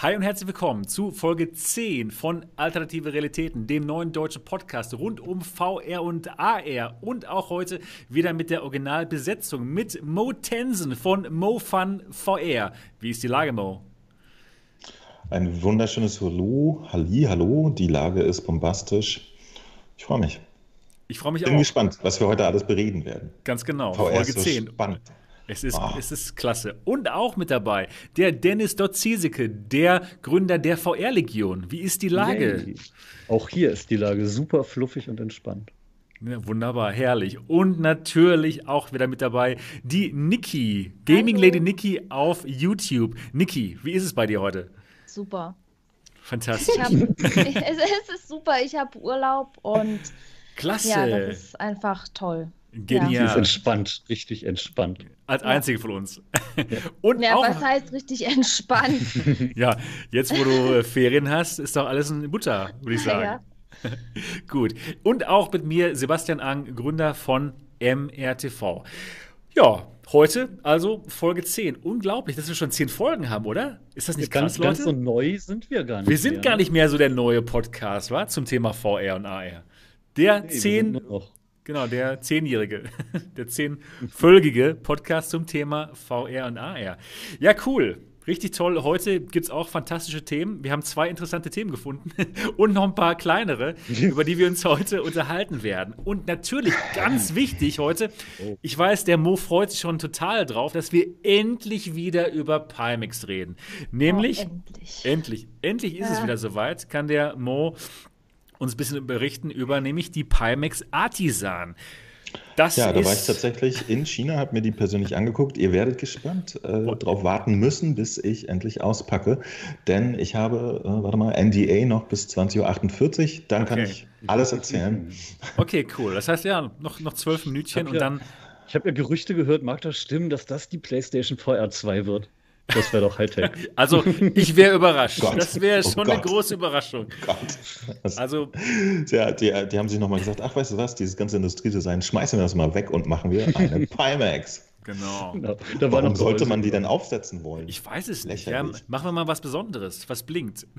Hi und herzlich willkommen zu Folge 10 von Alternative Realitäten, dem neuen deutschen Podcast rund um VR und AR. Und auch heute wieder mit der Originalbesetzung mit Mo Tensen von MoFun VR. Wie ist die Lage, Mo? Ein wunderschönes Hallo, Halli, hallo. Die Lage ist bombastisch. Ich freue mich. Ich freue mich Bin auch. gespannt, was wir heute alles bereden werden. Ganz genau. VR Folge ist so 10. spannend. Es ist, Ah. es ist klasse. Und auch mit dabei der Dennis Dotzieseke, der Gründer der VR-Legion. Wie ist die Lage? Yay. Auch hier ist die Lage super fluffig und entspannt. Ja, wunderbar, herrlich. Und natürlich auch wieder mit dabei die Niki, Gaming Hallo. Lady Niki auf YouTube. Niki, wie ist es bei dir heute? Super. Fantastisch. Ich hab, es, es ist super. Ich habe Urlaub und Klasse. ja, das ist einfach toll. Sie ist Genial. entspannt, richtig entspannt. Als einzige von uns. Und Ja, auch, was heißt richtig entspannt? ja, jetzt wo du äh, Ferien hast, ist doch alles in Butter, würde ich sagen. Ja. Gut. Und auch mit mir Sebastian Ang, Gründer von MRTV. Ja, heute also Folge 10. Unglaublich, dass wir schon 10 Folgen haben, oder? Ist das nicht ganz, krass, ganz Leute? so neu sind wir gar nicht. wir sind mehr, gar nicht mehr so der neue Podcast, wa? Zum Thema VR und AR. Der Nee, wir sind 10, nur noch- genau, der zehnjährige, der zehnfolgige Podcast zum Thema VR und AR. Ja, cool. Richtig toll. Heute gibt es auch fantastische Themen. Wir haben zwei interessante Themen gefunden und noch ein paar kleinere, über die wir uns heute unterhalten werden. Und natürlich ganz wichtig heute, ich weiß, der Mo freut sich schon total drauf, dass wir endlich wieder über Pimax reden. Nämlich, Oh, endlich. endlich, endlich ist es Ja. wieder soweit, kann der Mo uns ein bisschen berichten über nämlich die Pimax Artisan. Das Ja, da war ich tatsächlich in China, habe mir die persönlich angeguckt. Ihr werdet gespannt äh, drauf warten müssen, bis ich endlich auspacke. Denn ich habe, äh, warte mal, NDA noch bis 20.48 Uhr. Dann kann Okay. ich alles erzählen. Okay, cool. Das heißt ja, noch, noch zwölf Minütchen und ja- dann. Ich habe ja Gerüchte gehört, mag das stimmen, dass das die PlayStation VR 2 wird? Das wäre doch Hightech. Also, ich wäre überrascht. Gott. Das wäre Oh schon eine Gott. große Überraschung. Gott. Das, Also, ja, die, die haben sich nochmal gesagt, ach, weißt du was, dieses ganze Industriedesign, schmeißen wir das mal weg und machen wir eine Pimax. Genau. Genau. Da war Warum noch sollte man die denn aufsetzen wollen? Ich weiß es nicht. Ja, machen wir mal was Besonderes, was blinkt.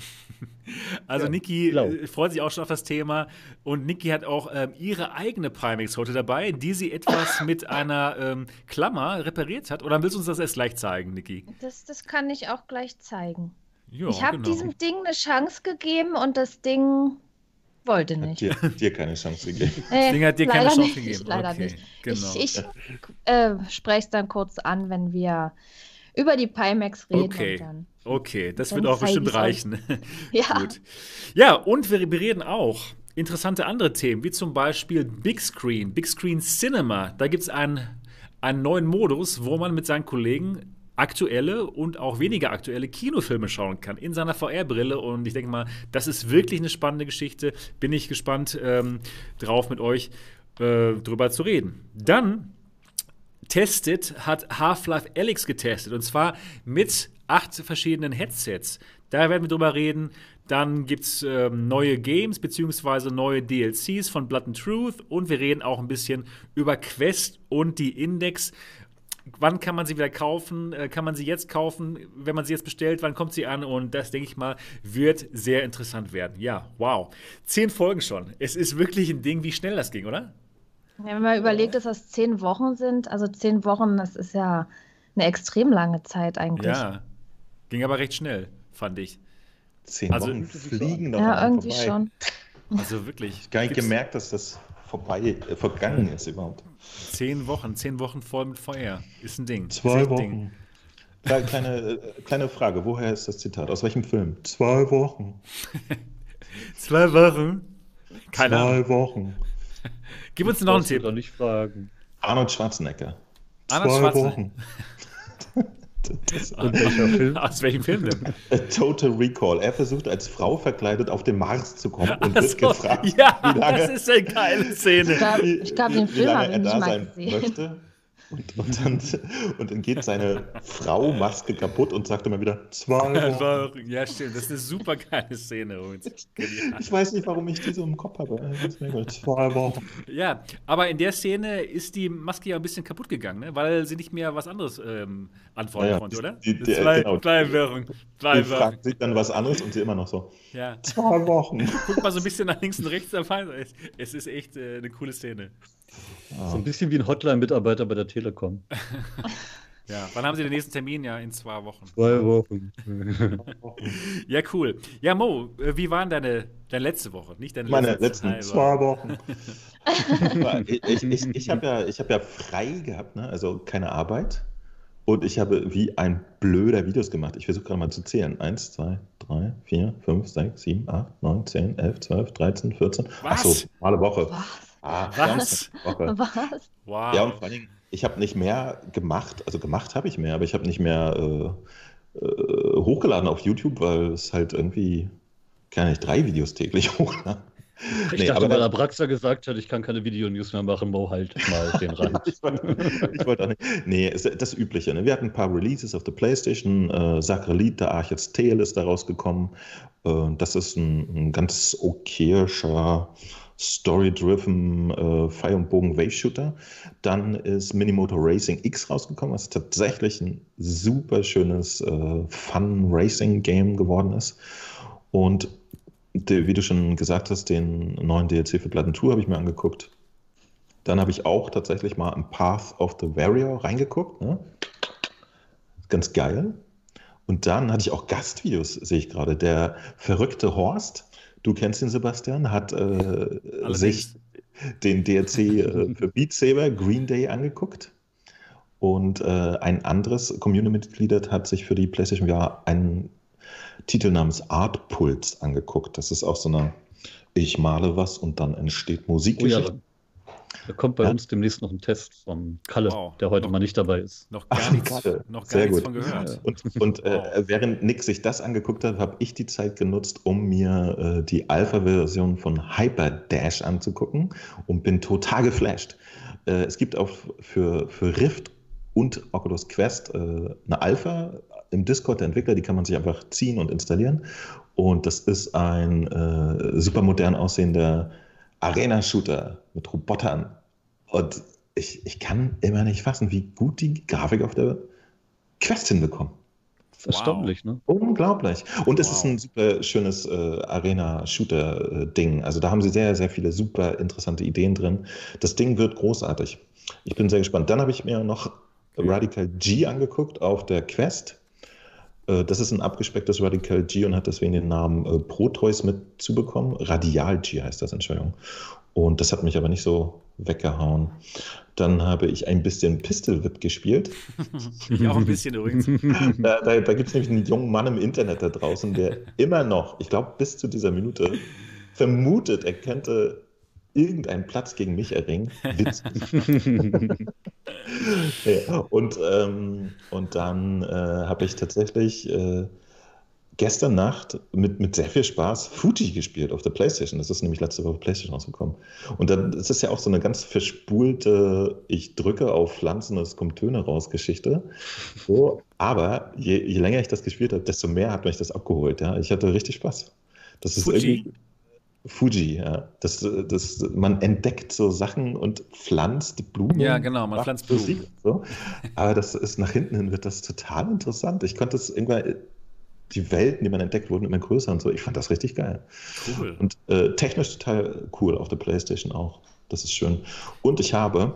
Also Ja, Niki blau. äh, freut sich auch schon auf das Thema und Niki hat auch ähm, ihre eigene Pimax heute dabei, die sie etwas mit einer ähm, Klammer repariert hat. Oder willst du uns das erst gleich zeigen, Niki? Das, das kann ich auch gleich zeigen. Ja, ich habe genau. diesem Ding eine Chance gegeben und das Ding wollte Hat nicht. dir, dir keine Chance gegeben. Äh, Ding hat dir keine leider Chance nicht, gegeben. Leider Okay, nicht. genau. Ich, ich äh, spreche es dann kurz an, wenn wir über die Pimax reden. Okay. Und dann, Okay, das Dann wird auch bestimmt reichen. ja, Gut. Ja, und wir bereden auch interessante andere Themen, wie zum Beispiel Big Screen, Big Screen Cinema. Da gibt es einen, einen neuen Modus, wo man mit seinen Kollegen aktuelle und auch weniger aktuelle Kinofilme schauen kann in seiner VR-Brille. Und ich denke mal, das ist wirklich eine spannende Geschichte. Bin ich gespannt ähm, drauf, mit euch äh, drüber zu reden. Dann testet, hat Half-Life Alyx getestet. Und zwar mit acht verschiedenen Headsets. Da werden wir drüber reden. Dann gibt es ähm, neue Games beziehungsweise neue DLCs von Blood and Truth. Und wir reden auch ein bisschen über Quest und die Index. Wann kann man sie wieder kaufen? Äh, Kann man sie jetzt kaufen? Wenn man sie jetzt bestellt, wann kommt sie an? Und das, denke ich mal, wird sehr interessant werden. Ja, wow. Zehn Folgen schon. Es ist wirklich ein Ding, wie schnell das ging, oder? wenn man überlegt, dass das zehn Wochen sind, also zehn Wochen, das ist ja eine extrem lange Zeit eigentlich. Ja. Ging aber recht schnell, fand ich. Zehn Also- Wochen fliegen doch Ja, irgendwie vorbei. schon. Also wirklich. Gar nicht gemerkt, dass das vorbei, äh, vergangen ist überhaupt. Zehn Wochen, zehn Wochen voll mit Feuer. Ist ein Ding. Zwei ein Ding. Wochen. Kleine, kleine, äh, kleine Frage, woher ist das Zitat? Aus welchem Film? Zwei Wochen. Zwei Wochen. Keine Ahnung. Zwei Wochen. Gib uns noch einen Tipp. nicht fragen. Arnold Schwarzenegger. Arnold Zwei Schwarzenegger. Wochen. das, Und welcher Film? Aus welchem Film denn? A Total Recall. Er versucht als Frau verkleidet auf den Mars zu kommen und wird Ach so, gefragt, ja, wie lange, das ist eine geile Szene. Ich glaube, glaub, den Film habe er ich nicht mal gesehen. möchte. Und, und, dann, und dann geht seine Frau Maske kaputt und sagt immer wieder zwei Wochen. Ja, stimmt. Das ist eine super geile Szene. Ich weiß nicht, warum ich die so im Kopf habe. Zwei Wochen. Ja, aber in der Szene ist die Maske ja ein bisschen kaputt gegangen, ne? weil sie nicht mehr was anderes ähm, antworten Ja, konnte, oder? die- die- zwei, genau. zwei Wochen. Zwei Die Wochen. fragt sich dann was anderes und sie immer noch so. Ja. Zwei Wochen. Guck mal so ein bisschen nach links und rechts. Es, es ist echt äh, eine coole Szene. So ein bisschen wie ein Hotline-Mitarbeiter bei der Telekom. Ja. Wann haben Sie den nächsten Termin? Ja, in zwei Wochen. Zwei Wochen. Ja, cool. Ja, Mo, äh, wie waren deine, deine letzte Woche? Nicht deine Meine letzten letzten zwei zwei Wochen. Ich ich, ich, ich habe ja, ich hab ja frei gehabt, ne? also keine Arbeit. Und ich habe wie ein blöder Videos gemacht. Ich versuche gerade mal zu zählen. Eins, zwei, drei, vier, fünf, sechs, sieben, acht, neun, zehn, elf, zwölf, dreizehn, vierzehn. Was? Achso, normale Woche. Was? Ah, Was? Was? Wow. Ja, und vor allen Dingen, ich habe nicht mehr gemacht, also gemacht habe ich mehr, aber ich habe nicht mehr äh, äh, hochgeladen auf YouTube, weil es halt irgendwie, kann ich drei Videos täglich hochladen. Ich Nee, dachte, aber weil Abraxa gesagt hat, ich kann keine Videonews mehr machen, Mo halt mal den Rand. ich wollte ich wollte auch nicht. Nee, das Übliche. Ne? Wir hatten ein paar Releases auf der PlayStation. Äh, der Arches Tale ist da rausgekommen. Äh, das ist ein, ein ganz okayischer, story-driven äh, Fire- und Bogen-Wave-Shooter. Dann ist Minimoto Racing X rausgekommen, was tatsächlich ein super schönes äh, Fun-Racing-Game geworden ist. Und de, wie du schon gesagt hast, den neuen DLC für Platten 2 habe ich mir angeguckt. Dann habe ich auch tatsächlich mal in Path of the Warrior reingeguckt. Ne? Ganz geil. Und dann hatte ich auch Gastvideos, sehe ich gerade. Der verrückte Horst, du kennst ihn, Sebastian, hat äh, sich den DLC äh, für Beat Saber Green Day angeguckt. Und äh, ein anderes Community-Mitglied hat sich für die PlayStation VR einen Titel namens Art Pulse angeguckt. Das ist auch so eine, ich male was und dann entsteht Oh ja. Da- kommt bei Ja. uns demnächst noch ein Test von Kalle, Wow. der heute Noch- mal nicht dabei ist. Noch gar Ach, nichts, noch gar Sehr nichts gut. von gehört. Und, und Wow. äh, während Nick sich das angeguckt hat, habe ich die Zeit genutzt, um mir äh, die Alpha-Version von Hyperdash anzugucken und bin total geflasht. Äh, es gibt auch für, für Rift und Oculus Quest äh, eine Alpha im Discord der Entwickler, die kann man sich einfach ziehen und installieren. Und das ist ein äh, super modern aussehender Arena-Shooter mit Robotern. Und ich, ich kann immer nicht fassen, wie gut die Grafik auf der Quest hinbekommen. Das ist erstaunlich, ne? Unglaublich. Und es Wow. ist ein super schönes äh, Arena-Shooter-Ding. Also da haben sie sehr, sehr viele super interessante Ideen drin. Das Ding wird großartig. Ich bin sehr gespannt. Dann habe ich mir noch Radical G angeguckt auf der Quest. Äh, Das ist ein abgespecktes Radical G und hat deswegen den Namen äh, Proteus mit zubekommen. Radial G heißt das, Entschuldigung. Und das hat mich aber nicht so weggehauen. Dann habe ich ein bisschen Pistol Whip gespielt. Ich auch ein bisschen übrigens. Da, da, da gibt es nämlich einen jungen Mann im Internet da draußen, der immer noch, ich glaube bis zu dieser Minute, vermutet, er könnte irgendeinen Platz gegen mich erringen. Witz. ja, und, ähm, und dann äh, habe ich tatsächlich äh, gestern Nacht mit, mit sehr viel Spaß Fuji gespielt auf der Playstation. Das ist nämlich letzte Woche auf Playstation rausgekommen. Und dann ist es ja auch so eine ganz verspulte, ich drücke auf Pflanzen es kommen Töne raus Geschichte. So, aber je, je länger ich das gespielt habe, desto mehr hat mich das abgeholt. Ja? Ich hatte richtig Spaß. Das ist Fuji? irgendwie. Fuji, ja. Das, das, man entdeckt so Sachen und pflanzt Blumen. Ja, genau, man pflanzt Blumen. Musik und So. Aber das ist nach hinten hin wird das total interessant. Ich konnte es irgendwann, die Welten, die man entdeckt, wurden immer größer und so. Ich fand das richtig geil. Cool. Und äh, technisch total cool auf der Playstation auch. Das ist schön. Und ich habe,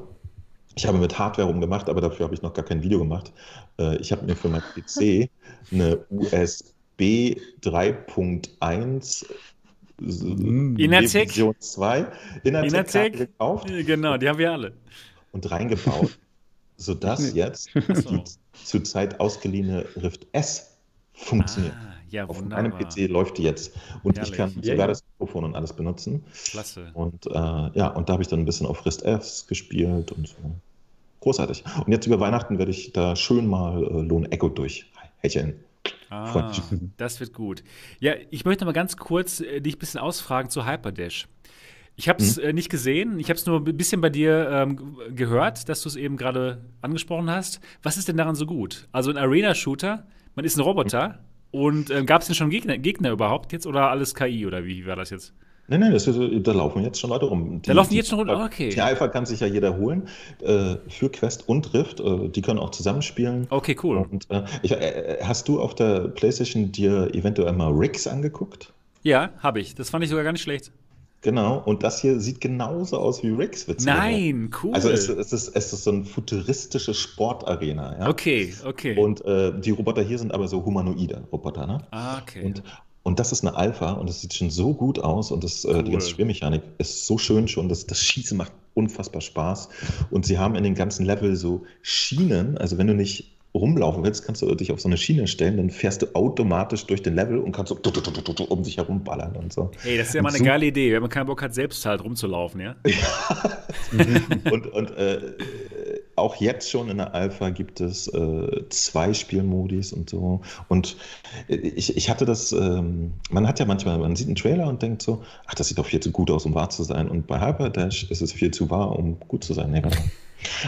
ich habe mit Hardware rumgemacht, aber dafür habe ich noch gar kein Video gemacht. Äh, ich habe mir für mein PC eine USB 3.1 Inatec? Version 2 Inatec? Inatec gekauft Genau, die haben wir alle. und reingebaut, sodass jetzt die zurzeit ausgeliehene Rift S funktioniert. Ah, ja, Auf wunderbar. meinem PC läuft die jetzt und Herrlich. ich kann sogar ja. das Mikrofon und alles benutzen. Klasse. Und äh, ja, und da habe ich dann ein bisschen auf Rist S gespielt und so. Großartig. Und jetzt über Weihnachten werde ich da schön mal äh, Lohn Echo durchhecheln. Ah, das wird gut. Ja, ich möchte mal ganz kurz äh, dich ein bisschen ausfragen zu Hyperdash. Ich habe es äh, nicht gesehen. Ich habe es nur ein bisschen bei dir ähm, gehört, dass du es eben gerade angesprochen hast. Was ist denn daran so gut? Also ein Arena-Shooter, man ist ein Roboter. Und äh, gab es denn schon Gegner, Gegner überhaupt jetzt oder alles KI oder wie war das jetzt? Nein, nein, das, da laufen jetzt schon Leute rum. Da laufen jetzt schon rum, okay. Die Alpha kann sich ja jeder holen äh, für Quest und Rift. Äh, die können auch zusammenspielen. Okay, cool. Und, äh, ich, äh, hast du auf der PlayStation dir eventuell mal Rigs angeguckt? Ja, habe ich. Das fand ich sogar gar nicht schlecht. Genau, und das hier sieht genauso aus wie Rigs, Nein, cool. Also es, es, ist, es ist so eine futuristische Sportarena. Ja? Okay, okay. Und äh, die Roboter hier sind aber so humanoide Roboter. Ne? Ah, okay. Und, und das ist eine Alpha und das sieht schon so gut aus und das, cool. äh, die ganze Spielmechanik ist so schön schon. Das, das Schießen macht unfassbar Spaß. Und sie haben in den ganzen Level so Schienen, also wenn du nicht rumlaufen willst, kannst du dich auf so eine Schiene stellen, dann fährst du automatisch durch den Level und kannst so um sich herum ballern und so. Hey, das ist ja mal eine so geile Idee, wenn man keinen Bock hat, selbst halt rumzulaufen, ja? und und äh, auch jetzt schon in der Alpha gibt es äh, zwei Spielmodis und so. Und ich, ich hatte das, ähm, man hat ja manchmal, man sieht einen Trailer und denkt so, ach, das sieht doch viel zu gut aus, um wahr zu sein. Und bei Hyperdash ist es viel zu wahr, um gut zu sein. Nee,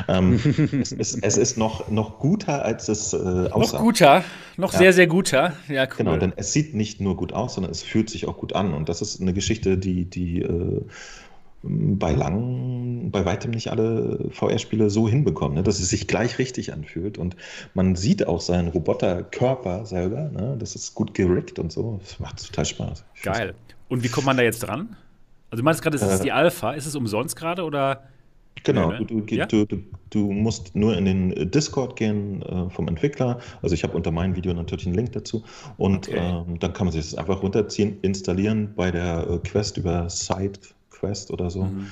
ähm, es, ist, es, ist, noch, noch guter, als es äh, aussah. Noch guter, noch ja. sehr, sehr guter. Ja, cool. Genau, denn es sieht nicht nur gut aus, sondern es fühlt sich auch gut an. Und das ist eine Geschichte, die, die äh, bei lang, bei weitem nicht alle VR-Spiele so hinbekommen, ne? dass es sich gleich richtig anfühlt. Und man sieht auch seinen Roboterkörper selber, ne? das ist gut gerickt und so. Das macht total Spaß. Geil. Und wie kommt man da jetzt dran? Also du meinst gerade, es ist äh, die Alpha. Ist es umsonst gerade oder? Genau, du, du, ja? du, du, musst nur in den Discord gehen äh, vom Entwickler. Also ich habe unter meinem Video natürlich einen Link dazu. Und okay. ähm, dann kann man sich das einfach runterziehen, installieren bei der äh, Quest über SideQuest oder so. Mhm.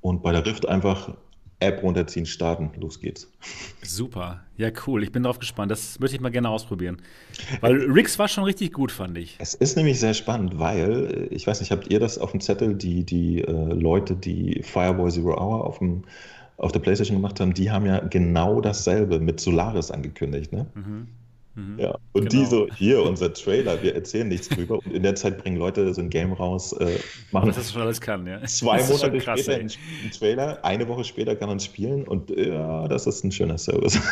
Und bei der Rift einfach App runterziehen, starten, los geht's. Super, ja cool, ich bin drauf gespannt, das möchte ich mal gerne ausprobieren. Weil Rix war schon richtig gut, fand ich. Es ist nämlich sehr spannend, weil, ich weiß nicht, habt ihr das auf dem Zettel, die, die äh, Leute, die Fireboy Zero Hour auf, dem, auf der Playstation gemacht haben, die haben ja genau dasselbe mit Solaris angekündigt, ne? Mhm. Mhm. Ja, und genau. die so, hier, unser Trailer, wir erzählen nichts drüber. Und in der Zeit bringen Leute so ein Game raus, äh, machen das schon alles kann, ja. Zwei Monate krass, später einen Trailer, eine Woche später kann man spielen und ja, das ist ein schöner Service.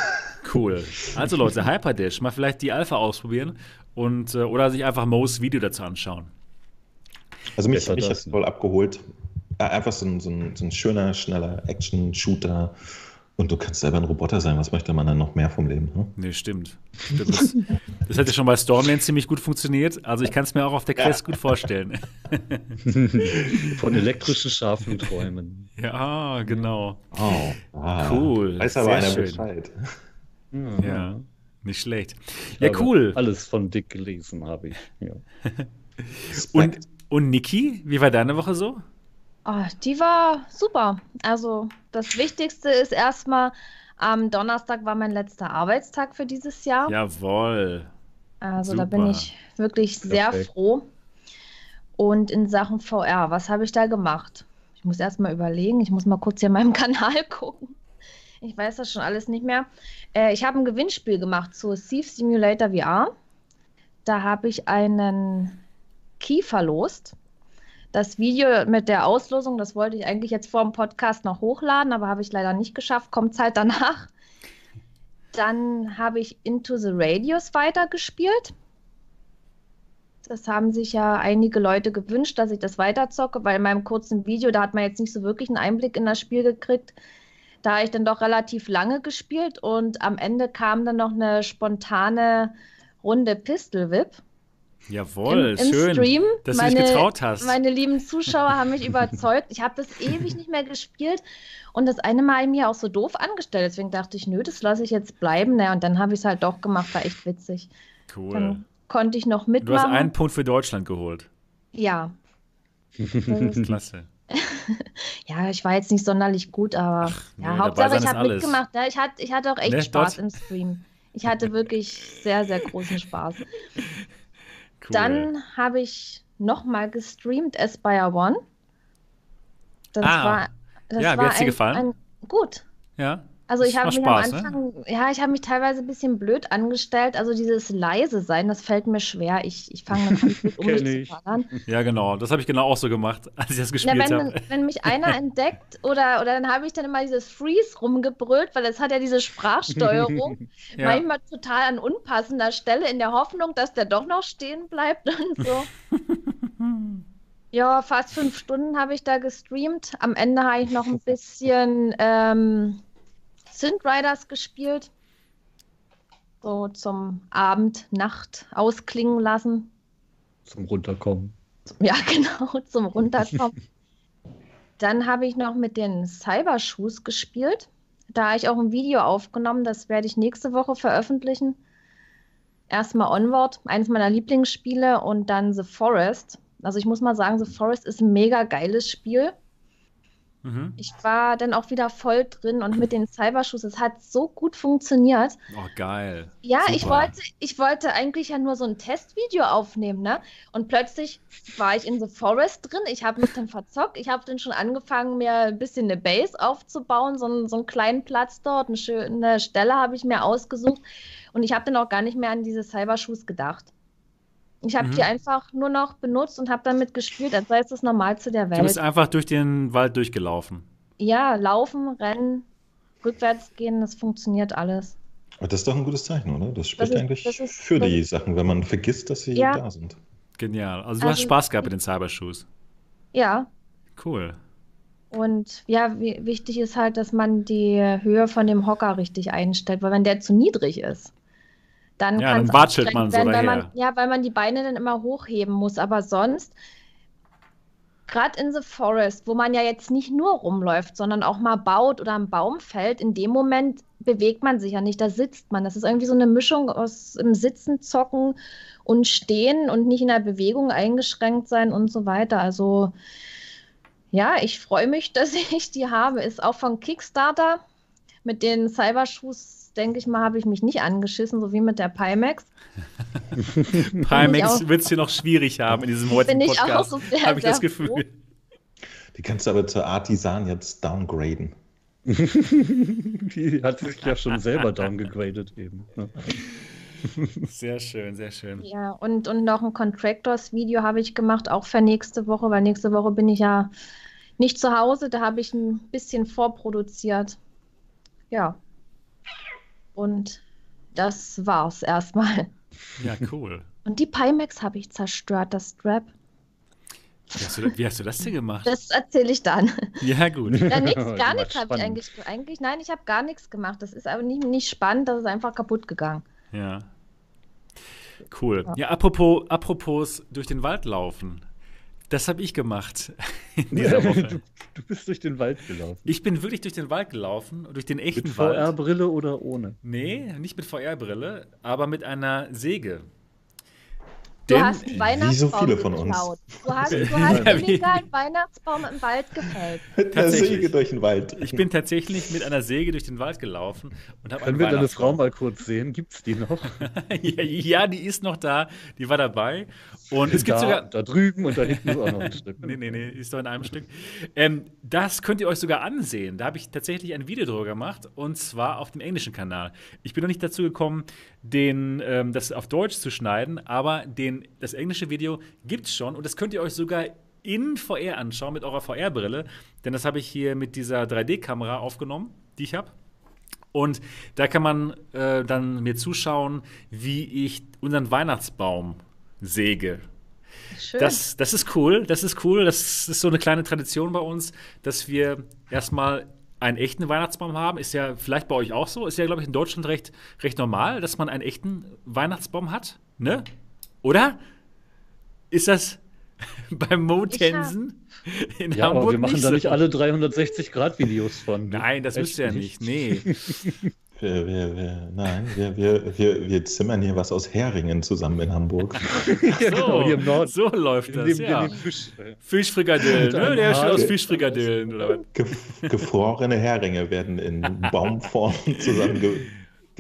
Cool. Also Leute, Hyperdash, mal vielleicht die Alpha ausprobieren und äh, oder sich einfach Mo's Video dazu anschauen. Also mich, mich hat voll abgeholt. Äh, einfach so ein, so ein, so ein schöner, schneller Action-Shooter und du kannst selber ein Roboter sein. Was möchte man dann noch mehr vom Leben? Hm? Nee, stimmt. stimmt. Das, das hätte schon bei Stormland ziemlich gut funktioniert. Also ich kann es mir auch auf der Quest ja. gut vorstellen. Von elektrischen scharfen Träumen. Ja, genau. Oh, ah, cool. Weiß aber Sehr einer schön. Bescheid. Ja, nicht schlecht. Ja, cool. Alles von Dick gelesen habe ich. Ja. und, und Niki, wie war deine Woche so? Oh, die war super. Also das Wichtigste ist erstmal, am Donnerstag war mein letzter Arbeitstag für dieses Jahr. Jawohl. Also super. da bin ich wirklich sehr Perfekt. froh. Und in Sachen VR, was habe ich da gemacht? Ich muss erstmal überlegen, ich muss mal kurz hier in meinem Kanal gucken. Ich weiß das schon alles nicht mehr. Äh, ich habe ein Gewinnspiel gemacht zu Thief Simulator VR. Da habe ich einen Key verlost. Das Video mit der Auslosung, das wollte ich eigentlich jetzt vor dem Podcast noch hochladen, aber habe ich leider nicht geschafft. Kommt halt danach. Dann habe ich Into the Radius weitergespielt. Das haben sich ja einige Leute gewünscht, dass ich das weiterzocke, weil in meinem kurzen Video, da hat man jetzt nicht so wirklich einen Einblick in das Spiel gekriegt. Da habe ich dann doch relativ lange gespielt und am Ende kam dann noch eine spontane Runde Pistol Whip. Jawohl, im, im schön, Stream. dass meine, du dich getraut hast. Meine lieben Zuschauer haben mich überzeugt. Ich habe das ewig nicht mehr gespielt und das eine Mal mir auch so doof angestellt. Deswegen dachte ich, nö, das lasse ich jetzt bleiben. Naja, und dann habe ich es halt doch gemacht, war echt witzig. Cool. Dann konnte ich noch mitmachen. Du hast einen Punkt für Deutschland geholt. Ja. Klasse. ja, ich war jetzt nicht sonderlich gut, aber Ach, ja, nee, Hauptsache ich habe mitgemacht. Ja, ich, hatte, ich hatte auch echt nee, Spaß dort? im Stream. Ich hatte wirklich sehr, sehr großen Spaß. Cool. Dann habe ich nochmal gestreamt Aspire One. Das ah. war, das ja, war wie hat dir gefallen? Ein, gut. Ja. Also ich habe mich Spaß, am Anfang, ne? ja, ich habe mich teilweise ein bisschen blöd angestellt. Also dieses leise sein, das fällt mir schwer. Ich, ich fange dann an, um mich zu ballern. Ja, genau. Das habe ich genau auch so gemacht, als ich das gespielt ja, habe. Wenn mich einer entdeckt oder, oder dann habe ich dann immer dieses Freeze rumgebrüllt, weil es hat ja diese Sprachsteuerung. ja. Manchmal total an unpassender Stelle in der Hoffnung, dass der doch noch stehen bleibt und so. Ja, fast fünf Stunden habe ich da gestreamt. Am Ende habe ich noch ein bisschen ähm, Synth Riders gespielt. So zum Abend, Nacht ausklingen lassen. Zum Runterkommen. Ja, genau, zum Runterkommen. Dann habe ich noch mit den Cybershoes gespielt. Da habe ich auch ein Video aufgenommen, das werde ich nächste Woche veröffentlichen. Erstmal Onward, eines meiner Lieblingsspiele, und dann The Forest. Also ich muss mal sagen, The Forest ist ein mega geiles Spiel. Mhm. Ich war dann auch wieder voll drin und mit den Cyberschuss, es hat so gut funktioniert. Oh, geil. Ja, ich wollte, ich wollte eigentlich ja nur so ein Testvideo aufnehmen, ne? Und plötzlich war ich in The Forest drin, ich habe mich dann verzockt, ich habe dann schon angefangen, mir ein bisschen eine Base aufzubauen, so, einen, so einen kleinen Platz dort, eine schöne Stelle habe ich mir ausgesucht und ich habe dann auch gar nicht mehr an diese Cyberschuss gedacht. Ich habe mhm. die einfach nur noch benutzt und habe damit gespielt, als sei es das Normalste der Welt. Du bist einfach durch den Wald durchgelaufen. Ja, laufen, rennen, rückwärts gehen, das funktioniert alles. Aber das ist doch ein gutes Zeichen, oder? Das spricht das ist, eigentlich das ist, für die Sachen, wenn man vergisst, dass sie ja. da sind. Genial. Also du also, hast Spaß gehabt mit den Cybershoes. Ja. Cool. Und ja, wichtig ist halt, dass man die Höhe von dem Hocker richtig einstellt, weil wenn der zu niedrig ist, dann ja, kann man werden, so weil man, Ja, weil man die Beine dann immer hochheben muss. Aber sonst, gerade in The Forest, wo man ja jetzt nicht nur rumläuft, sondern auch mal baut oder am Baum fällt, in dem Moment bewegt man sich ja nicht, da sitzt man. Das ist irgendwie so eine Mischung aus im Sitzen, Zocken und Stehen und nicht in der Bewegung eingeschränkt sein und so weiter. Also ja, ich freue mich, dass ich die habe. Ist auch von Kickstarter mit den Cybershoes denke ich mal, habe ich mich nicht angeschissen, so wie mit der Pimax. Pimax wird es hier noch schwierig haben in diesem heutigen Podcast. Habe ich das Gefühl. Froh. Die kannst du aber zur Artisan jetzt downgraden. Die hat sich ja schon selber downgegradet eben. Ne? Sehr schön, sehr schön. Ja, und, und noch ein Contractors-Video habe ich gemacht, auch für nächste Woche, weil nächste Woche bin ich ja nicht zu Hause, da habe ich ein bisschen vorproduziert. Ja, und das war's erstmal. Ja, cool. Und die Pimax habe ich zerstört, das Strap. Wie hast, du, wie hast, du, das denn gemacht? Das erzähle ich dann. Ja, gut. Ja, nix, gar nichts habe ich eigentlich, eigentlich. Nein, ich habe gar nichts gemacht. Das ist aber nicht, nicht spannend, das ist einfach kaputt gegangen. Ja. Cool. Ja, ja apropos, apropos durch den Wald laufen. Das habe ich gemacht in dieser Woche. Du, du, bist durch den Wald gelaufen. Ich bin wirklich durch den Wald gelaufen, durch den echten mit Wald. Mit VR-Brille oder ohne? Nee, nicht mit VR-Brille, aber mit einer Säge. Du hast einen Weihnachtsbaum wie so viele von uns. Du hast, du hast illegal einen Weihnachtsbaum im Wald gefällt. Mit einer Säge durch den Wald. Ich bin tatsächlich mit einer Säge durch den Wald gelaufen und habe Können wir deine Frau mal kurz sehen? Gibt es die noch? ja, ja, die ist noch da. Die war dabei. Und es gibt da, sogar. Da drüben und da hinten ist auch noch ein Stück. nee, nee, nee, ist doch in einem Stück. Ähm, das könnt ihr euch sogar ansehen. Da habe ich tatsächlich ein Video drüber gemacht und zwar auf dem englischen Kanal. Ich bin noch nicht dazu gekommen, den, ähm, das auf Deutsch zu schneiden, aber den, das englische Video gibt es schon und das könnt ihr euch sogar in VR anschauen mit eurer VR-Brille, denn das habe ich hier mit dieser 3D-Kamera aufgenommen, die ich habe. Und da kann man äh, dann mir zuschauen, wie ich unseren Weihnachtsbaum säge. Schön. Das, das ist cool, das ist cool. Das ist so eine kleine Tradition bei uns, dass wir erstmal einen echten Weihnachtsbaum haben. Ist ja vielleicht bei euch auch so. Ist ja, glaube ich, in Deutschland recht, recht normal, dass man einen echten Weihnachtsbaum hat. Ne? Oder? Ist das beim Mo Tensen in ja, Hamburg aber wir machen nicht da nicht alle 360-Grad-Videos von. Nein, das müsst ihr ja nicht. Nee. Wir, wir, wir, nein, wir, wir, wir, wir zimmern hier was aus Heringen zusammen in Hamburg. ja, genau, hier im Norden. So läuft das, dem, ja. Fisch, Fischfrikadellen, ne? Der steht aus Fischfrikadellen. Oder was? gefrorene Heringe werden in Baumform zusammen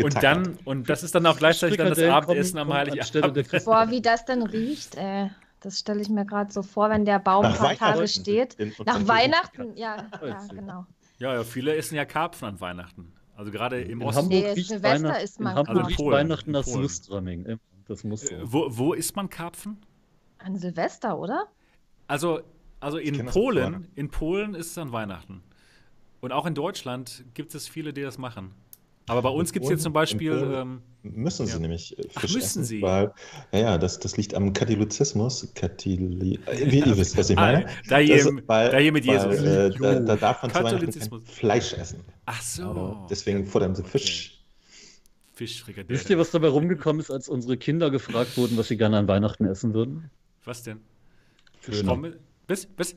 und dann, und das ist dann auch gleichzeitig dann das Abendessen am Heiligabend. Boah, wie das dann riecht, ey. Das stelle ich mir gerade so vor, wenn der Baum ein paar Tage steht. Nach Weihnachten, ja, ja, genau. Ja, ja, viele essen ja Karpfen an Weihnachten. Also gerade im In Osten. Hamburg Nee, riecht Silvester Weihnachten, isst in man Hamburg Karpfen. riecht Polen. Weihnachten nach Polen. Surströmming. Das muss so. Äh, Wo, wo isst man Karpfen? An Silvester, oder? Also, also in das Polen, in Polen ist es dann Weihnachten. Und auch in Deutschland gibt es viele, die das machen. Aber bei uns In gibt es jetzt zum Beispiel. in Ähm, Müssen sie Ja. nämlich äh, Ach, Fisch müssen essen, sie? weil ja, das, das liegt am Katholizismus. Katholi äh, wie, ihr wisst, was ich meine. Ah, da hier, Das- weil- da hier mit weil, Jesus. Äh, da, da darf man Fleisch essen. Ach so. Deswegen fordern sie Fisch. Fischfrikadelle. Wisst ihr, was dabei rumgekommen ist, als unsere Kinder gefragt wurden, was sie gerne an Weihnachten essen würden? Was denn? Döner. Was? Was?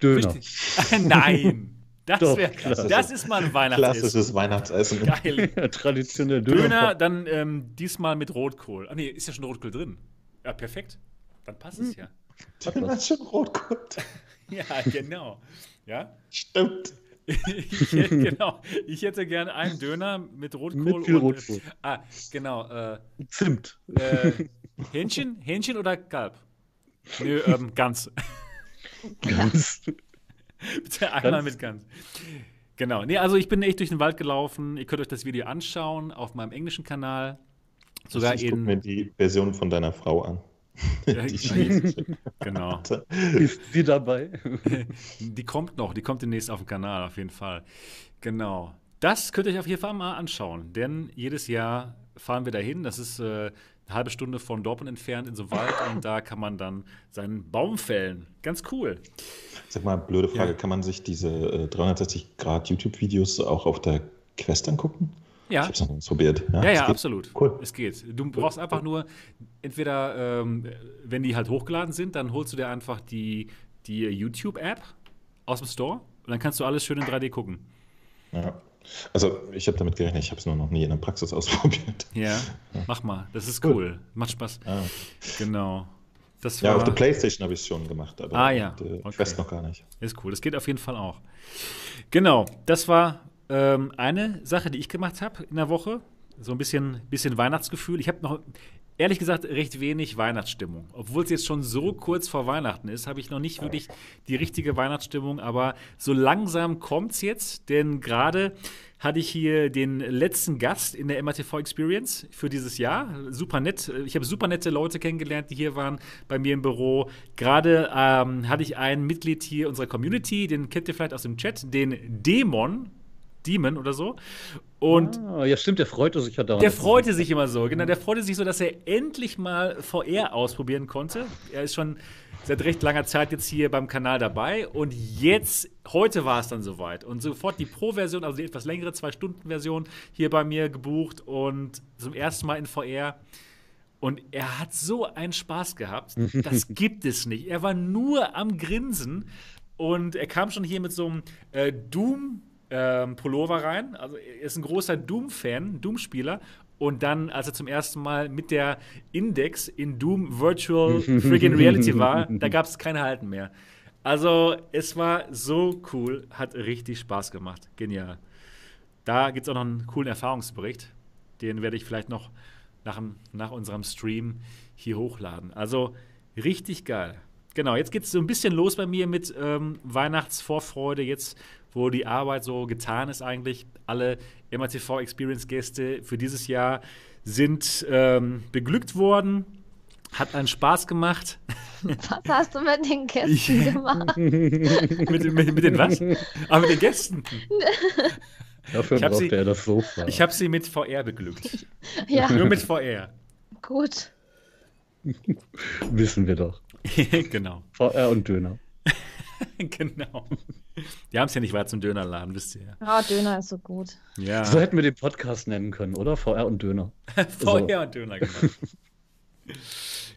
Döner. Richtig. Nein. Das, Doch, wär, das ist mal ein Weihnachtsessen. Klassisches Weihnachtsessen. Geil. Traditionell Döner. Döner, dann ähm, diesmal mit Rotkohl. Ah nee, ist ja schon Rotkohl drin. Ja, perfekt. Dann passt es ja. Döner ist schon Rotkohl. Ja, genau. Ja, Stimmt. Ich, hätte- genau. Ich hätte gern einen Döner mit Rotkohl. Mit viel und, Rotkohl. Äh, ah, genau. Äh, Zimt. äh, Hähnchen? Hähnchen oder Kalb? Nö, ähm, Gans. Ganz. Bitte einmal Gans? mit Gans. Genau. Nee, also ich bin echt durch den Wald gelaufen. Ihr könnt euch das Video anschauen auf meinem englischen Kanal. Sogar ich guck mir die Version von deiner Frau an. Die genau. Ist sie dabei? Die kommt noch, die kommt demnächst auf dem Kanal, auf jeden Fall. Genau. Das könnt ihr euch auf jeden Fall mal anschauen, denn jedes Jahr fahren wir dahin. Das ist äh, eine halbe Stunde von Dortmund entfernt in so Wald und da kann man dann seinen Baum fällen. Ganz cool. Sag mal, blöde Frage, Ja. kann man sich diese äh, 360 Grad YouTube-Videos auch auf der Quest angucken? Ich Ja. hab's noch nicht probiert. Ja, es ja, geht. absolut. Cool. Es geht. Du brauchst einfach nur, entweder, ähm, wenn die halt hochgeladen sind, dann holst du dir einfach die, die YouTube-App aus dem Store und dann kannst du alles schön in 3D gucken. Ja. Also, ich habe damit gerechnet, ich habe es nur noch nie in der Praxis ausprobiert. Ja, mach mal. Das ist Cool. cool. Macht Spaß. Ah. Genau. Das Ja, war, auf der Playstation habe ich es schon gemacht, aber Ah, ja. der Okay. Quest noch gar nicht. Ist cool. Das geht auf jeden Fall auch. Genau. Das war ähm, eine Sache, die ich gemacht habe in der Woche. So ein bisschen, bisschen Weihnachtsgefühl. Ich habe noch, ehrlich gesagt, recht wenig Weihnachtsstimmung. Obwohl es jetzt schon so kurz vor Weihnachten ist, habe ich noch nicht wirklich die richtige Weihnachtsstimmung. Aber so langsam kommt es jetzt, denn gerade hatte ich hier den letzten Gast in der MATV Experience für dieses Jahr. Super nett. Ich habe super nette Leute kennengelernt, die hier waren bei mir im Büro. Gerade ähm, hatte ich ein Mitglied hier unserer Community, den kennt ihr vielleicht aus dem Chat, den Dämon. Demon oder so. Und ah, ja, stimmt, der freute sich ja da. der freute sich immer so, genau. Der freute sich so, dass er endlich mal VR ausprobieren konnte. Er ist schon seit recht langer Zeit jetzt hier beim Kanal dabei und jetzt, heute war es dann soweit. Und sofort die Pro-Version, also die etwas längere Zwei-Stunden-Version, hier bei mir gebucht und zum ersten Mal in VR. Und er hat so einen Spaß gehabt. Das gibt es nicht. Er war nur am Grinsen und er kam schon hier mit so einem äh, Doom. Ähm, Pullover rein. Also er ist ein großer Doom-Fan, Doom-Spieler. Und dann, als er zum ersten Mal mit der Index in Doom Virtual Friggin' Reality war, da gab es keine Halten mehr. Also es war so cool, hat richtig Spaß gemacht. Genial. Da gibt es auch noch einen coolen Erfahrungsbericht. Den werde ich vielleicht noch nach, nach unserem Stream hier hochladen. Also richtig geil. Genau, jetzt geht es so ein bisschen los bei mir mit ähm, Weihnachtsvorfreude. Jetzt, wo die Arbeit so getan ist, eigentlich. Alle MATV Experience Gäste für dieses Jahr sind ähm, beglückt worden. Hat einen Spaß gemacht. Was hast du mit den Gästen gemacht? mit, mit, mit den was? Ah, mit den Gästen. Dafür Ich braucht sie- er das Sofa. Ich habe sie mit VR beglückt. Ja, Nur mit VR. gut. Wissen wir doch. genau. VR und Döner. genau. Die haben es ja nicht weit zum Dönerladen, wisst ihr Ja, Döner ist so gut. ja. So hätten wir den Podcast nennen können, oder? VR und Döner. VR und Döner, genau.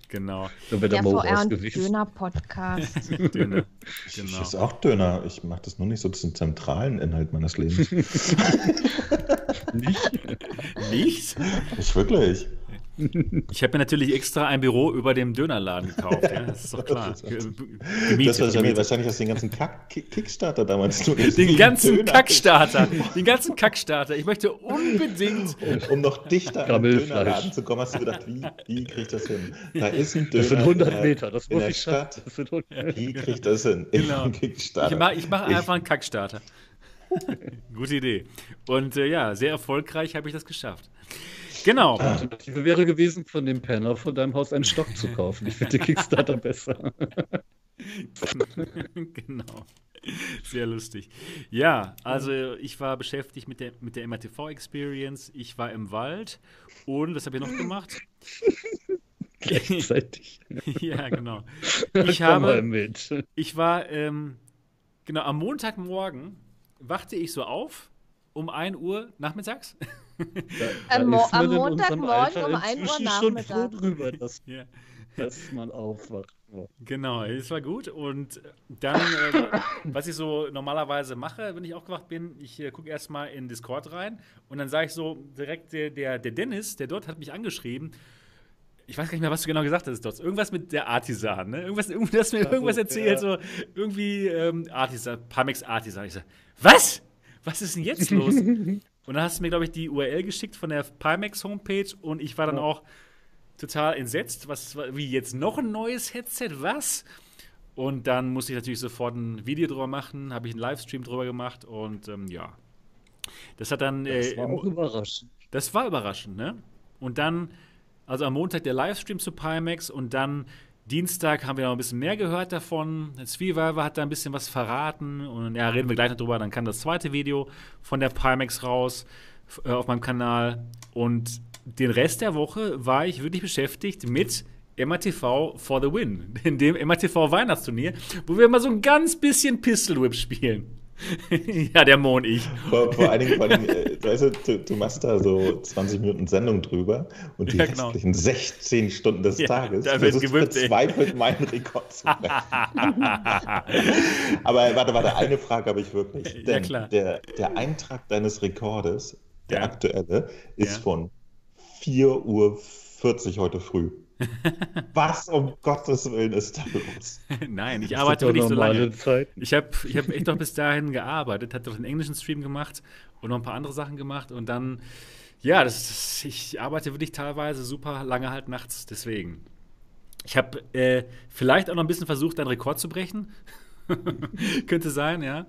genau. Der der VR und. Döner-Podcast. Döner. Ich Genau. esse auch Döner. Ich mache das nur nicht so zum zentralen Inhalt meines Lebens. Nicht? Nicht? Nicht wirklich. Ich habe mir natürlich extra ein Büro über dem Dönerladen gekauft. Ja? Das ist doch klar. Das ist- Ge- Das Gemietet, wahrscheinlich, gemietet. wahrscheinlich hast du den ganzen Kack Kick- Kickstarter damals nur Den ganzen Döner- Kackstarter. Den ganzen Kackstarter. Ich möchte unbedingt. Um, um noch dichter an den. Dönerladen zu kommen, hast du gedacht, wie, wie kriege ich das hin? Da ist ein Döner Das sind 100 in der- Meter, das in muss der ich schaffen. Stadt. Das sind 100 Wie kriege ich das hin? In Genau. Ich mache mach einfach einen Kackstarter. Gute Idee. Und äh, ja, sehr erfolgreich habe ich das geschafft. Genau. Die Alternative wäre gewesen, von dem Penner von deinem Haus einen Stock zu kaufen. Ich finde Kickstarter besser. genau. Sehr lustig. Ja, also ich war beschäftigt mit der, mit der MRTV-Experience. Ich war im Wald und was habe ich noch gemacht? Gleichzeitig. ja, genau. Ich Ich habe, mit. ich war, ähm, genau, am Montagmorgen wachte ich so auf um 1 Uhr nachmittags. Da ist man am Montagmorgen um 1 Uhr inzwischen schon froh drüber, dass, ja. dass man aufwacht. Genau, es war gut. Und dann, äh, was ich so normalerweise mache, wenn ich aufgewacht bin, ich äh, gucke erstmal in Discord rein und dann sage ich so direkt, der, der, der Dennis, der dort hat mich angeschrieben. Ich weiß gar nicht mehr, was du genau gesagt hast, dort. Irgendwas mit der Artisan, ne? Irgendwas, irgendwas, du hast mir irgendwas erzählt, ja. so irgendwie ähm, Artisan, Pamex Artisan. Ich so, was? Was ist denn jetzt los? und dann hast du mir, glaube ich, die URL geschickt von der Pimax Homepage und ich war dann Ja. auch total entsetzt. Was, wie jetzt noch ein neues Headset? Was? Und dann musste ich natürlich sofort ein Video drüber machen, habe ich einen Livestream drüber gemacht und ähm, ja. Das hat dann. Das äh, war auch überraschend. das war überraschend, ne? Und dann, also am Montag der Livestream zu Pimax und dann Dienstag haben wir noch ein bisschen mehr gehört davon. Sweeviver hat da ein bisschen was verraten und ja, reden wir gleich noch drüber. Dann kam das zweite Video von der Pimax raus äh, auf meinem Kanal und den Rest der Woche war ich wirklich beschäftigt mit MATV for the Win, in dem MATV Weihnachtsturnier, wo wir mal so ein ganz bisschen Pistol Whip spielen. ja, der Mo und ich. Vor, vor allen Dingen, vor allen Dingen äh, weißt du, du, du machst da so 20 Minuten Sendung drüber und die Ja, genau. restlichen 16 Stunden des Ja, Tages versuchst du gewippt, ey. verzweifelt meinen Rekord zu brechen. Aber warte, warte, eine Frage habe ich wirklich. Ja, Denn klar. Der, der Eintrag deines Rekordes, der Ja. aktuelle, ist Ja. von 4.40 Uhr heute früh. Was um Gottes Willen ist da los? Nein, ich arbeite doch wirklich so lange. Zeiten. Ich habe ich hab echt noch bis dahin gearbeitet, hatte doch einen englischen Stream gemacht und noch ein paar andere Sachen gemacht und dann, ja, das, das, ich arbeite wirklich teilweise super lange halt nachts, deswegen. Ich habe äh, vielleicht auch noch ein bisschen versucht, einen Rekord zu brechen. Könnte sein, ja.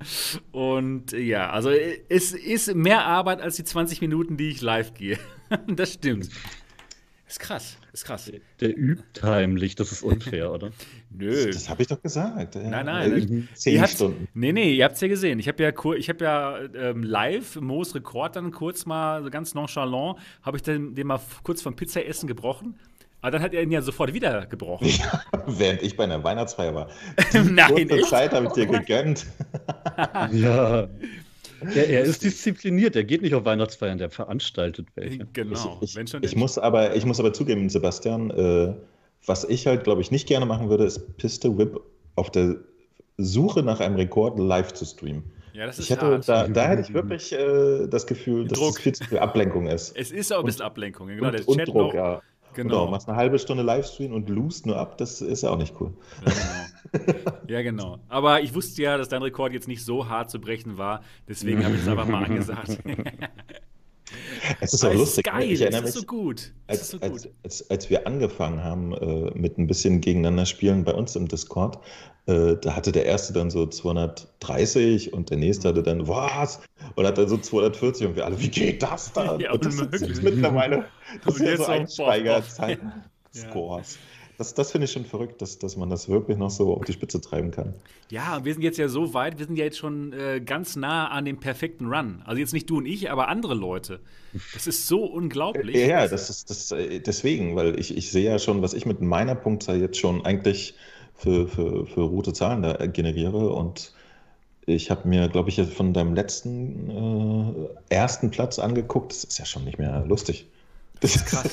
Und äh, ja, also äh, es ist mehr Arbeit als die 20 Minuten, die ich live gehe. das stimmt. Ist krass, ist krass. Der übt heimlich, das ist unfair, oder? Nö. Das habe ich doch gesagt. Ja. Nein, nein, Äh, ne? Zehn Ihr habt- Stunden. Nee, nee, ihr habt es ja gesehen. Ich habe ja, ich hab ja ähm, live Moos Rekord dann kurz mal, so ganz nonchalant, habe ich den, den mal kurz vom Pizzaessen gebrochen. Aber dann hat er ihn ja sofort wieder gebrochen. Während ich bei einer Weihnachtsfeier war. Nein, Kurze echt? Zeit habe ich dir gegönnt. Ja. Der, er ist diszipliniert, der geht nicht auf Weihnachtsfeiern, der veranstaltet welche. Genau. ich, wenn schon ich, denn- muss aber, ich muss aber zugeben, Sebastian, äh, was ich halt, glaube ich, nicht gerne machen würde, ist Piste Whip auf der Suche nach einem Rekord live zu streamen. ja, das ist Ich hätte, da, da hätte ich wirklich äh, das Gefühl, dass Druck. es viel zu viel Ablenkung ist. Es ist auch ein bisschen Ablenkung. Genau, der und, und Chat Druck, noch. ja. Genau. Genau, machst eine halbe Stunde Livestream und loost nur ab, das ist ja auch nicht cool. Ja, genau. ja, genau. Aber ich wusste ja, dass dein Rekord jetzt nicht so hart zu brechen war. Deswegen habe ich es einfach mal angesagt. Es ist auch es lustig. ist geil, ich erinnere es ist mich, so gut. Als, so als, gut. als, als wir angefangen haben äh, mit ein bisschen gegeneinander spielen bei uns im Discord, äh, da hatte der erste dann so 230 und der nächste hatte dann was und hat dann so 240 und wir alle, wie geht das da? Ja, und das sind jetzt mittlerweile das sind ja so so Einsteigerzeiten. Ja. Scores. Das, das finde ich schon verrückt, dass, dass man das wirklich noch so auf die Spitze treiben kann. Ja, wir sind jetzt ja so weit, wir sind ja jetzt schon äh, ganz nah an dem perfekten Run. Also jetzt nicht du und ich, aber andere Leute. Das ist so unglaublich. Ja, ja, das ist das, äh, deswegen, weil ich, ich sehe ja schon, was ich mit meiner Punktzahl jetzt schon eigentlich für, für, für rote Zahlen da generiere. Und ich habe mir, glaube ich, jetzt von deinem letzten äh, ersten Platz angeguckt. Das ist ja schon nicht mehr lustig. Das ist Krass.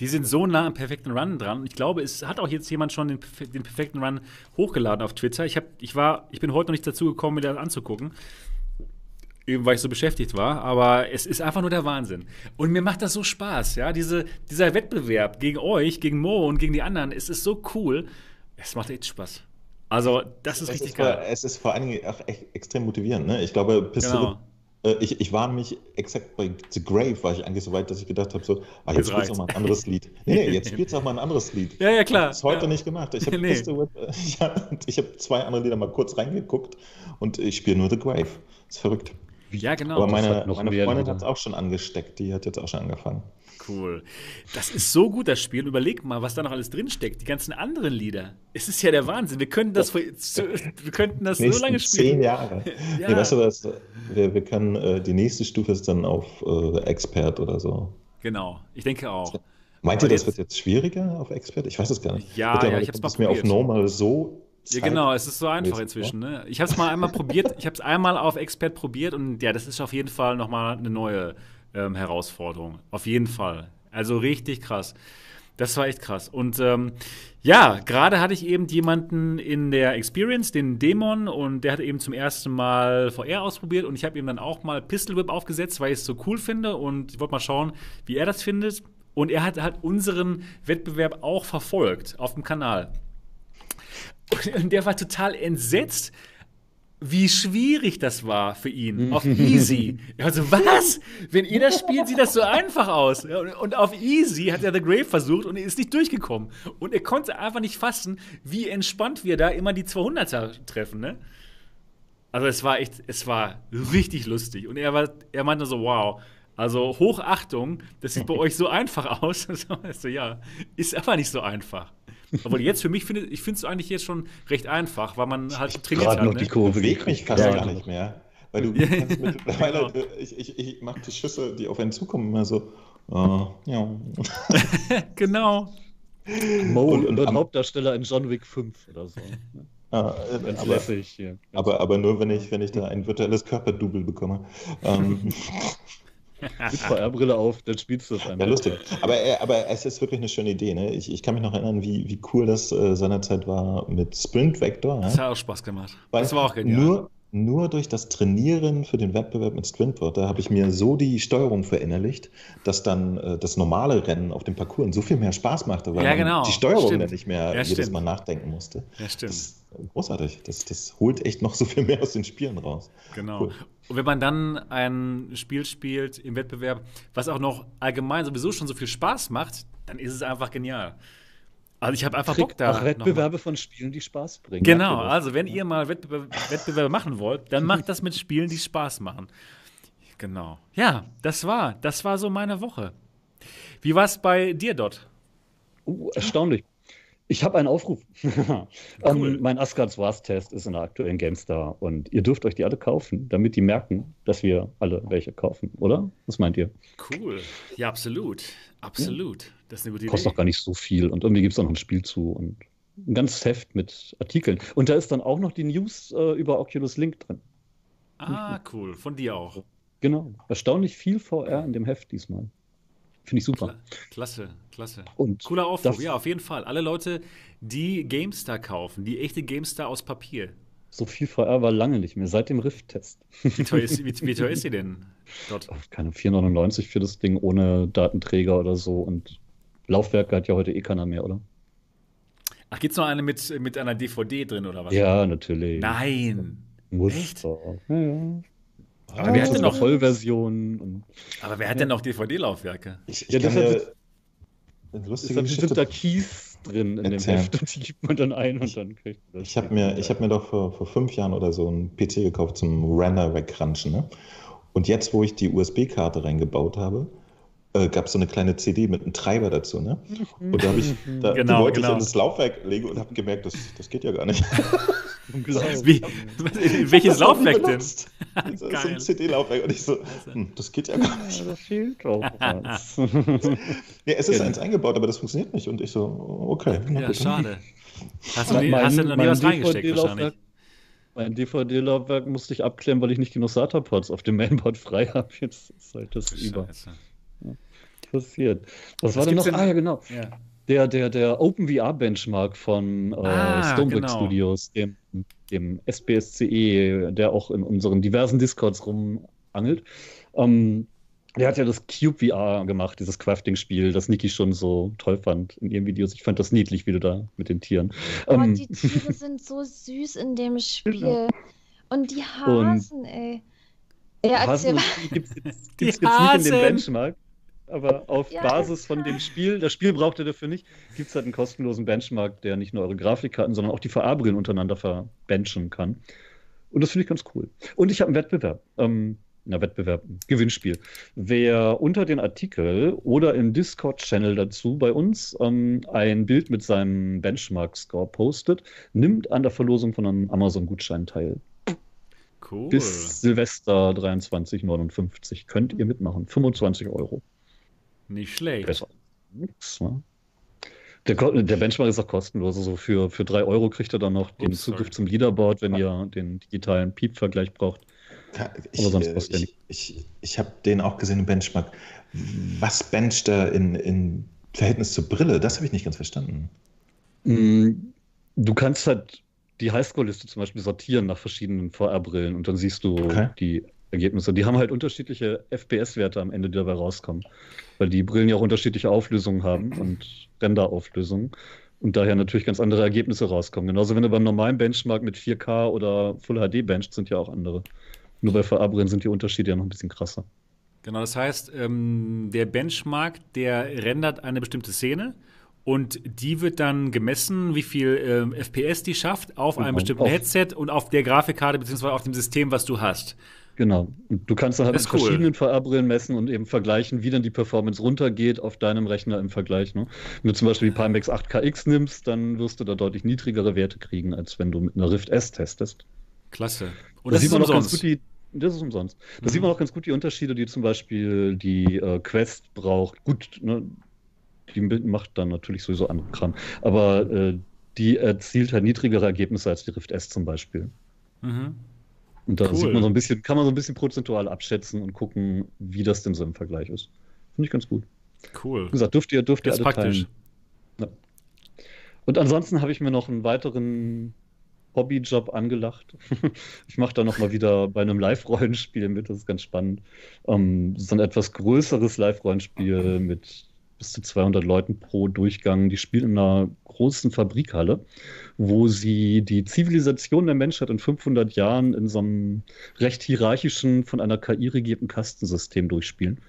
Die sind so nah am perfekten Run dran. Ich glaube, es hat auch jetzt jemand schon den, den perfekten Run hochgeladen auf Twitter. Ich, hab, ich, war, ich bin heute noch nicht dazu gekommen, mir das anzugucken. Eben weil ich so beschäftigt war. Aber es ist einfach nur der Wahnsinn. Und mir macht das so Spaß, ja. Diese, dieser Wettbewerb gegen euch, gegen Mo und gegen die anderen, es ist so cool. Es macht echt Spaß. Also, das ist Es richtig ist, vor, geil. es ist vor allen Dingen auch echt extrem motivierend. Ne? Ich glaube, Pistol, Genau. äh, ich, ich war nämlich exakt bei The Grave, war ich eigentlich so weit, dass ich gedacht habe, so, ah, jetzt spielst du mal ein anderes Lied. Nee, nee, jetzt spielst du auch mal ein anderes Lied. Ja, ja, klar. Es heute Ja. nicht gemacht. Ich habe Nee. Äh, ich habe zwei andere Lieder mal kurz reingeguckt und ich spiele nur The Grave. ist verrückt. Ja, genau. Aber meine, meine Freundin hat es auch schon angesteckt. Die hat jetzt auch schon angefangen. Cool. Das ist so gut, das Spiel. Überleg mal, was da noch alles drinsteckt. Die ganzen anderen Lieder. Es ist ja der Wahnsinn. Wir könnten das, wir könnten das so lange zehn spielen. Jahre. Ja. Nee, weißt du was? Wir, wir können, äh, die nächste Stufe ist dann auf äh, Expert oder so. Genau. Ich denke auch. Meint ihr, das jetzt- wird jetzt schwieriger auf Expert? Ich weiß es gar nicht. Ja, ja, ich mal es mir auf. Normal so. Ja, genau, es ist so einfach inzwischen. Ne? Ich habe es mal einmal probiert, ich habe es einmal auf Expert probiert und ja, das ist auf jeden Fall nochmal eine neue ähm, Herausforderung. Auf jeden Fall. Also richtig krass. Das war echt krass. Und ähm, ja, gerade hatte ich eben jemanden in der Experience, den Dämon, und der hat eben zum ersten Mal VR ausprobiert und ich habe ihm dann auch mal Pistol Whip aufgesetzt, weil ich es so cool finde und ich wollte mal schauen, wie er das findet. Und er hat halt unseren Wettbewerb auch verfolgt auf dem Kanal. Und der war total entsetzt, wie schwierig das war für ihn. Auf easy. Also, was? Wenn ihr das spielt, sieht das so einfach aus. Und auf easy hat er The Grave versucht und ist nicht durchgekommen. Und er konnte einfach nicht fassen, wie entspannt wir da immer die 200er treffen, ne? Also, es war echt, es war richtig lustig. Und er, war, er meinte so, wow. Also Hochachtung, das sieht bei euch so einfach aus. So, ja, ist aber nicht so einfach. Obwohl jetzt für mich finde ich finde es eigentlich jetzt schon recht einfach, weil man halt trainiert Gerade hat. noch Ne? die Ich Kurve bewege mich fast Ja, gar genau. nicht mehr. Weil du Ja, kannst mittlerweile, genau. ich, ich, ich mache die Schüsse, die auf einen zukommen, immer so. Äh, ja. Genau. Mo Und- und am- Hauptdarsteller in John Wick 5 oder so. Äh, Ganz aber, lässig hier. aber, aber nur, wenn ich, wenn ich da ein virtuelles Körperdouble bekomme. Ähm, Mit VR-Brille auf, dann spielst du es einfach. ja, lustig. Aber, äh, aber es ist wirklich eine schöne Idee. Ne? Ich, ich kann mich noch erinnern, wie, wie cool das äh, seinerzeit war mit Sprint Vector. Das Ja? hat auch Spaß gemacht. Weil Das war auch genial. Nur, nur durch das Trainieren für den Wettbewerb mit Sprintwörter habe ich mir so die Steuerung verinnerlicht, dass dann äh, das normale Rennen auf dem Parcours so viel mehr Spaß machte, weil Ja, genau. die Steuerung Stimmt. dann nicht mehr Ja, jedes. Mal nachdenken musste. ja, stimmt. Das ist großartig. Das, das holt echt noch so viel mehr aus den Spielen raus. Genau. Cool. Und wenn man dann ein Spiel spielt im Wettbewerb, was auch noch allgemein sowieso schon so viel Spaß macht, dann ist es einfach genial. Also ich habe einfach Bock da. auch Wettbewerbe von Spielen, die Spaß bringen. Genau, das? also wenn ihr mal Wettbewerbe, Wettbewerbe machen wollt, dann macht das mit Spielen, die Spaß machen. Genau. Ja, das war, das war so meine Woche. Wie war es bei dir dort? Uh, erstaunlich. Ich habe einen Aufruf. Cool. ähm, mein Asgards Wars Test ist in der aktuellen GameStar und ihr dürft euch die alle kaufen, damit die merken, dass wir alle welche kaufen, oder? Was meint ihr? Cool. Ja, absolut. Absolut. Das ist eine gute Idee. Kostet doch gar nicht so viel und irgendwie gibt es auch noch ein Spiel zu und ein ganzes Heft mit Artikeln. Und da ist dann auch noch die News äh, über Oculus Link drin. Ah, cool. Von dir auch. Genau. Erstaunlich viel VR in dem Heft diesmal. Finde ich super. Kla klasse, klasse. Und Cooler Aufruf, ja, auf jeden Fall. Alle Leute, die GameStar kaufen, die echte GameStar aus Papier. so viel VR war lange nicht mehr, seit dem Rift-Test. Wie teuer ist, wie, wie teuer ist sie denn dort? Keine 4,99 für das Ding ohne Datenträger oder so. Und Laufwerke hat ja heute eh keiner mehr, oder? Ach, gibt's noch eine mit, mit einer DVD drin oder was? Ja, natürlich. Nein. Muss Echt? Ja, ja. Aber wer hat denn noch noch, Vollversion? Und aber wer hat denn noch DVD-Laufwerke? Ich, ich Ja, deshalb lustige dann Geschichte sind da Keys drin in dem erzählen. Heft und die gibt man dann ein und dann kriegt man das. Ich habe mir, ich hab mir doch vor, vor fünf Jahren oder so einen PC gekauft zum Render wegranchen. Ne? Und jetzt, wo ich die USB-Karte reingebaut habe, äh, gab es so eine kleine CD mit einem Treiber dazu. Ne? Und da habe ich, da, Genau, wollte genau. ich in das Laufwerk legen und habe gemerkt, das, das geht ja gar nicht. Wie, welches hab ich Laufwerk denn? Das ist so ein CD-Laufwerk. Und ich so, hm, das geht ja gar nicht. Ja, da fehlt doch was. Ja, es ist Genau. eins eingebaut, aber das funktioniert nicht. Und ich so, okay. Ja, gut. schade. Hast du, Mein- nie, hast du noch nie mein was reingesteckt DVD-Laufwerk wahrscheinlich? Mein DVD-Laufwerk musste ich abklemmen, weil ich nicht genug SATA-Ports auf dem Mainboard frei habe. Jetzt ist halt das über Scheiße. passiert. Was, Was war denn noch? denn- Ah, ja, genau. Ja. Der, der, der OpenVR-Benchmark von äh, Ah, Stonebrick genau. Studios, dem, dem SPSCE, E, der auch in unseren diversen Discords rumangelt. Ähm, der hat ja das Cube VR gemacht, dieses Crafting-Spiel, das Niki schon so toll fand in ihren Videos. Ich fand das niedlich, wie du da mit den Tieren. Oh, Ähm, die Tiere sind so süß in dem Spiel. Genau. Und die Hasen, ey. Ja, Hasen und gibt es jetzt, gibt's jetzt nicht in dem. Benchmark. Aber auf Ja, Basis von dem Spiel, das Spiel braucht ihr dafür nicht, gibt es halt einen kostenlosen Benchmark, der nicht nur eure Grafikkarten, sondern auch die VR-Brillen untereinander verbenchen kann. Und das finde ich ganz cool. Und ich habe einen Wettbewerb. Ähm, na, Wettbewerb, Gewinnspiel. Wer unter den Artikel oder im Discord-Channel dazu bei uns ähm, ein Bild mit seinem Benchmark-Score postet, nimmt an der Verlosung von einem Amazon-Gutschein teil. Cool. Bis Silvester 23,59 könnt ihr mitmachen. 25 Euro. Nicht schlecht. Besser. Nix, ne? Der, der, Benchmark ist auch kostenlos. Also für, für 3 Euro kriegt er dann noch den Ups, Zugriff sorry. zum Leaderboard, wenn ihr den digitalen Piep-Vergleich braucht. Ich, Aber sonst kostet äh, ich, ich, ich habe den auch gesehen im Benchmark. Was bencht er in, in Verhältnis zur Brille? Das habe ich nicht ganz verstanden. Mm, du kannst halt die Highscore-Liste zum Beispiel sortieren nach verschiedenen VR-Brillen und dann siehst du okay. die Ergebnisse. Die haben halt unterschiedliche FPS-Werte am Ende, die dabei rauskommen. Weil die Brillen ja auch unterschiedliche Auflösungen haben und Render-Auflösungen und daher natürlich ganz andere Ergebnisse rauskommen. Genauso wenn du beim normalen Benchmark mit 4K oder Full HD bencht, sind ja auch andere. Nur bei VR-Brillen sind die Unterschiede ja noch ein bisschen krasser. Genau, das heißt, ähm, der Benchmark, der rendert eine bestimmte Szene und die wird dann gemessen, wie viel ähm, FPS die schafft auf genau. einem bestimmten auf. Headset und auf der Grafikkarte beziehungsweise auf dem System, was du hast. Genau. Und du kannst dann halt mit cool. verschiedenen VR-Brillen messen und eben vergleichen, wie dann die Performance runtergeht auf deinem Rechner im Vergleich. Ne? Wenn du zum Beispiel die Pimax 8KX nimmst, dann wirst du da deutlich niedrigere Werte kriegen, als wenn du mit einer Rift S testest. Klasse. Und das, das sieht man auch ganz gut die, das ist umsonst. Da mhm. sieht man auch ganz gut die Unterschiede, die zum Beispiel die äh, Quest braucht. Gut, ne, die macht dann natürlich sowieso andere Kram. Aber äh, die erzielt halt niedrigere Ergebnisse als die Rift S zum Beispiel. Mhm. Und da cool. sieht man so ein bisschen, kann man so ein bisschen prozentual abschätzen und gucken, wie das denn so im Vergleich ist. Finde ich ganz gut. Cool. Wie gesagt, dürft ihr, dürft ihr alle praktisch. Ja. Und ansonsten habe ich mir noch einen weiteren Hobbyjob angelacht. ich mache da nochmal wieder bei einem Live-Rollenspiel mit, das ist ganz spannend. Ähm, so ein etwas größeres Live-Rollenspiel mit bis zu 200 Leuten pro Durchgang. Die spielen in einer großen Fabrikhalle, wo sie die Zivilisation der Menschheit in 500 Jahren in so einem recht hierarchischen, von einer KI regierten Kastensystem durchspielen.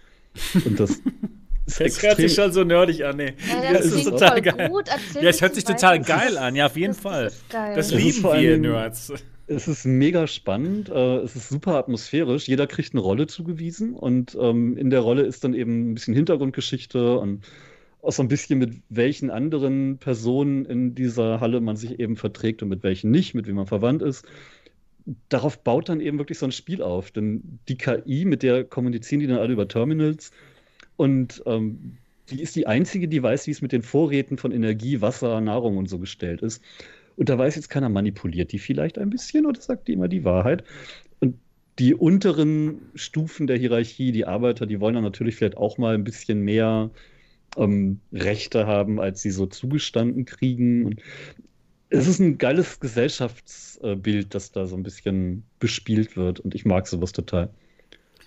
Und das Das hört sich schon so nerdig an, ey. Ja, das, das ist total geil. Gut. ja, es hört sich total geil an, ja, auf jeden das Fall. Das, das lieben wir Nerds. Es ist mega spannend, äh, es ist super atmosphärisch. Jeder kriegt eine Rolle zugewiesen und ähm, in der Rolle ist dann eben ein bisschen Hintergrundgeschichte und auch so ein bisschen mit welchen anderen Personen in dieser Halle man sich eben verträgt und mit welchen nicht, mit wem man verwandt ist. Darauf baut dann eben wirklich so ein Spiel auf, denn die KI, mit der kommunizieren die dann alle über Terminals und ähm, die ist die einzige, die weiß, wie es mit den Vorräten von Energie, Wasser, Nahrung und so gestellt ist. Und da weiß jetzt keiner, manipuliert die vielleicht ein bisschen oder sagt die immer die Wahrheit? Und die unteren Stufen der Hierarchie, die Arbeiter, die wollen dann natürlich vielleicht auch mal ein bisschen mehr ähm, Rechte haben, als sie so zugestanden kriegen. Und es ist ein geiles Gesellschaftsbild, das da so ein bisschen bespielt wird. Und ich mag sowas total.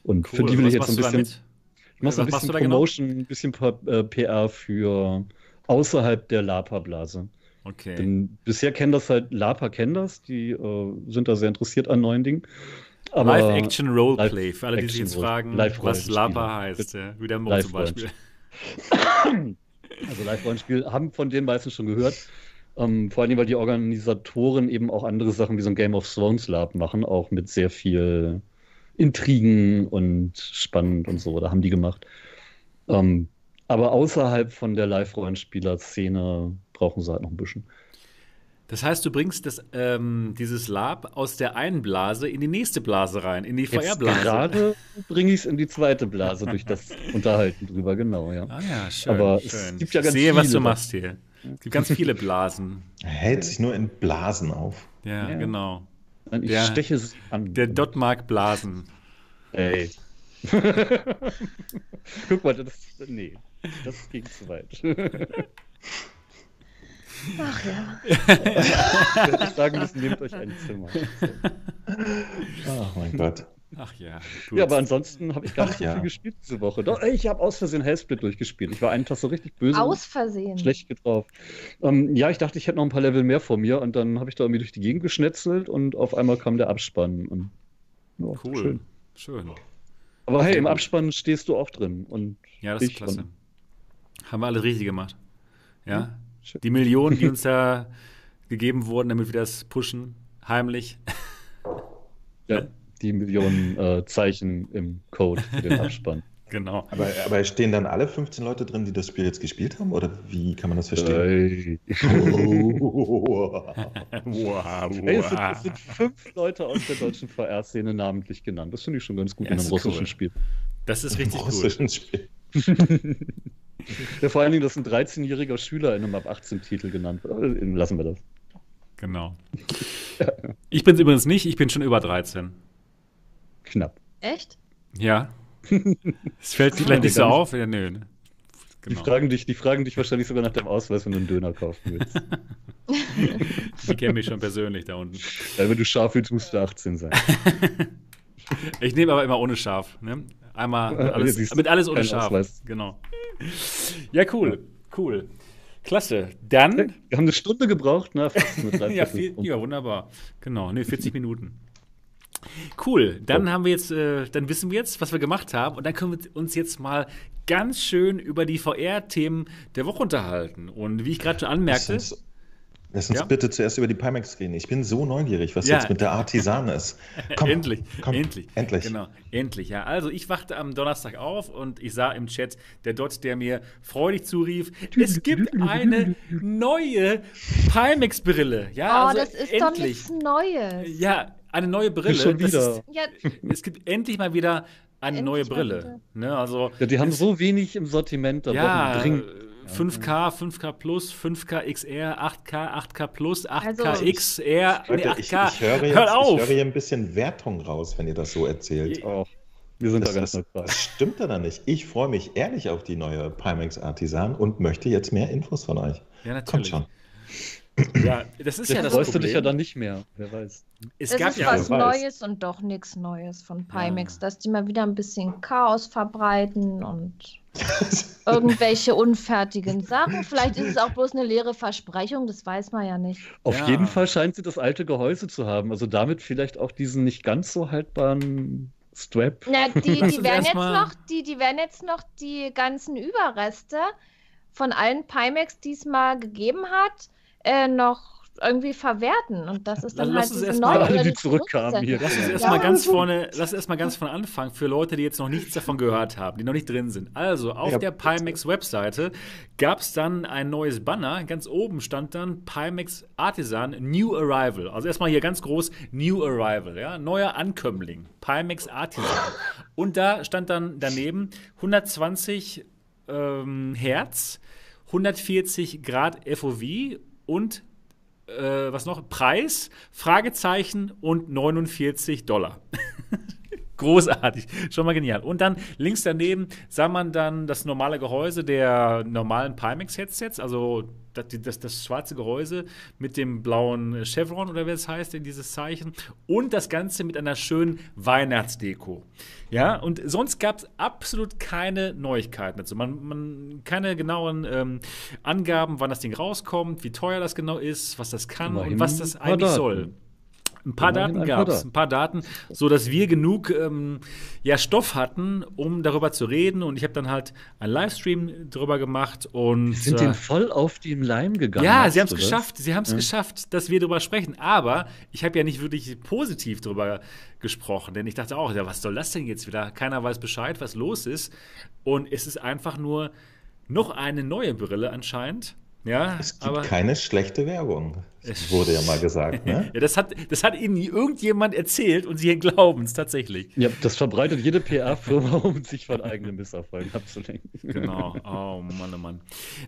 Und cool. für die will ich jetzt ein bisschen. Ich mache so ein bisschen genau? Promotion, ein bisschen PR für außerhalb der Lapa-Blase. Okay. Denn bisher kennen das halt, Lapa kennen das, die äh, sind da sehr interessiert an neuen Dingen. Live-Action-Roleplay, für alle, die sich jetzt fragen, was Lapa heißt, ja, wie der Mo zum Beispiel. also Live-Rollenspiel haben von den meisten schon gehört. Ähm, vor allem, weil die Organisatoren eben auch andere Sachen wie so ein Game of Thrones Lab machen, auch mit sehr viel Intrigen und spannend und so. Da haben die gemacht. Ähm, aber außerhalb von der Live-Rollenspieler-Szene brauchen sie halt noch ein bisschen. Das heißt, du bringst das, ähm, dieses Lab aus der einen Blase in die nächste Blase rein, in die Feuerblase. Gerade bringe ich es in die zweite Blase durch das Unterhalten drüber, genau, ja. Ah ja, schön. Aber schön. es gibt ja ganz ich sehe, viele, was du machst hier. Es gibt ganz viele Blasen. Er hält sich nur in Blasen auf. Ja, ja. genau. Ich der, steche es an. Der Dotmark Blasen. Ey. Guck mal, das. Nee, das ging zu weit. Ach ja. ich sagen müssen, nehmt euch ein Zimmer. Ach mein Gott. Ach ja. Gut. Ja, aber ansonsten habe ich gar nicht Ach, so ja. viel gespielt diese Woche. Doch, ich habe aus Versehen Hellsplit durchgespielt. Ich war einen Tag so richtig böse. Aus Versehen. Schlecht getroffen. Ähm, ja, ich dachte, ich hätte noch ein paar Level mehr vor mir und dann habe ich da irgendwie durch die Gegend geschnetzelt und auf einmal kam der Abspann. Und, oh, cool. Schön. schön. Aber hey, im Abspann stehst du auch drin. Und ja, das ist klasse. Haben wir alles richtig gemacht. Ja. Die Millionen, die uns da gegeben wurden, damit wir das pushen, heimlich. Ja, die Millionen äh, Zeichen im Code für den Abspann. Genau. Aber, aber stehen dann alle 15 Leute drin, die das Spiel jetzt gespielt haben? Oder wie kann man das verstehen? Hey. wow, wow. Hey, es, sind, es, sind, fünf Leute aus der deutschen VR-Szene namentlich genannt. Das finde ich schon ganz gut ja, in einem russischen cool. Spiel. Das ist richtig russischen Spiel. Ja, vor allen Dingen, dass ein 13-jähriger Schüler in einem ab 18-Titel genannt wird. Lassen wir das. Genau. Ich bin es übrigens nicht, ich bin schon über 13. Knapp. Echt? Ja. Es fällt dir vielleicht nicht so auf. Ja, nö. Genau. Die, fragen dich, die fragen dich wahrscheinlich sogar nach dem Ausweis, wenn du einen Döner kaufen willst. die kennen mich schon persönlich da unten. Ja, wenn du scharf willst, musst du 18 sein. ich nehme aber immer ohne Scharf. Ne? Einmal mit alles, mit alles ohne Scharf. Ausweis. Genau. Ja, cool. Cool. Klasse. Dann. Wir haben eine Stunde gebraucht, ne? ja, viel, ja, wunderbar. Genau, ne, 40 Minuten. Cool, dann haben wir jetzt, äh, dann wissen wir jetzt, was wir gemacht haben und dann können wir uns jetzt mal ganz schön über die VR-Themen der Woche unterhalten. Und wie ich gerade schon anmerkte. Lass uns ja? bitte zuerst über die Pimax reden. Ich bin so neugierig, was ja. jetzt mit der Artisan ist. Komm, endlich, komm, endlich. Endlich. Genau, endlich, ja. Also ich wachte am Donnerstag auf und ich sah im Chat der Dot, der mir freudig zurief, es gibt eine neue Pimax-Brille. Ja, oh, also das ist endlich. doch nichts Neues. Ja, eine neue Brille. Schon wieder. Ist, ja. Es gibt endlich mal wieder eine endlich neue Brille. Ne, also, ja, die haben so wenig im Sortiment. Da ja, dringend 5K, 5K Plus, 5K XR, 8K, 8K Plus, 8K also, XR, nee, 8K. Ich, ich, höre jetzt, Hört auf. ich höre hier ein bisschen Wertung raus, wenn ihr das so erzählt. Oh, wir sind das, da ganz neutral. Das stimmt da nicht. Ich freue mich ehrlich auf die neue Pimax Artisan und möchte jetzt mehr Infos von euch. Ja, natürlich. Kommt schon. Ja, das ist ja das freust Problem. du dich ja dann nicht mehr, wer weiß. Es, es gab ist ja was Neues und doch nichts Neues von Pimax, ja. dass die mal wieder ein bisschen Chaos verbreiten und irgendwelche unfertigen Sachen. Vielleicht ist es auch bloß eine leere Versprechung, das weiß man ja nicht. Auf ja. jeden Fall scheint sie das alte Gehäuse zu haben, also damit vielleicht auch diesen nicht ganz so haltbaren Strap. Na, die, die, werden jetzt noch, die, die werden jetzt noch die ganzen Überreste von allen Pimax, die es mal gegeben hat, äh, noch irgendwie verwerten und das ist dann lass halt diese neue alle, die zurückkamen hier. Lass uns erstmal ja. ganz vorne, lass erstmal ganz von Anfang für Leute, die jetzt noch nichts davon gehört haben, die noch nicht drin sind. Also auf ja, der Pimax Webseite gab es dann ein neues Banner. Ganz oben stand dann Pimax Artisan New Arrival. Also erstmal hier ganz groß New Arrival, ja, neuer Ankömmling, Pimax Artisan. Und da stand dann daneben 120 ähm, Hertz, 140 Grad FOV und äh, was noch? Preis, Fragezeichen und 49 Dollar. Großartig, schon mal genial. Und dann links daneben sah man dann das normale Gehäuse der normalen Pimax-Headsets, also das, das, das, schwarze Gehäuse mit dem blauen Chevron oder wie es heißt, in dieses Zeichen. Und das Ganze mit einer schönen Weihnachtsdeko. Ja, und sonst gab es absolut keine Neuigkeiten dazu. Man, man keine genauen ähm, Angaben, wann das Ding rauskommt, wie teuer das genau ist, was das kann Immerhin und was das eigentlich soll. Ein paar Daten gab es, ein paar Daten, so dass wir genug ähm, ja, Stoff hatten, um darüber zu reden. Und ich habe dann halt einen Livestream darüber gemacht und Sie sind äh, den voll auf den Leim gegangen. Ja, sie haben es geschafft. Sie haben es ja. geschafft, dass wir darüber sprechen. Aber ich habe ja nicht wirklich positiv darüber gesprochen, denn ich dachte auch, ja, was soll das denn jetzt wieder? Keiner weiß Bescheid, was los ist. Und es ist einfach nur noch eine neue Brille anscheinend ja, es gibt aber, keine schlechte Werbung. Das wurde ja mal gesagt. Ne? ja, das hat, das hat ihnen irgendjemand erzählt und sie glauben es tatsächlich. Ja, das verbreitet jede PR-Firma, um sich von eigenen Misserfolgen abzulenken. Genau. Oh Mann, oh Mann.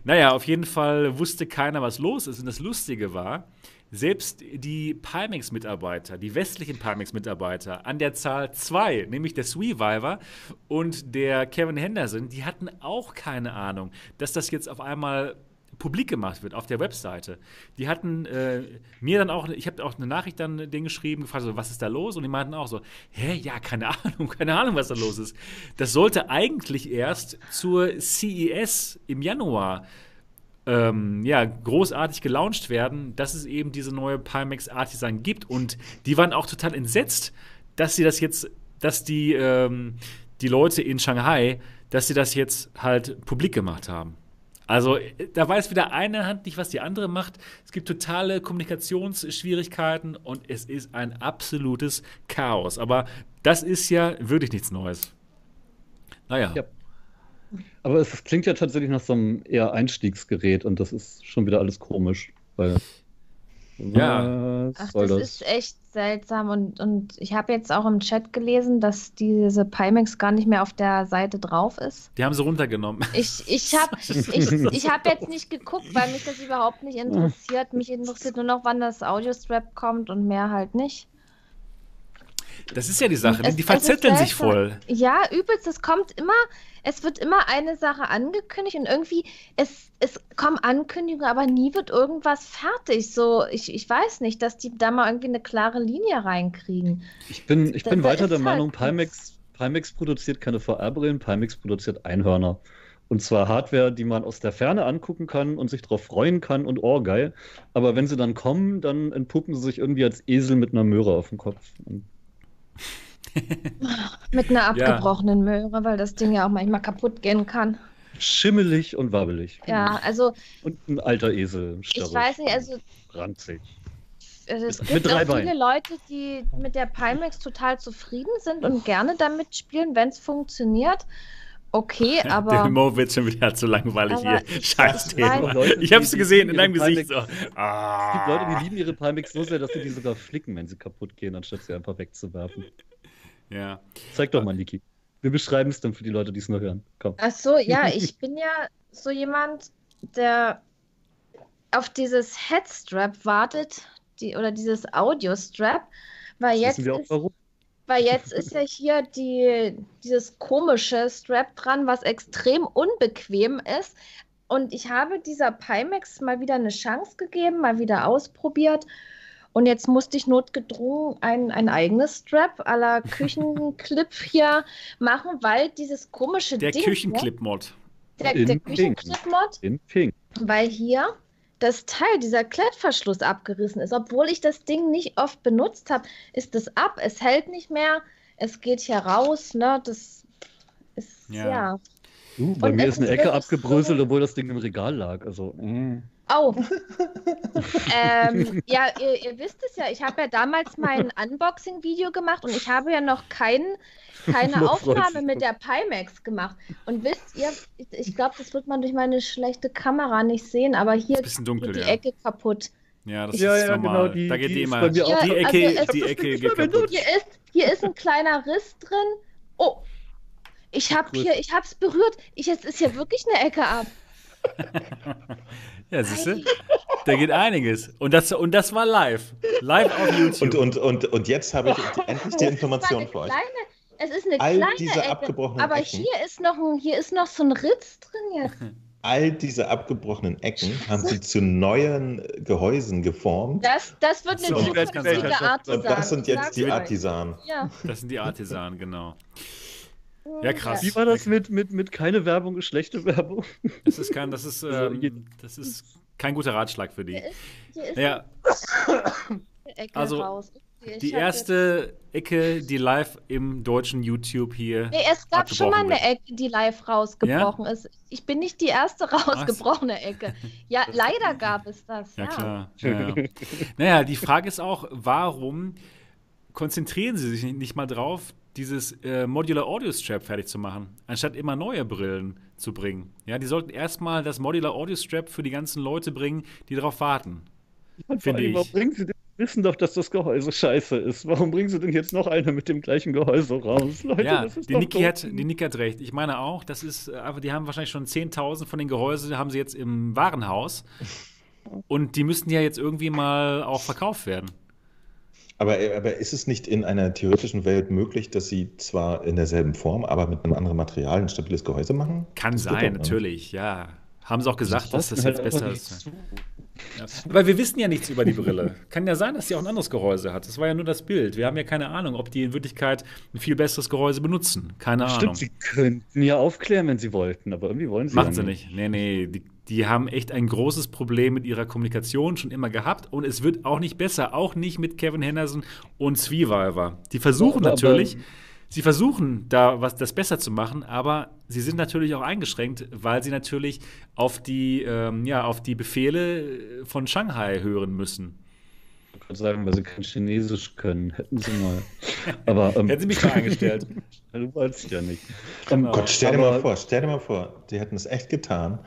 Naja, auf jeden Fall wusste keiner, was los ist. Und das Lustige war, selbst die Pimax-Mitarbeiter, die westlichen Pimax-Mitarbeiter an der Zahl zwei, nämlich der Sweeviver und der Kevin Henderson, die hatten auch keine Ahnung, dass das jetzt auf einmal publik gemacht wird auf der Webseite. Die hatten äh, mir dann auch, ich habe auch eine Nachricht dann denen geschrieben, gefragt, so, was ist da los? Und die meinten auch so, hä, ja, keine Ahnung, keine Ahnung, was da los ist. Das sollte eigentlich erst zur CES im Januar ähm, ja, großartig gelauncht werden, dass es eben diese neue Pimax Artisan gibt. Und die waren auch total entsetzt, dass sie das jetzt, dass die, ähm, die Leute in Shanghai, dass sie das jetzt halt publik gemacht haben. Also da weiß wieder eine Hand nicht, was die andere macht. Es gibt totale Kommunikationsschwierigkeiten und es ist ein absolutes Chaos. Aber das ist ja wirklich nichts Neues. Naja. Ja. Aber es klingt ja tatsächlich nach so einem eher Einstiegsgerät und das ist schon wieder alles komisch, weil ja. Ach, das, das, ist echt seltsam. Und, und ich habe jetzt auch im Chat gelesen, dass diese Pimax gar nicht mehr auf der Seite drauf ist. Die haben sie runtergenommen. Ich, ich habe ich, ich hab jetzt nicht geguckt, weil mich das überhaupt nicht interessiert. Mich interessiert nur noch, wann das Audio-Strap kommt und mehr halt nicht. Das ist ja die Sache, es, die verzetteln sich voll. Ja, übelst, es kommt immer, es wird immer eine Sache angekündigt und irgendwie, es, es kommen Ankündigungen, aber nie wird irgendwas fertig. So, ich, ich weiß nicht, dass die da mal irgendwie eine klare Linie reinkriegen. Ich bin, ich bin weiter der halt Meinung, Pimax, Pimax produziert keine VR-Brillen, Pimax produziert Einhörner. Und zwar Hardware, die man aus der Ferne angucken kann und sich darauf freuen kann und oh geil. Aber wenn sie dann kommen, dann entpuppen sie sich irgendwie als Esel mit einer Möhre auf dem Kopf. Und Mit einer abgebrochenen ja. Möhre, weil das Ding ja auch manchmal kaputt gehen kann. Schimmelig und wabbelig. Ja, also. Und ein alter Esel. Ich weiß nicht, also. Ranzig. Es gibt auch viele Leute, die mit der Pimax total zufrieden sind und gerne damit spielen, wenn es funktioniert. Okay, aber. Der Mo wird schon wieder zu langweilig hier. Scheiß Thema. Ich, ich hab's gesehen in deinem Gesicht. So. Ah. Es gibt Leute, die lieben ihre Pimax so sehr, dass sie die sogar flicken, wenn sie kaputt gehen, anstatt sie einfach wegzuwerfen. Ja. Zeig doch mal, Niki. Wir beschreiben es dann für die Leute, die es nur hören. Komm. Ach so, ja, ich bin ja so jemand, der auf dieses Headstrap wartet, die, oder dieses Audio-Strap, weil jetzt. wir auch ist, warum. Weil jetzt ist ja hier die, dieses komische Strap dran, was extrem unbequem ist. Und ich habe dieser Pimax mal wieder eine Chance gegeben, mal wieder ausprobiert. Und jetzt musste ich notgedrungen ein, ein eigenes Strap à la Küchenclip hier machen, weil dieses komische der Ding. Küchenclip-Mod. Der, der Küchenclip-Mod. In Pink. Weil hier das Teil, dieser Klettverschluss abgerissen ist. Obwohl ich das Ding nicht oft benutzt habe, ist es ab. Es hält nicht mehr. Es geht hier raus. Ne? Das ist ja. ja. Uh, bei Und mir ist eine Ecke abgebröselt, so obwohl das Ding im Regal lag. Also, äh. Oh. ähm, ja, ihr, ihr, wisst es ja, ich habe ja damals mein Unboxing-Video gemacht und ich habe ja noch kein, keine Aufnahme mit der Pimax gemacht. Und wisst ihr, ich glaube, das wird man durch meine schlechte Kamera nicht sehen, aber hier ist dunkel, die ja. Ecke kaputt. Ja, das ja, ist ja, normal. Genau, die, da geht die, immer. Die, ja, Ecke, also die Ecke geht kaputt. Hier ist, hier ist ein kleiner Riss drin. Oh, ich habe hier, ich habe es berührt. Ich, es ist hier wirklich eine Ecke ab. Ja, siehst du? Da geht einiges. Und das, und das war live. Live auf YouTube. Und, und, und, und jetzt habe ich endlich die Information für euch. Kleine, es ist eine All kleine diese Ecke, abgebrochenen aber Ecken, hier ist, noch ein, hier ist noch so ein Ritz drin jetzt. All diese abgebrochenen Ecken haben sie zu neuen Gehäusen geformt. Das, das wird eine so, zukünftige Artisan. Und das sind jetzt die Artisanen. Ja. Das sind die Artisanen, genau. Ja, krass. Wie war das mit, mit, mit keine Werbung ist schlechte Werbung? Das ist kein, das ist, ähm, das ist kein guter Ratschlag für die. ja. also, raus. Die erste Ecke, die live im deutschen YouTube hier. Nee, es gab schon mal eine Ecke, die live rausgebrochen ja? ist. Ich bin nicht die erste rausgebrochene Ecke. Ja, leider gab es das. Ja, ja. klar. Ja, naja, die Frage ist auch, warum konzentrieren sie sich nicht mal drauf, dieses äh, Modular Audio Strap fertig zu machen, anstatt immer neue Brillen zu bringen. Ja, die sollten erstmal das Modular Audio Strap für die ganzen Leute bringen, die darauf warten. Finde ich. Warum bringen sie denn? wissen doch, dass das Gehäuse scheiße ist. Warum bringen sie denn jetzt noch eine mit dem gleichen Gehäuse raus? Leute, ja, die Niki, hat, die Niki hat recht. Ich meine auch, das ist einfach, die haben wahrscheinlich schon 10.000 von den Gehäusen, haben sie jetzt im Warenhaus. Und die müssten ja jetzt irgendwie mal auch verkauft werden. Aber, aber ist es nicht in einer theoretischen Welt möglich, dass sie zwar in derselben Form, aber mit einem anderen Material ein stabiles Gehäuse machen? Kann das sein, natürlich, ja. Haben sie auch gesagt, das dass das jetzt halt besser ist. Ja. Aber wir wissen ja nichts über die Brille. Kann ja sein, dass sie auch ein anderes Gehäuse hat. Das war ja nur das Bild. Wir haben ja keine Ahnung, ob die in Wirklichkeit ein viel besseres Gehäuse benutzen. Keine Stimmt, Ahnung. sie könnten ja aufklären, wenn sie wollten, aber irgendwie wollen sie Machen sie nicht. nicht. Nee, nee. Die, die haben echt ein großes Problem mit ihrer Kommunikation schon immer gehabt und es wird auch nicht besser, auch nicht mit Kevin Henderson und Sweeviver. Die versuchen ja, natürlich, sie versuchen da was das besser zu machen, aber sie sind natürlich auch eingeschränkt, weil sie natürlich auf die, ähm, ja, auf die Befehle von Shanghai hören müssen. Ich würde sagen, weil sie kein Chinesisch können, hätten sie mal. Aber, ähm, hätten sie mich mal eingestellt. du weißt ja nicht. Ähm, Gott, stell dir mal vor, stell dir mal vor, die hätten es echt getan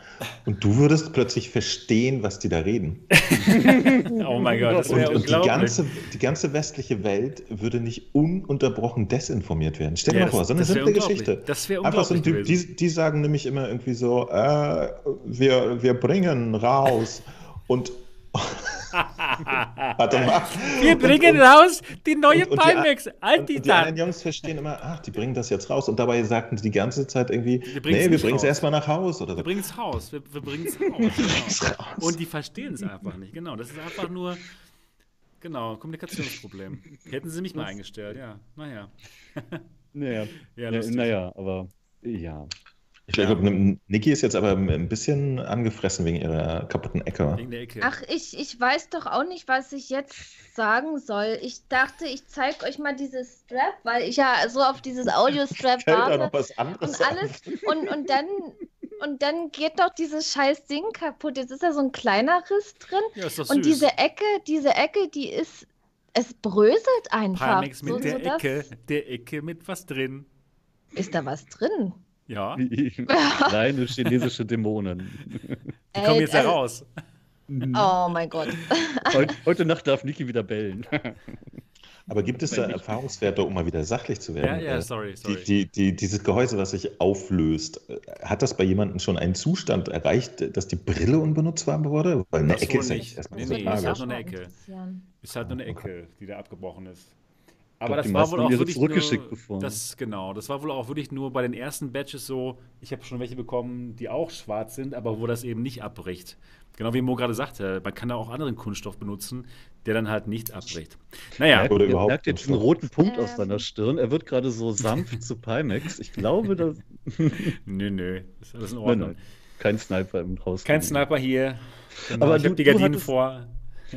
und du würdest plötzlich verstehen, was die da reden. oh mein Gott, das wäre unglaublich. Und die ganze, die ganze westliche Welt würde nicht ununterbrochen desinformiert werden. Stell dir ja, mal vor, so eine simple Geschichte. Das wäre unglaublich. Einfach so, die, die, sagen nämlich immer irgendwie so, äh, wir, wir bringen raus und Warte mal. Wir bringen und, raus die neue und, und Pimax. Die, und, die anderen Jungs verstehen immer, ach, die bringen das jetzt raus. Und dabei sagten sie die ganze Zeit irgendwie, wir nee, wir bringen es erstmal nach Hause. Oder so. Wir bringen es raus. Wir, wir bringen es raus. Genau. Und die verstehen es einfach nicht. Genau, das ist einfach nur, genau, Kommunikationsproblem. Hätten sie mich mal eingestellt, ja. Naja. Naja, ja, naja aber ja. Ich ja. glaube, Niki ist jetzt aber ein bisschen angefressen wegen ihrer kaputten Ecke. Wegen der Ecke. Ach, ich, ich weiß doch auch nicht, was ich jetzt sagen soll. Ich dachte, ich zeige euch mal dieses Strap, weil ich ja so auf dieses Audio-Strap warte. Noch was anderes und alles. Und, und dann. Und dann geht doch dieses scheiß Ding kaputt. Jetzt ist da so ein kleiner Riss drin. Ja, ist doch süß. Und diese Ecke, diese Ecke, die ist. Es bröselt einfach. Nichts mit so, der so Ecke. Der Ecke mit was drin. Ist da was drin? Ja. Kleine chinesische Dämonen. Die kommen jetzt heraus. Oh mein Gott. Heute, heute Nacht darf Niki wieder bellen. Aber gibt es da Erfahrungswerte, um mal wieder sachlich zu werden? Ja, ja, sorry, sorry. Die, die, die, dieses Gehäuse, was sich auflöst, hat das bei jemandem schon einen Zustand erreicht, dass die Brille unbenutzbar wurde? Weil eine das Ecke ist nicht. erstmal nee, nee, ist halt nur eine Ecke. Ist halt nur eine Ecke, die da abgebrochen ist. Aber glaub, das war wohl auch wirklich zurückgeschickt nur, das genau, das war wohl auch wirklich nur bei den ersten Batches so. Ich habe schon welche bekommen, die auch schwarz sind, aber wo das eben nicht abbricht. Genau wie Mo gerade sagte, man kann da auch anderen Kunststoff benutzen, der dann halt nicht abbricht. Naja. Merkt, oder ihr merkt jetzt diesen roten Punkt ähm. aus seiner Stirn. Er wird gerade so sanft zu Pimax. Ich glaube, das. nö, nö. Ist alles in Ordnung. Nein, nein. Kein Sniper im Haus. Kein Sniper hier. Genau. Aber ich habe die Gardinen vor.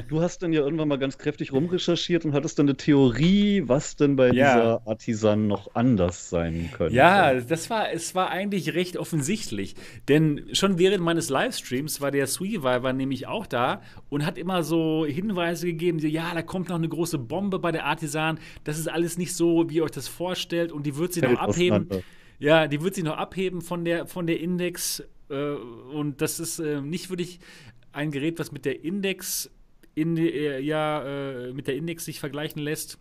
Du hast dann ja irgendwann mal ganz kräftig rumrecherchiert und hattest dann eine Theorie, was denn bei ja. dieser Artisan noch anders sein könnte. Ja, das war, es war eigentlich recht offensichtlich. Denn schon während meines Livestreams war der Sweeviver nämlich auch da und hat immer so Hinweise gegeben, ja, da kommt noch eine große Bombe bei der Artisan. Das ist alles nicht so, wie ihr euch das vorstellt und die wird sich noch abheben. Ja, die wird sich noch abheben von der, von der Index. Äh, und das ist äh, nicht wirklich ein Gerät, was mit der Index in, äh, ja, äh, mit der Index sich vergleichen lässt.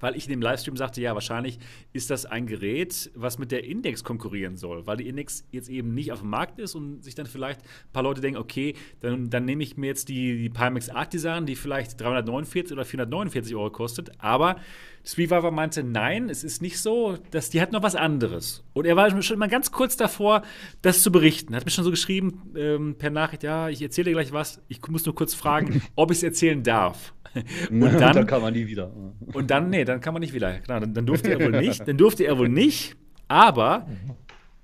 Weil ich in dem Livestream sagte, ja, wahrscheinlich ist das ein Gerät, was mit der Index konkurrieren soll, weil die Index jetzt eben nicht auf dem Markt ist und sich dann vielleicht ein paar Leute denken, okay, dann, dann nehme ich mir jetzt die, die Pimax Artisan, die vielleicht 349 oder 449 Euro kostet, aber Sweetwater meinte, nein, es ist nicht so, dass die hat noch was anderes. Und er war schon mal ganz kurz davor, das zu berichten. Er hat mir schon so geschrieben ähm, per Nachricht, ja, ich erzähle dir gleich was. Ich muss nur kurz fragen, ob ich es erzählen darf. Und dann, dann, kann man nie wieder. Und dann, nee, dann kann man nicht wieder. Genau, dann, dann durfte er wohl nicht. Dann durfte er wohl nicht. Aber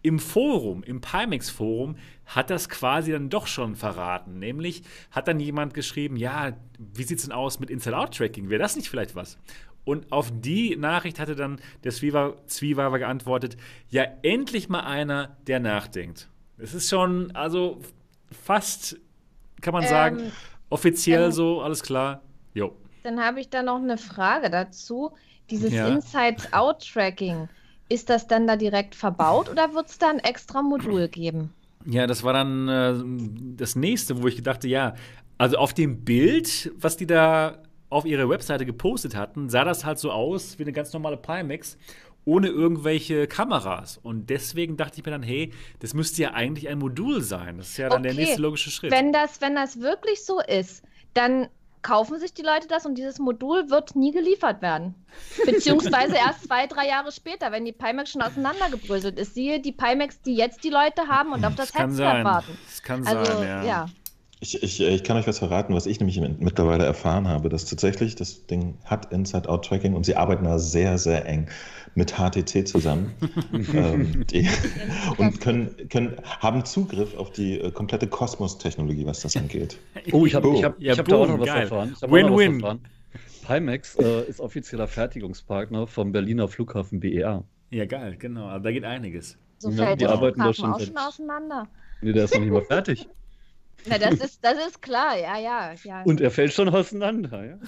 im Forum, im Pimax-Forum, hat das quasi dann doch schon verraten. Nämlich hat dann jemand geschrieben, ja, wie sieht es denn aus mit Inside-Out-Tracking? Wäre das nicht vielleicht was? Und auf die Nachricht hatte dann der Zwiewaver geantwortet: Ja, endlich mal einer, der nachdenkt. Es ist schon, also fast, kann man ähm, sagen, offiziell ähm, so, alles klar. Jo. Dann habe ich da noch eine Frage dazu. Dieses ja. Inside-Out-Tracking, ist das dann da direkt verbaut oder wird es da ein extra Modul geben? Ja, das war dann äh, das nächste, wo ich dachte, ja, also auf dem Bild, was die da auf ihre Webseite gepostet hatten, sah das halt so aus wie eine ganz normale Pimax ohne irgendwelche Kameras. Und deswegen dachte ich mir dann, hey, das müsste ja eigentlich ein Modul sein. Das ist ja dann okay. der nächste logische Schritt. Wenn das, wenn das wirklich so ist, dann kaufen sich die Leute das und dieses Modul wird nie geliefert werden. Beziehungsweise erst zwei, drei Jahre später, wenn die Pimax schon auseinandergebröselt ist. Siehe die Pimax, die jetzt die Leute haben und auf das, das Headset warten. Das kann also, sein, ja. ja. Ich, ich, ich kann euch was verraten, was ich nämlich mittlerweile erfahren habe, dass tatsächlich das Ding hat Inside-Out-Tracking und sie arbeiten da sehr, sehr eng mit HTC zusammen ähm, die, und können, können, haben Zugriff auf die äh, komplette Kosmos-Technologie, was das angeht. Oh, ich habe oh. ich hab, ich hab da auch noch was erfahren. Win-win. Pimax äh, ist offizieller Fertigungspartner vom Berliner Flughafen BER. Ja, geil, genau. Da geht einiges. So Ja, fällt die der arbeiten da schon schon auseinander. Nee, der ist noch nicht mal fertig. Na, das ist, das ist klar, ja, ja. ja. Und er fällt schon auseinander, ja.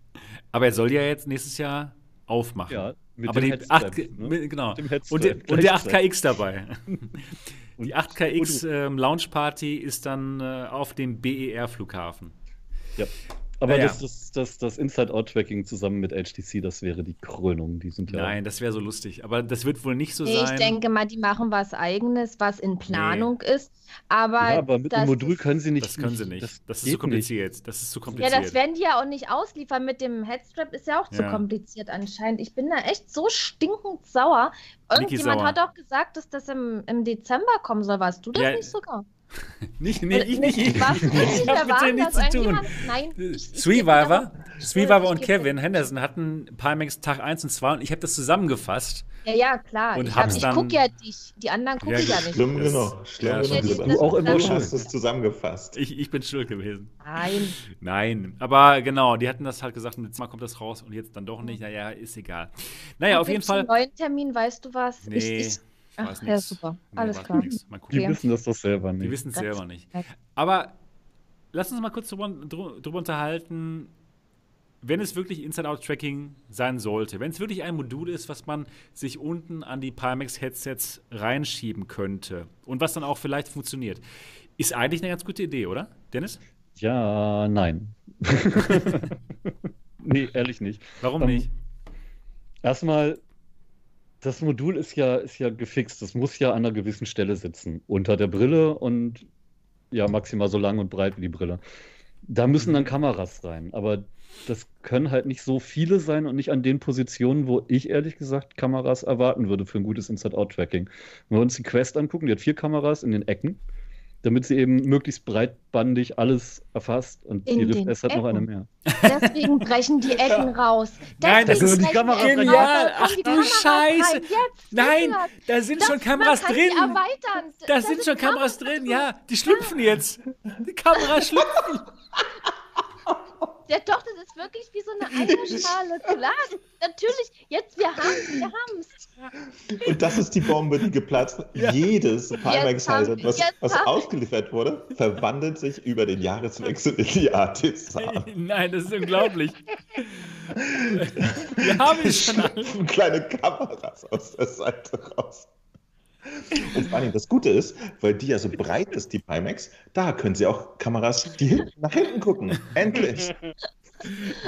Aber er soll ja jetzt nächstes Jahr aufmachen. Ja, mit Aber dem die Headstrap, 8, ne? mit, genau. Mit und, der, und der gleichzeitig. 8KX dabei. Die Und- 8KX ähm, Launch Party ist dann äh, auf dem BER-Flughafen. Ja. Aber Naja. das, das, das, das Inside-Out-Tracking zusammen mit HTC, das wäre die Krönung. Die sind ja. Nein, das wäre so lustig. Aber das wird wohl nicht so Nee, ich sein. denke mal, die machen was Eigenes, was in Planung ist. Aber, Ja, aber mit das dem Modul ist- können sie nicht. das können sie nicht. Das, ist geht zu kompliziert. Das ist zu Ja, kompliziert. das werden die ja auch nicht ausliefern. Mit dem Headstrap ist ja auch zu Ja. kompliziert anscheinend. Ich bin da echt so stinkend sauer. Irgendjemand sauer. hat auch gesagt, dass das im, im Dezember kommen soll. Warst du das Ja, nicht sogar? nicht, nee, ich nicht. Ich, Was? Ich nicht, hab wer mit war denen nichts das? zu tun. Nein. ich- ich- Sweeviver, ich- Sweeviver und ich Kevin Henderson hatten Pimax Tag 1 und 2 und ich habe das zusammengefasst. Ja, ja, klar. Und ich hab, hab's ich dann- guck ja dich. Die anderen gucken Ja, ja, nicht. Schlimm genug. Schlimm ja, genug. Lieber. Du auch Du immer hast schuld. es zusammengefasst. Ich, ich bin schuld gewesen. Nein. Nein, aber genau, die hatten das halt gesagt, und jetzt mal kommt das raus und jetzt dann doch nicht. Naja, ist egal. Naja, auf jeden Fall. neuen Termin, weißt du was? Nee, ich, ich, ich ach, weiß ja, nix. super. Alles klar. Die Okay. wissen das doch selber Die nicht. wissen es selber nicht. Aber lass uns mal kurz drüber, drü- drüber unterhalten, wenn es wirklich Inside-Out-Tracking sein sollte, wenn es wirklich ein Modul ist, was man sich unten an die Pimax-Headsets reinschieben könnte und was dann auch vielleicht funktioniert, ist eigentlich eine ganz gute Idee, oder, Dennis? Ja, nein. nee, ehrlich nicht. Warum Ähm, nicht? Erstmal, das Modul ist ja, ist ja gefixt. Das muss ja an einer gewissen Stelle sitzen. Unter der Brille und ja, maximal so lang und breit wie die Brille. Da müssen dann Kameras rein. Aber das können halt nicht so viele sein und nicht an den Positionen, wo ich ehrlich gesagt Kameras erwarten würde für ein gutes Inside-Out-Tracking. Wenn wir uns die Quest angucken, die hat vier Kameras in den Ecken, damit sie eben möglichst breitbandig alles erfasst. Und In die Rift S hat noch eine mehr. Deswegen brechen die Ecken raus. Nein, das Deswegen sind die Ecken genial. Ach du Scheiße. Rein. Jetzt, Nein, da sind das- schon Kameras drin. Die erweitern. Da Das sind ist schon Kameras Kamera- drin, ja. Die schlüpfen jetzt. Die Kameras schlüpfen. Ja, doch, das ist wirklich wie so eine Eierschale. Klar, natürlich. Jetzt, wir haben wir haben's. Und das ist die Bombe, die geplatzt. Ja. Jedes Pimax haben- Headset, was, was haben- ausgeliefert wurde, verwandelt sich über den Jahreswechsel in die AT-Zahn. Nein, das ist unglaublich. Wir haben es schon alle. Kleine Kameras aus der Seite raus. Und vor allem das Gute ist, weil die ja so breit ist, die Pimax, da können sie auch Kameras, die hinten, nach hinten gucken. Endlich.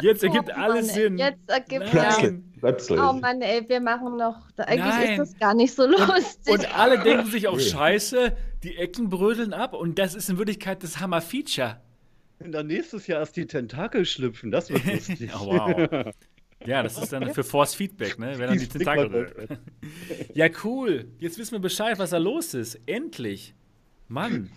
Jetzt ergibt Oh, alles Mann. Sinn. Jetzt ergibt ja. Plötzlich. Plötzlich. Oh Mann, ey, wir machen noch. Eigentlich Nein. ist das gar nicht so lustig. Und alle denken sich auch, scheiße, die Ecken brödeln ab und das ist in Wirklichkeit das Hammer-Feature. Wenn dann nächstes Jahr erst die Tentakel schlüpfen, das wird lustig. Oh, wow. Ja, das ist dann für Force Feedback, ne? Wenn dann die Tentakel. Ja, cool. Jetzt wissen wir Bescheid, was da los ist. Endlich. Mann.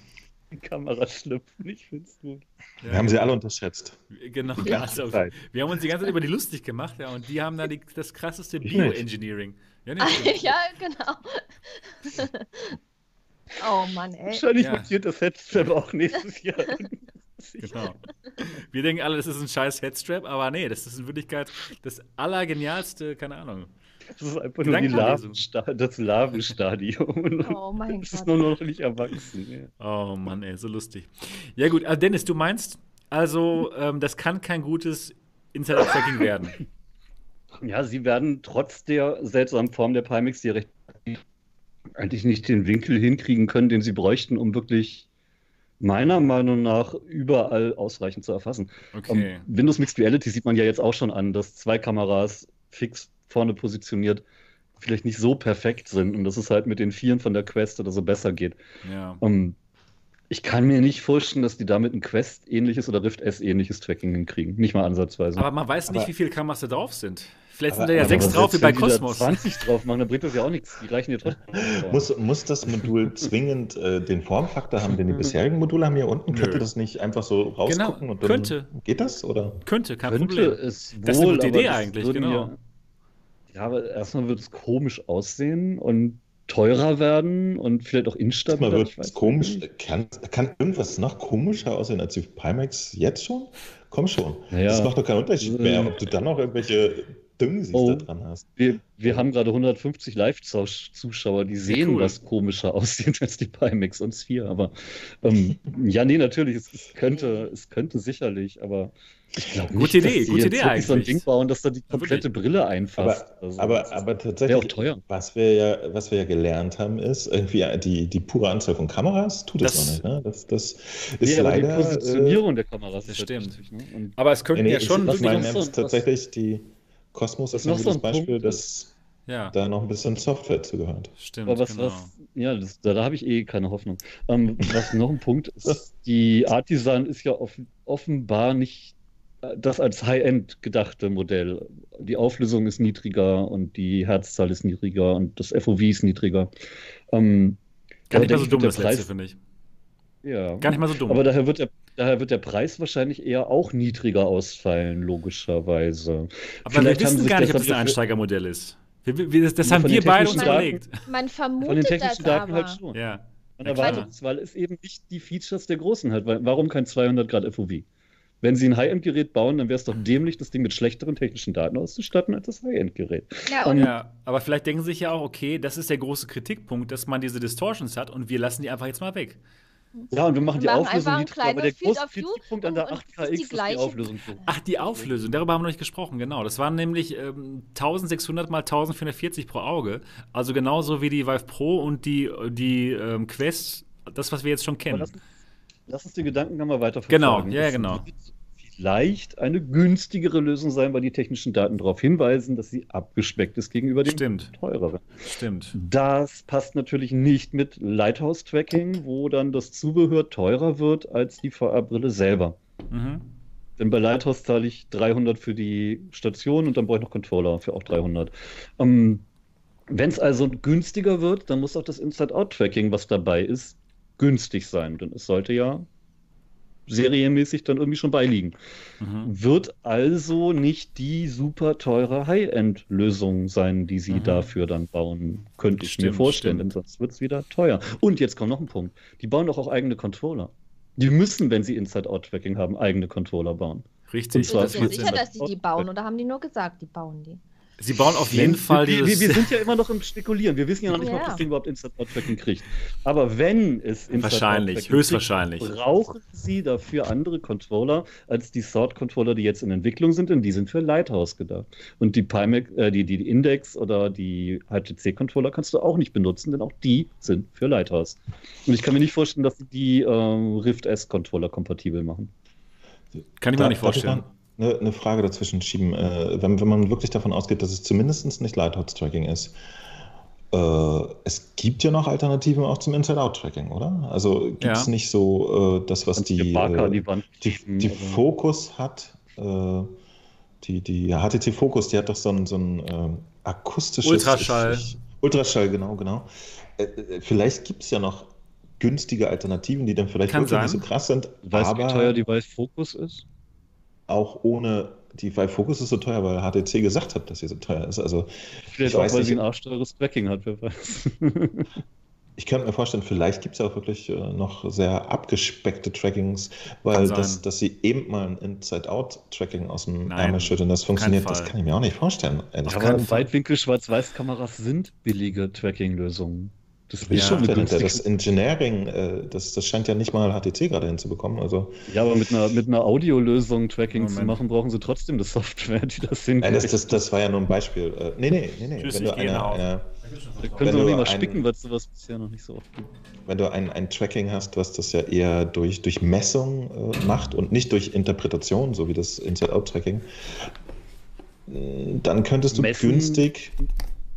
Die Kamera schlüpfen, ich find's gut. Wir haben sie alle unterschätzt. Genau. Ganze Also, wir haben uns die ganze Zeit über die lustig gemacht, ja, und die haben da die, das krasseste. Bioengineering. Ja, ja, genau. oh Mann, ey. Wahrscheinlich Ja. montiert das Headstrap auch nächstes Jahr. Genau. Wir denken alle, das ist ein scheiß Headstrap, aber nee, das ist in Wirklichkeit das allergenialste, keine Ahnung. Das ist einfach nur. Larvensta das Larvenstadium. Oh mein Das ist Gott. nur noch nicht erwachsen. Ja. Oh Mann, ey, so lustig. Ja gut, also Dennis, du meinst, also ähm, das kann kein gutes Insider-Tracking werden. Ja, sie werden trotz der seltsamen Form der Pimax, die recht eigentlich nicht den Winkel hinkriegen können, den sie bräuchten, um wirklich meiner Meinung nach überall ausreichend zu erfassen. Okay. Um, Windows Mixed Reality sieht man ja jetzt auch schon an, dass zwei Kameras fix vorne positioniert vielleicht nicht so perfekt sind und dass es halt mit den Vieren von der Quest oder so besser geht. Ja. Um, ich kann mir nicht vorstellen, dass die damit ein Quest-ähnliches oder Rift S-ähnliches Tracking hinkriegen. Nicht mal ansatzweise. Aber man weiß nicht, Aber- wie viele Kameras da drauf sind. Vielleicht Aber- sind da ja aber sechs drauf wie bei Cosmos. 20 drauf machen, dann bringt das ja auch nichts. Die reichen ja trotzdem. Muss, muss das Modul zwingend äh, den Formfaktor haben, den die bisherigen Module haben hier unten? Nö. Könnte das nicht einfach so rausgucken? Genau, und dann könnte. Geht das? Oder? Könnte, kein Könnte Problem. es wohl, Das ist eine gute aber Idee eigentlich, genau. Ja, ja, aber erstmal wird es komisch aussehen und teurer werden und vielleicht auch instabiler. Mal wird ich weiß es komisch. Kann, kann irgendwas noch komischer aussehen als die Pimax jetzt schon? Komm schon. Ja. Das macht doch keinen Unterschied mehr, ob du dann noch irgendwelche Düngen oh, da dran hast. Wir, wir haben gerade 150 Live-Zuschauer, die sehen, cool. was komischer aussieht als die Pimax und Sphere. Aber ähm, ja, nee, natürlich, es, es, könnte, es könnte sicherlich, aber ich glaube Gute Idee, gute Idee eigentlich. so ein Ding bauen, dass da die komplette ja, Brille einfasst. Aber, also, aber, aber tatsächlich, auch teuer. Was, wir ja, was wir ja gelernt haben, ist irgendwie die, die pure Anzahl von Kameras tut das, das noch nicht. Ne? Das, das ist nee, leider. Die Positionierung äh, der Kameras das stimmt. Wichtig, ne? Aber es könnten nee, ja schon. Ich, ich meine tatsächlich die Kosmos ist ein gutes so ein Beispiel, Punkt, dass ja. da noch ein bisschen Software zugehört. Stimmt. Aber was, genau. was ja, das, da, da habe ich eh keine Hoffnung. Ähm, was noch ein Punkt ist, die Art Design ist ja off offenbar nicht das als High-End gedachte Modell. Die Auflösung ist niedriger und die Herzzahl ist niedriger und das FOV ist niedriger. Ähm, Gar nicht mal so dumm, das Preis, letzte, finde ich. Ja. Gar nicht mal so dumm. Aber daher wird, der, daher wird der Preis wahrscheinlich eher auch niedriger ausfallen, logischerweise. Aber Vielleicht wir wissen gar nicht, ob es ein Einsteigermodell ist. Wir, wir, das, das haben wir beide uns überlegt. Man vermutet Von den technischen Daten halt aber. halt schon. Ja. Man erwartet es, weil es eben nicht die Features der Großen hat. Warum kein 200 Grad FOV? Wenn sie ein High-End-Gerät bauen, dann wäre es doch dämlich, das Ding mit schlechteren technischen Daten auszustatten als das High-End-Gerät. Ja, ja, aber vielleicht denken sie sich ja auch, okay, das ist der große Kritikpunkt, dass man diese Distortions hat und wir lassen die einfach jetzt mal weg. Ja, und wir machen die wir Auflösung niedriger, aber der große Kritikpunkt an der 8KX ist die, ist die Auflösung. Ach, die Auflösung, darüber haben wir noch nicht gesprochen, genau. Das waren nämlich ähm, 1600 mal 1440 pro Auge. Also genauso wie die Vive Pro und die, die ähm, Quest, das, was wir jetzt schon kennen. Lass uns die Gedanken mal weiter verfolgen. Genau, ja, ja genau. Vielleicht eine günstigere Lösung sein, weil die technischen Daten darauf hinweisen, dass sie abgespeckt ist gegenüber dem Stimmt. teureren. Stimmt. Das passt natürlich nicht mit Lighthouse-Tracking, wo dann das Zubehör teurer wird als die VR-Brille selber. Mhm. Denn bei Lighthouse zahle ich 300 für die Station und dann brauche ich noch Controller für auch 300. Ähm, Wenn es also günstiger wird, dann muss auch das Inside-Out-Tracking, was dabei ist, günstig sein, denn es sollte ja serienmäßig dann irgendwie schon beiliegen. Mhm. Wird also nicht die super teure High-End-Lösung sein, die sie mhm. dafür dann bauen, könnte ich stimmt, mir vorstellen, stimmt. denn sonst wird es wieder teuer. Und jetzt kommt noch ein Punkt. Die bauen doch auch eigene Controller. Die müssen, wenn sie Inside-Out-Tracking haben, eigene Controller bauen. Richtig. Und zwar ich bin sicher, dass die die bauen oder haben die nur gesagt, die bauen die? Sie bauen auf jeden Fall wir, wir, wir, sind ja immer noch im Spekulieren. Wir wissen ja noch nicht, ja. ob das Ding überhaupt Instant-Tracking kriegt. Aber wenn es Instant Wahrscheinlich, höchstwahrscheinlich. Kriegt, brauchen Sie dafür andere Controller als die Sword-Controller, die jetzt in Entwicklung sind, denn die sind für Lighthouse gedacht. Und die, Pimac, äh, die, die, Index oder die HTC-Controller kannst du auch nicht benutzen, denn auch die sind für Lighthouse. Und ich kann mir nicht vorstellen, dass sie die äh, Rift S-Controller kompatibel machen. Kann ich mir da, nicht vorstellen eine, eine Frage dazwischen schieben. Äh, wenn, wenn man wirklich davon ausgeht, dass es zumindest nicht Lighthouse-Tracking ist, äh, es gibt ja noch Alternativen auch zum Inside-Out-Tracking, oder? Also gibt es ja. nicht so äh, das, was die, Barker, die, die, die Focus hat? Äh, die, die HTC Focus, die hat doch so ein, so ein ähm, akustisches. Ultraschall. Ich, Ultraschall, genau, genau. Äh, äh, vielleicht gibt es ja noch günstige Alternativen, die dann vielleicht Kann wirklich nicht so krass sind. Weißt du, wie teuer die Vive Focus ist? Auch ohne die Vive Focus ist so teuer, weil HTC gesagt hat, dass sie so teuer ist. Also, vielleicht auch, weil nicht, sie ein arschteures Tracking hat, wer weiß. ich könnte mir vorstellen, vielleicht gibt es ja auch wirklich äh, noch sehr abgespeckte Trackings, weil das, dass sie eben mal ein Inside-Out-Tracking aus dem Nein, Ärmel schütteln, das funktioniert, das kann ich mir auch nicht vorstellen. Aber Weitwinkel-Schwarz-Weiß-Kameras sind billige Tracking-Lösungen. Das ist schon eine günstige... Das Engineering, äh, das, das scheint ja nicht mal HTC gerade hinzubekommen. Also. Ja, aber mit einer, mit einer Audiolösung Tracking Moment. zu machen, brauchen sie trotzdem eine Software, die das hinkriegt. Nein, das, das, das war ja nur ein Beispiel. Äh, nee, nee, nee, nee. Tschüss, wenn du eine, eine, da können sie mal spicken, weil es sowas bisher noch nicht so oft gibt. Wenn du ein, ein Tracking hast, was das ja eher durch, durch Messung äh, macht und nicht durch Interpretation, so wie das Inside-Out-Tracking, dann könntest du Messen, günstig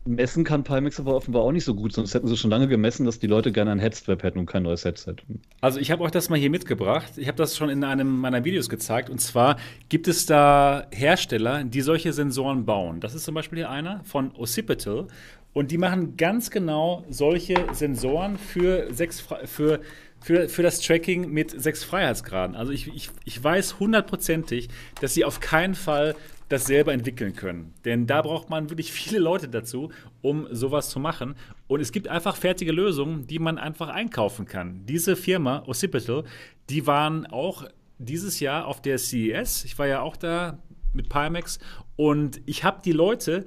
Messen kann Pimax aber offenbar auch nicht so gut, sonst hätten sie schon lange gemessen, dass die Leute gerne ein Headstrap hätten und kein neues Headset. Also ich habe euch das mal hier mitgebracht. Ich habe das schon in einem meiner Videos gezeigt. Und zwar gibt es da Hersteller, die solche Sensoren bauen. Das ist zum Beispiel hier einer von Occipital. Und die machen ganz genau solche Sensoren für, sechs, für, für, für das Tracking mit sechs Freiheitsgraden. Also ich, ich, ich weiß hundertprozentig, dass sie auf keinen Fall das selber entwickeln können. Denn da braucht man wirklich viele Leute dazu, um sowas zu machen. Und es gibt einfach fertige Lösungen, die man einfach einkaufen kann. Diese Firma, Occipital, die waren auch dieses Jahr auf der CES. Ich war ja auch da mit Pimax und ich habe die Leute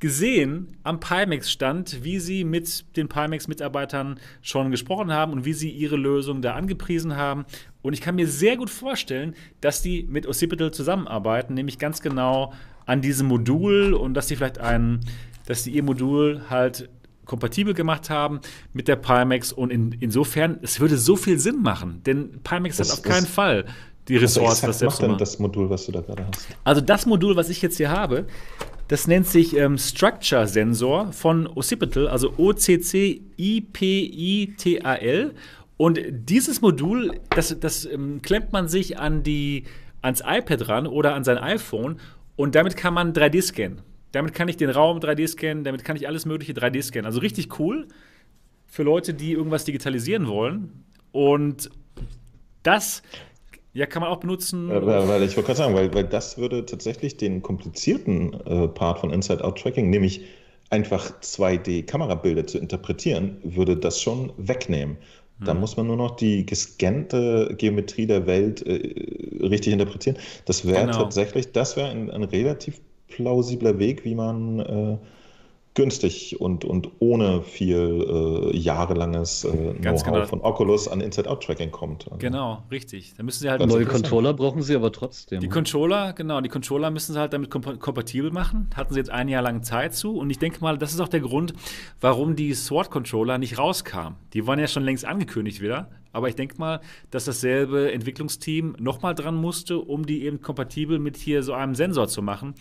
gesehen am Pimax-Stand, wie sie mit den Pimax-Mitarbeitern schon gesprochen haben und wie sie ihre Lösung da angepriesen haben. Und ich kann mir sehr gut vorstellen, dass die mit Occipital zusammenarbeiten, nämlich ganz genau an diesem Modul und dass sie vielleicht ein, dass sie ihr Modul halt kompatibel gemacht haben mit der Pimax und in, insofern, es würde so viel Sinn machen, denn Pimax das, hat auf keinen Fall die Ressource, das selbst macht denn das Modul, was du da gerade hast? Also das Modul, was ich jetzt hier habe, das nennt sich ähm, Structure Sensor von Occipital, also O-C-C-I-P-I-T-A-L. Und dieses Modul, das, das ähm, klemmt man sich an die, ans iPad ran oder an sein iPhone und damit kann man 3D scannen. Damit kann ich den Raum 3D scannen, damit kann ich alles mögliche 3D scannen. Also richtig cool für Leute, die irgendwas digitalisieren wollen. Und das ja, kann man auch benutzen. Äh, weil ich wollte gerade sagen, weil, weil das würde tatsächlich den komplizierten äh, Part von Inside-Out-Tracking, nämlich einfach 2D-Kamerabilder zu interpretieren, würde das schon wegnehmen. Hm. Da muss man nur noch die gescannte Geometrie der Welt äh, richtig interpretieren. Das wäre genau. tatsächlich, das wäre ein, ein relativ plausibler Weg, wie man äh, günstig und, und ohne viel äh, jahrelanges äh, Know-how genau. von Oculus an Inside-Out-Tracking kommt. Also. Genau, richtig. Da müssen sie halt neue Controller brauchen sie aber trotzdem. Die Controller, genau, die Controller müssen sie halt damit komp kompatibel machen. Hatten sie jetzt ein Jahr lang Zeit zu. Und ich denke mal, das ist auch der Grund, warum die Sword-Controller nicht rauskamen. Die waren ja schon längst angekündigt wieder. Aber ich denke mal, dass dasselbe Entwicklungsteam nochmal dran musste, um die eben kompatibel mit hier so einem Sensor zu machen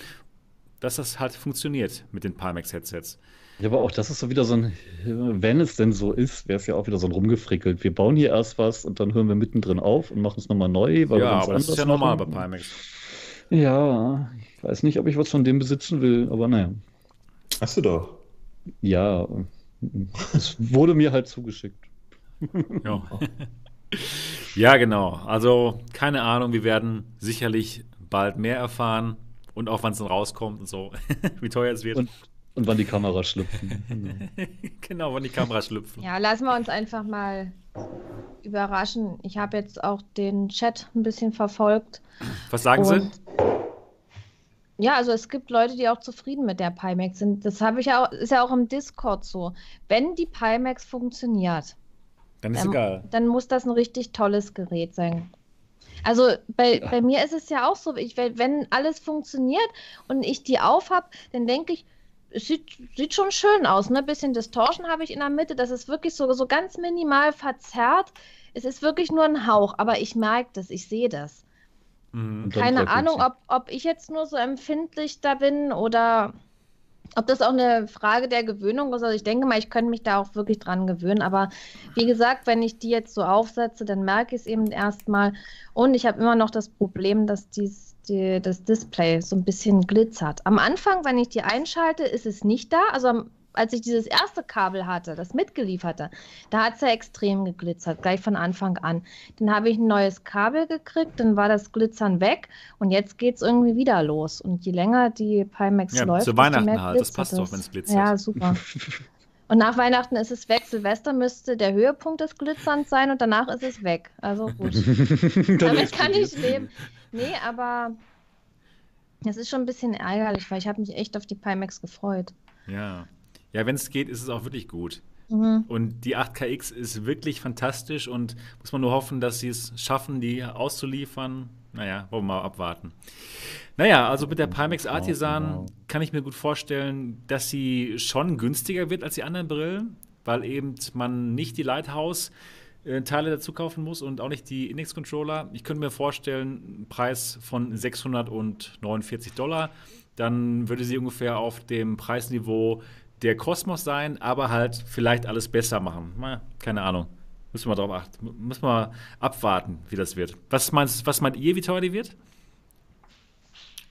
dass das halt funktioniert mit den Palmex-Headsets. Ja, aber auch das ist so wieder so ein, wenn es denn so ist, wäre es ja auch wieder so ein rumgefrickelt. Wir bauen hier erst was und dann hören wir mittendrin auf und machen es nochmal neu. Weil ja, aber das ist ja normal bei Palmex. Ja, ich weiß nicht, ob ich was von dem besitzen will, aber naja. Hast du doch. Ja, es wurde mir halt zugeschickt. Ja. ja, genau. Also keine Ahnung, wir werden sicherlich bald mehr erfahren und auch wann es dann rauskommt und so, wie teuer es wird. Und, und wann die Kameras schlüpfen. Genau. genau, wann die Kameras schlüpfen. Ja, lassen wir uns einfach mal überraschen. Ich habe jetzt auch den Chat ein bisschen verfolgt. Was sagen Sie? Ja, also es gibt Leute, die auch zufrieden mit der Pimax sind. Das habe ich ja auch, ist ja auch im Discord so. Wenn die Pimax funktioniert, dann ist dann, egal. Dann muss das ein richtig tolles Gerät sein. Also bei, ja. bei mir ist es ja auch so, ich, wenn alles funktioniert und ich die aufhab, dann denke ich, es sieht, sieht schon schön aus. Ne? Ein bisschen Distortion habe ich in der Mitte. Das ist wirklich so, so ganz minimal verzerrt. Es ist wirklich nur ein Hauch, aber ich merke das, ich sehe das. Mhm, Keine Ahnung, ob, ob ich jetzt nur so empfindlich da bin oder ob das auch eine Frage der Gewöhnung ist, also ich denke mal, ich könnte mich da auch wirklich dran gewöhnen. Aber wie gesagt, wenn ich die jetzt so aufsetze, dann merke ich es eben erstmal. Und ich habe immer noch das Problem, dass dies, die, das Display so ein bisschen glitzert. Am Anfang, wenn ich die einschalte, ist es nicht da. Also als ich dieses erste Kabel hatte, das mitgelieferte, da hat es ja extrem geglitzert, gleich von Anfang an. Dann habe ich ein neues Kabel gekriegt, dann war das Glitzern weg und jetzt geht es irgendwie wieder los. Und je länger die Pimax ja, läuft, zu Weihnachten halt, das passt doch, wenn es glitzert. Ja, super. Und nach Weihnachten ist es weg. Silvester müsste der Höhepunkt des Glitzerns sein und danach ist es weg. Also gut. Damit kann ich leben. Nee, aber es ist schon ein bisschen ärgerlich, weil ich habe mich echt auf die Pimax gefreut. Ja. Ja, wenn es geht, ist es auch wirklich gut. Mhm. Und die 8KX ist wirklich fantastisch und muss man nur hoffen, dass sie es schaffen, die auszuliefern. Naja, wollen wir mal abwarten. Naja, also mit der Pimax Artisan kann ich mir gut vorstellen, dass sie schon günstiger wird als die anderen Brillen, weil eben man nicht die Lighthouse äh, Teile dazu kaufen muss und auch nicht die Index-Controller. Ich könnte mir vorstellen, einen Preis von 649 Dollar. Dann würde sie ungefähr auf dem Preisniveau der Kosmos sein, aber halt vielleicht alles besser machen. Na, keine Ahnung. Müssen wir darauf achten. Müssen wir abwarten, wie das wird. Was, meinst, was meint ihr, wie teuer die wird?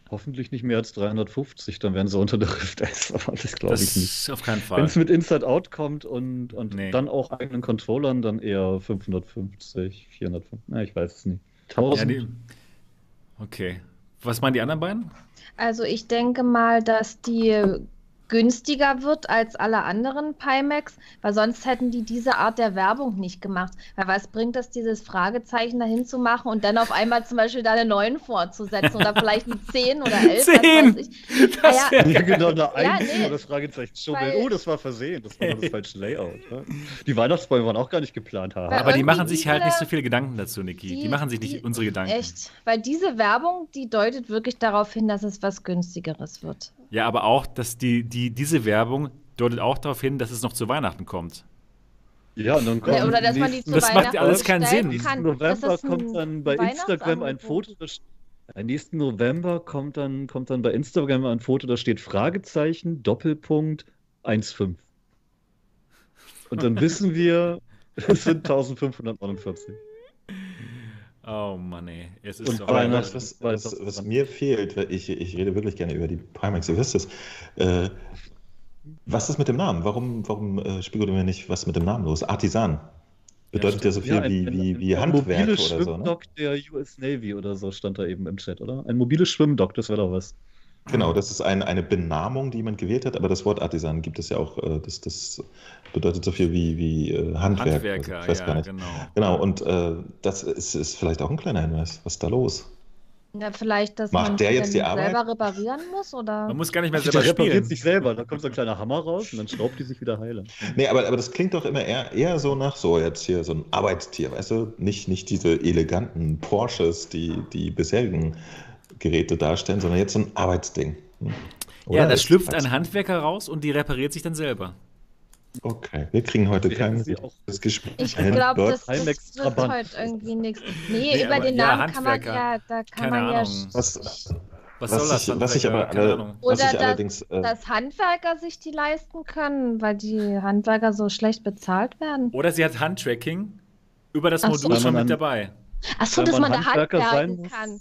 Hoffentlich nicht mehr als 350, dann werden sie unter der Rift S, aber das glaube ich nicht. Auf keinen Fall. Wenn es mit Inside Out kommt und, und nee. dann auch eigenen Controllern, dann eher 550, 450, na, ich weiß es nicht. 1000. Ja, okay. Was meinen die anderen beiden? Also ich denke mal, dass die günstiger wird als alle anderen Pimax, weil sonst hätten die diese Art der Werbung nicht gemacht. Weil was bringt es, dieses Fragezeichen dahin zu machen und dann auf einmal zum Beispiel da eine 9 vorzusetzen oder vielleicht eine 10 oder 11? 10! Das wäre ja, genau eine 1 ja, nee, das Fragezeichen schummeln. Oh, das war versehen, das war das falsche Layout. Ne? Die Weihnachtsbäume waren auch gar nicht geplant. Haben. Aber die machen sich halt nicht so viele Gedanken dazu, Niki. Die, die machen sich nicht die, unsere Gedanken. Echt, weil diese Werbung, die deutet wirklich darauf hin, dass es was günstigeres wird. Ja, aber auch, dass die, die, diese Werbung deutet auch darauf hin, dass es noch zu Weihnachten kommt. Ja, und dann kommt ja, oder dass man die zu Das macht alles keinen Sinn. Nächsten November kommt dann bei Instagram ein Foto, am nächsten November kommt dann, kommt dann bei Instagram ein Foto, da steht Fragezeichen, Doppelpunkt 1,5. Und dann wissen wir, es sind 1549. Oh Mann, ey. Es ist und aber was, was, was, was, mir fehlt, ich, ich rede wirklich gerne über die Primax, ihr wisst es. Äh, was ist mit dem Namen? Warum, warum äh, spekulieren wir nicht, was mit dem Namen los? Artisan. Bedeutet ja, ja so viel ja, ein, wie, wie, wie Handwerk oder so. Ein Schwimmdock ne? der US Navy oder so stand da eben im Chat, oder? Ein mobiles Schwimmdock, das wäre doch was. Genau, das ist ein, eine Benamung, die jemand gewählt hat, aber das Wort Artisan gibt es ja auch, äh, das, das bedeutet so viel wie, wie äh, Handwerk. Handwerker, also, ja, genau. Genau, und äh, das ist, ist vielleicht auch ein kleiner Hinweis. Was ist da los? Ja, vielleicht, dass Macht man der jetzt die Arbeit? selber reparieren muss, oder? Man muss gar nicht mehr selber der spielen. repariert sich selber, da kommt so ein kleiner Hammer raus und dann schraubt die sich wieder heile. Nee, aber, aber das klingt doch immer eher, eher so nach so jetzt hier so ein Arbeitstier, weißt du? Nicht, nicht diese eleganten Porsches, die die bisherigen Geräte darstellen, sondern jetzt so ein Arbeitsding. Oder ja, da schlüpft ein Handwerker raus und die repariert sich dann selber. Okay, wir kriegen heute kein Gespräch. Ich glaube, das, das wird heute irgendwie nichts. Nee, nee über den Namen kann man ja, da kann man ja. Was, was, soll das? Ich, was ich aber alle, was Oder ich allerdings, dass, äh, dass Handwerker sich die leisten können, weil die Handwerker so schlecht bezahlt werden. Oder sie hat Handtracking über das Modul so. schon mit dabei. Achso, dass man, man da handwerken kann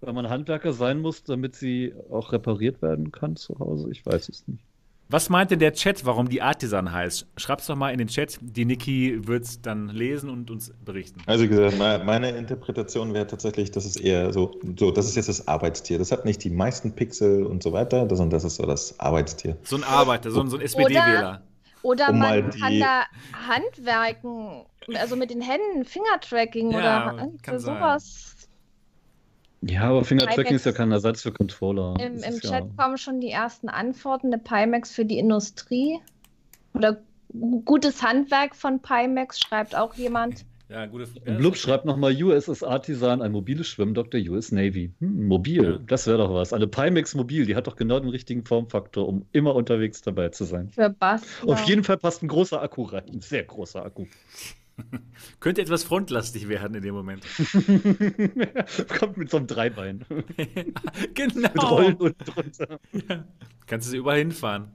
weil man Handwerker sein muss, damit sie auch repariert werden kann zu Hause? Ich weiß es nicht. Was meint denn der Chat, warum die Artisan heißt? Schreib's doch mal in den Chat. Die Niki wird es dann lesen und uns berichten. Also wie gesagt, meine Interpretation wäre tatsächlich, das ist eher so, so, das ist jetzt das Arbeitstier. Das hat nicht die meisten Pixel und so weiter, sondern das ist so das Arbeitstier. So ein Arbeiter, so ein, so ein SPD-Wähler. Oder, um man kann da handwerken, also mit den Händen, Fingertracking ja, oder sowas. Ja, aber Fingertracking ist ja kein Ersatz für Controller. Im, im Chat ja... kommen schon die ersten Antworten. Eine Pimax für die Industrie. Oder gutes Handwerk von Pimax, schreibt auch jemand. Ja, gute ja, Blub schreibt nochmal USS Artisan, ein mobiles Schwimmdock der US Navy. Hm, mobil, ja. das wäre doch was. Eine Pimax Mobil, die hat doch genau den richtigen Formfaktor, um immer unterwegs dabei zu sein. Für Bass. Auf jeden Fall passt ein großer Akku rein. Ein sehr großer Akku. Könnte etwas frontlastig werden in dem Moment. Kommt mit so einem Dreibein. genau. Mit Rollen und drunter. Ja. Kannst du sie überall hinfahren.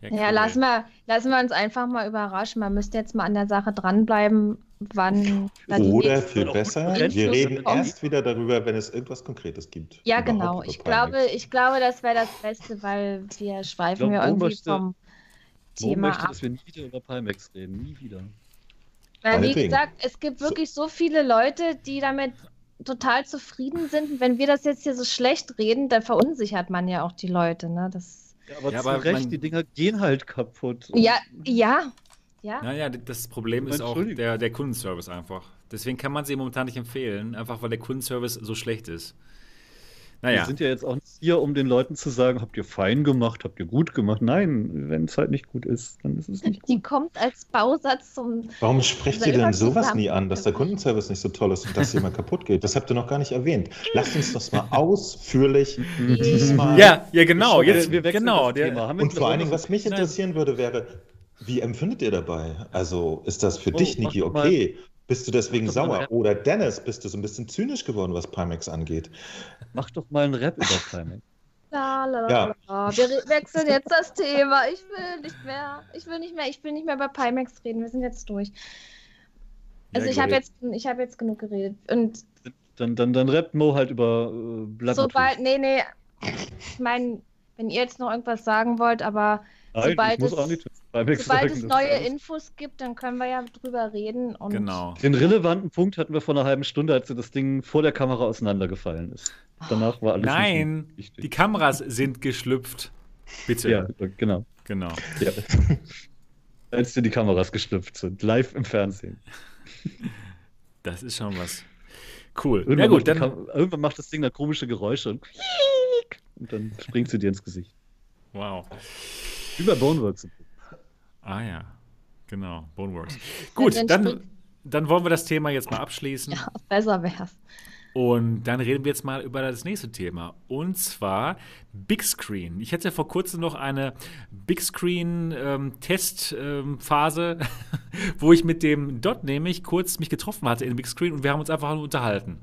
Ja, ja lassen, wir, lassen wir uns einfach mal überraschen. Man müsste jetzt mal an der Sache dranbleiben, wann. Oder viel besser, wir reden erst wieder darüber, wenn es irgendwas Konkretes gibt. Ja, genau. Ich glaube, ich glaube, das wäre das Beste, weil wir schweifen ja irgendwie vom Thema möchte, ab. dass wir nie wieder über Palmex reden. Nie wieder. Weil, wie gesagt, es gibt wirklich so viele Leute, die damit total zufrieden sind. wenn wir das jetzt hier so schlecht reden, dann verunsichert man ja auch die Leute. Ne? Das ja, aber ja, zu aber Recht, die Dinger gehen halt kaputt. Ja, ja. Ja. Naja, das Problem ist auch der, der Kundenservice einfach. Deswegen kann man sie momentan nicht empfehlen, einfach weil der Kundenservice so schlecht ist. Naja. Wir sind ja jetzt auch nicht hier, um den Leuten zu sagen, habt ihr fein gemacht, habt ihr gut gemacht. Nein, wenn es halt nicht gut ist, dann ist es nicht gut. Die kommt als Bausatz zum. Warum sprecht ihr denn sowas nie an, dass der Kundenservice nicht so toll ist und dass jemand kaputt geht? Das habt ihr noch gar nicht erwähnt. Lasst uns das mal ausführlich diesmal. Ja, ja, genau. Jetzt, wir genau. und vor allen Dingen, was mich interessieren würde, wäre, wie empfindet ihr dabei? Also ist das für oh, dich, Niki, okay? Bist du deswegen sauer? Oder Dennis, bist du so ein bisschen zynisch geworden, was Pimax angeht? Mach doch mal einen Rap über Pimax. La, la, ja. la. Wir wechseln jetzt das Thema. Ich will nicht mehr. Ich will nicht mehr. Ich will nicht mehr über Pimax reden. Wir sind jetzt durch. Also ja, ich habe jetzt, ich habe jetzt genug geredet. Und dann, dann, dann rappt Mo halt über äh, Blatt. Sobald, nee, nee. Ich meine, wenn ihr jetzt noch irgendwas sagen wollt, aber Nein, sobald es, sobald es neue Infos gibt, dann können wir ja drüber reden. Und genau. Den relevanten Punkt hatten wir vor einer halben Stunde, als das Ding vor der Kamera auseinandergefallen ist. Danach war alles. Nein, die Kameras sind geschlüpft. Bitte. Ja, genau. Genau. Ja. Als dir die Kameras geschlüpft sind, live im Fernsehen. Das ist schon was. Cool. Irgendwann, ja gut, dann. Kam- irgendwann macht das Ding da komische Geräusche und, und dann springt sie dir ins Gesicht. Wow. Bei Boneworks. Ah ja, genau. Boneworks. Gut, dann, dann wollen wir das Thema jetzt mal abschließen. Ja, besser wär's. Und dann reden wir jetzt mal über das nächste Thema. Und zwar Big Screen. Ich hatte vor kurzem noch eine Big Screen-Testphase, wo ich mit dem Dot nämlich kurz mich getroffen hatte in Big Screen und wir haben uns einfach nur unterhalten.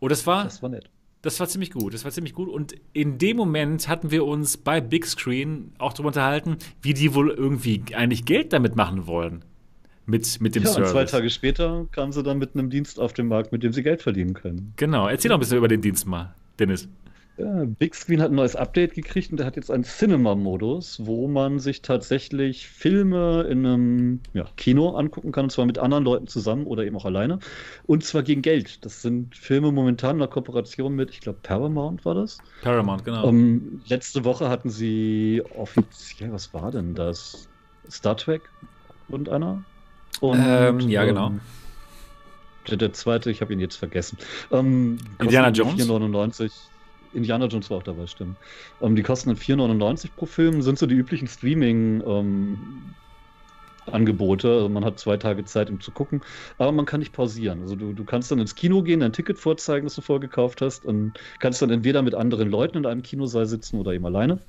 Und das war, Das war nett. Das war ziemlich gut. Das war ziemlich gut. Und in dem Moment hatten wir uns bei Big Screen auch darüber unterhalten, wie die wohl irgendwie eigentlich Geld damit machen wollen. Mit, mit dem Ja, und Service. zwei Tage später kamen sie dann mit einem Dienst auf den Markt, mit dem sie Geld verdienen können. Genau. Erzähl doch ein bisschen über den Dienst mal, Dennis. Ja, Big Screen hat ein neues Update gekriegt und der hat jetzt einen Cinema-Modus, wo man sich tatsächlich Filme in einem ja, Kino angucken kann, und zwar mit anderen Leuten zusammen oder eben auch alleine. Und zwar gegen Geld. Das sind Filme momentan in einer Kooperation mit, ich glaube, Paramount war das. Paramount, genau. Ähm, letzte Woche hatten sie offiziell, was war denn das? Star Trek und einer? Und, Ähm, ja, genau. Der, der zweite, ich habe ihn jetzt vergessen. Ähm, Indiana Jones? 4,99. Indiana Jones war auch dabei, stimmt. Ähm, die kosten dann 4,99 pro Film, sind so die üblichen Streaming- ähm, Angebote. Also man hat zwei Tage Zeit, um zu gucken, aber man kann nicht pausieren. Also du, du kannst dann ins Kino gehen, dein Ticket vorzeigen, das du vorgekauft hast, und kannst dann entweder mit anderen Leuten in einem Kinosaal sitzen oder eben alleine.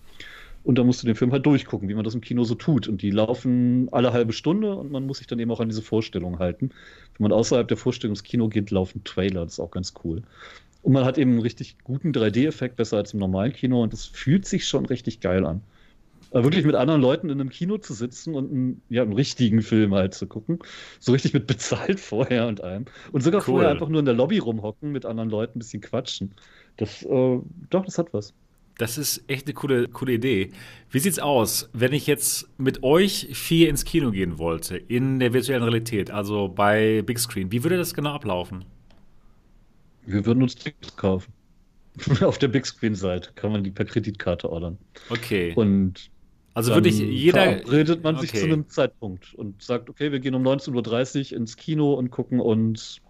Und dann musst du den Film halt durchgucken, wie man das im Kino so tut. Und die laufen alle halbe Stunde und man muss sich dann eben auch an diese Vorstellung halten. Wenn man außerhalb der Vorstellung ins Kino geht, laufen Trailer, das ist auch ganz cool. Und man hat eben einen richtig guten 3D-Effekt, besser als im normalen Kino, und das fühlt sich schon richtig geil an. Aber wirklich mit anderen Leuten in einem Kino zu sitzen und einen, ja, einen richtigen Film halt zu gucken. So richtig mit bezahlt vorher und allem. Und sogar Cool. vorher einfach nur in der Lobby rumhocken, mit anderen Leuten ein bisschen quatschen. Das, äh, doch, das hat was. Das ist echt eine coole, coole Idee. Wie sieht's aus, wenn ich jetzt mit euch vier ins Kino gehen wollte, in der virtuellen Realität, also bei Big Screen? Wie würde das genau ablaufen? Wir würden uns Tickets kaufen. Auf der Big Screen-Seite kann man die per Kreditkarte ordern. Okay. Und also dann würde ich jeder. verabredet man sich Okay. zu einem Zeitpunkt und sagt, okay, wir gehen um 19.30 Uhr ins Kino und gucken uns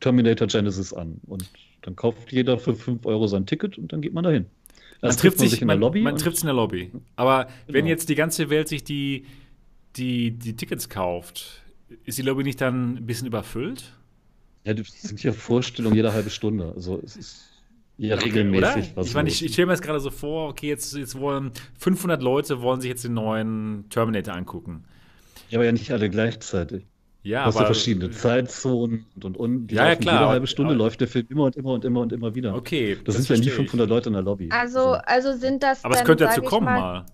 Terminator Genesis an. Und dann kauft jeder für 5 Euro sein Ticket und dann geht man dahin. Man Erst trifft sich in der Lobby. Man trifft sich in der Lobby. Aber wenn Genau. jetzt die ganze Welt sich die, die, die Tickets kauft, ist die Lobby nicht dann ein bisschen überfüllt? Ja, das sind ja Vorstellungen jede halbe Stunde. Also es ist ja regelmäßig Oder? was Ich meine, ich, ich stelle mir jetzt gerade so vor, okay, jetzt, jetzt wollen 500 Leute wollen sich jetzt den neuen Terminator angucken. ja, aber ja nicht alle gleichzeitig. Ja, Du hast ja aber verschiedene Zeitzonen und und und. Die Ja, ja, klar, Jede aber- halbe Stunde aber- läuft der Film immer und immer und immer und immer wieder. okay, Das, sind ja nie verstehe ich. 500 Leute in der Lobby. Also, Also, also sind das Aber es dann, könnte dazu kommen mal, mal.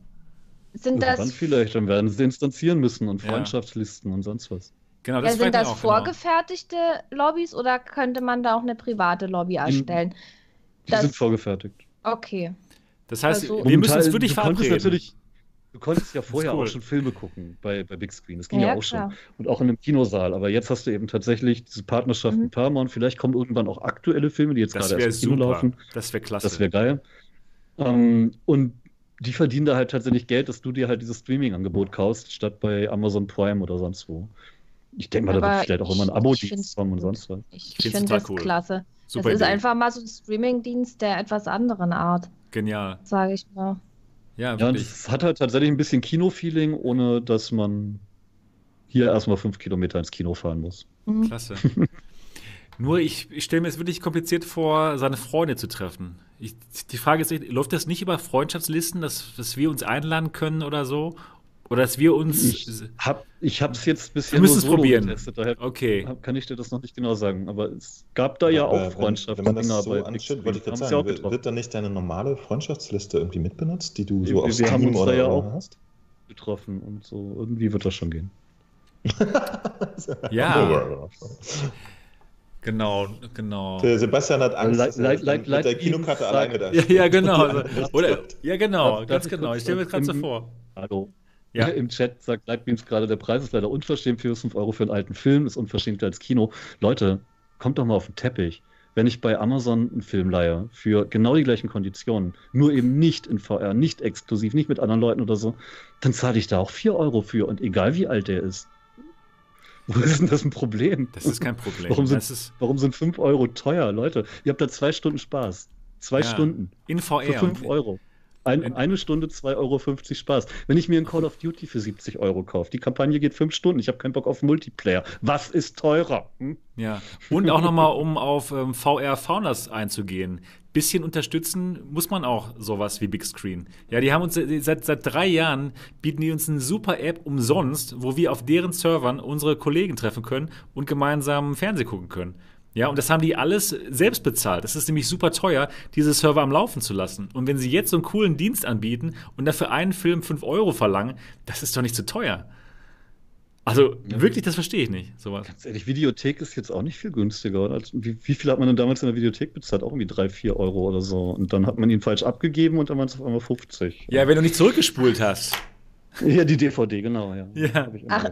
Sind dann das, vielleicht, dann werden sie instanzieren müssen und Ja. Freundschaftslisten und sonst was. Genau, ja, das sind frage ich das auch, genau. vorgefertigte Lobbys oder könnte man da auch eine private Lobby erstellen? Die Das- sind vorgefertigt. Okay. Das heißt, Also- wir müssen uns wirklich du konntest verabreden. natürlich, Du konntest ja vorher cool. auch schon Filme gucken bei, bei Big Screen. Das ging Ja, ja, auch klar. schon. Und auch in einem Kinosaal. Aber jetzt hast du eben tatsächlich diese Partnerschaft Mhm. mit Paramount. Vielleicht kommen irgendwann auch aktuelle Filme, die jetzt Das gerade erst im Kino super. laufen. Das wäre klasse. Das wäre geil. Ähm, und die verdienen da halt tatsächlich Geld, dass du dir halt dieses Streaming-Angebot kaufst, statt bei Amazon Prime oder sonst wo. Ich denke mal, da wird vielleicht auch immer ein Abo-Dienst kommen und sonst was. Ich, ich finde das cool. klasse. Super das ist Idee. einfach mal so ein Streaming-Dienst der etwas anderen Art, Genial. sage ich mal. Ja, Ja, und wirklich. es hat halt tatsächlich ein bisschen Kino-Feeling, ohne dass man hier erstmal fünf Kilometer ins Kino fahren muss. Mhm. Klasse. Nur ich, ich stelle mir es wirklich kompliziert vor, seine Freunde zu treffen. Ich, die Frage ist, läuft das nicht über Freundschaftslisten, dass, dass wir uns einladen können oder so? Oder dass wir uns. Ich hab, ich hab's jetzt bisher Wir müssen nur es solo probieren. getestet, daher Okay. kann ich dir das noch nicht genau sagen. Aber es gab da ja Aber auch wenn- Freundschaften. Wenn man das so anschaut, wollte ich gerade Haben sagen, wird, wird dann nicht deine normale Freundschaftsliste irgendwie mitbenutzt, die du Wir- so auf wir haben Steam uns da oder ja oder auch- hast? getroffen und so. Irgendwie wird das schon gehen. Ja, genau, genau. Der Sebastian hat Angst, er Leit- Leit- mit der Leit- Kinokarte alleine da Ja, ja, genau. Ja, oder, ja, genau, ganz genau. Ich stelle mir das gerade so vor. Hallo. Ja. Im Chat sagt Lightbeams gerade, der Preis ist leider unverschämt. 4 bis 5 Euro für einen alten Film ist unverschämter als Kino. Leute, kommt doch mal auf den Teppich. wenn ich bei Amazon einen Film leihe für genau die gleichen Konditionen, nur eben nicht in VR, nicht exklusiv, nicht mit anderen Leuten oder so, dann zahle ich da auch 4 Euro für und egal wie alt der ist. Wo ist denn das ein Problem? Das ist kein Problem. Warum sind, ist... warum sind 5 Euro teuer, Leute? Ihr habt da zwei Stunden Spaß. Zwei ja, Stunden. In VR. Für 5 Euro. Ein, eine Stunde 2,50 Euro Spaß. Wenn ich mir ein Call of Duty für 70 Euro kaufe, die Kampagne geht 5 Stunden, ich habe keinen Bock auf Multiplayer. Was ist teurer? Hm? Ja, und auch nochmal, um auf ähm, VR Founders einzugehen. Bisschen unterstützen muss man auch sowas wie Big Screen. Ja, die haben uns seit, seit drei Jahren bieten die uns eine super App umsonst, wo wir auf deren Servern unsere Kollegen treffen können und gemeinsam Fernsehen gucken können. Ja, und das haben die alles selbst bezahlt. Das ist nämlich super teuer, diese Server am Laufen zu lassen. Und wenn sie jetzt so einen coolen Dienst anbieten und dafür einen Film 5 Euro verlangen, das ist doch nicht zu teuer. Also ja, wirklich, das verstehe ich nicht. Sowas. Ganz ehrlich, Videothek ist jetzt auch nicht viel günstiger. Oder? Wie, wie, viel hat man denn damals in der Videothek bezahlt? Auch irgendwie 3, 4 Euro oder so. Und dann hat man ihn falsch abgegeben und dann waren es auf einmal 50. Ja, wenn du nicht zurückgespult hast. Ja, die DVD, genau, ja. ja. Ach.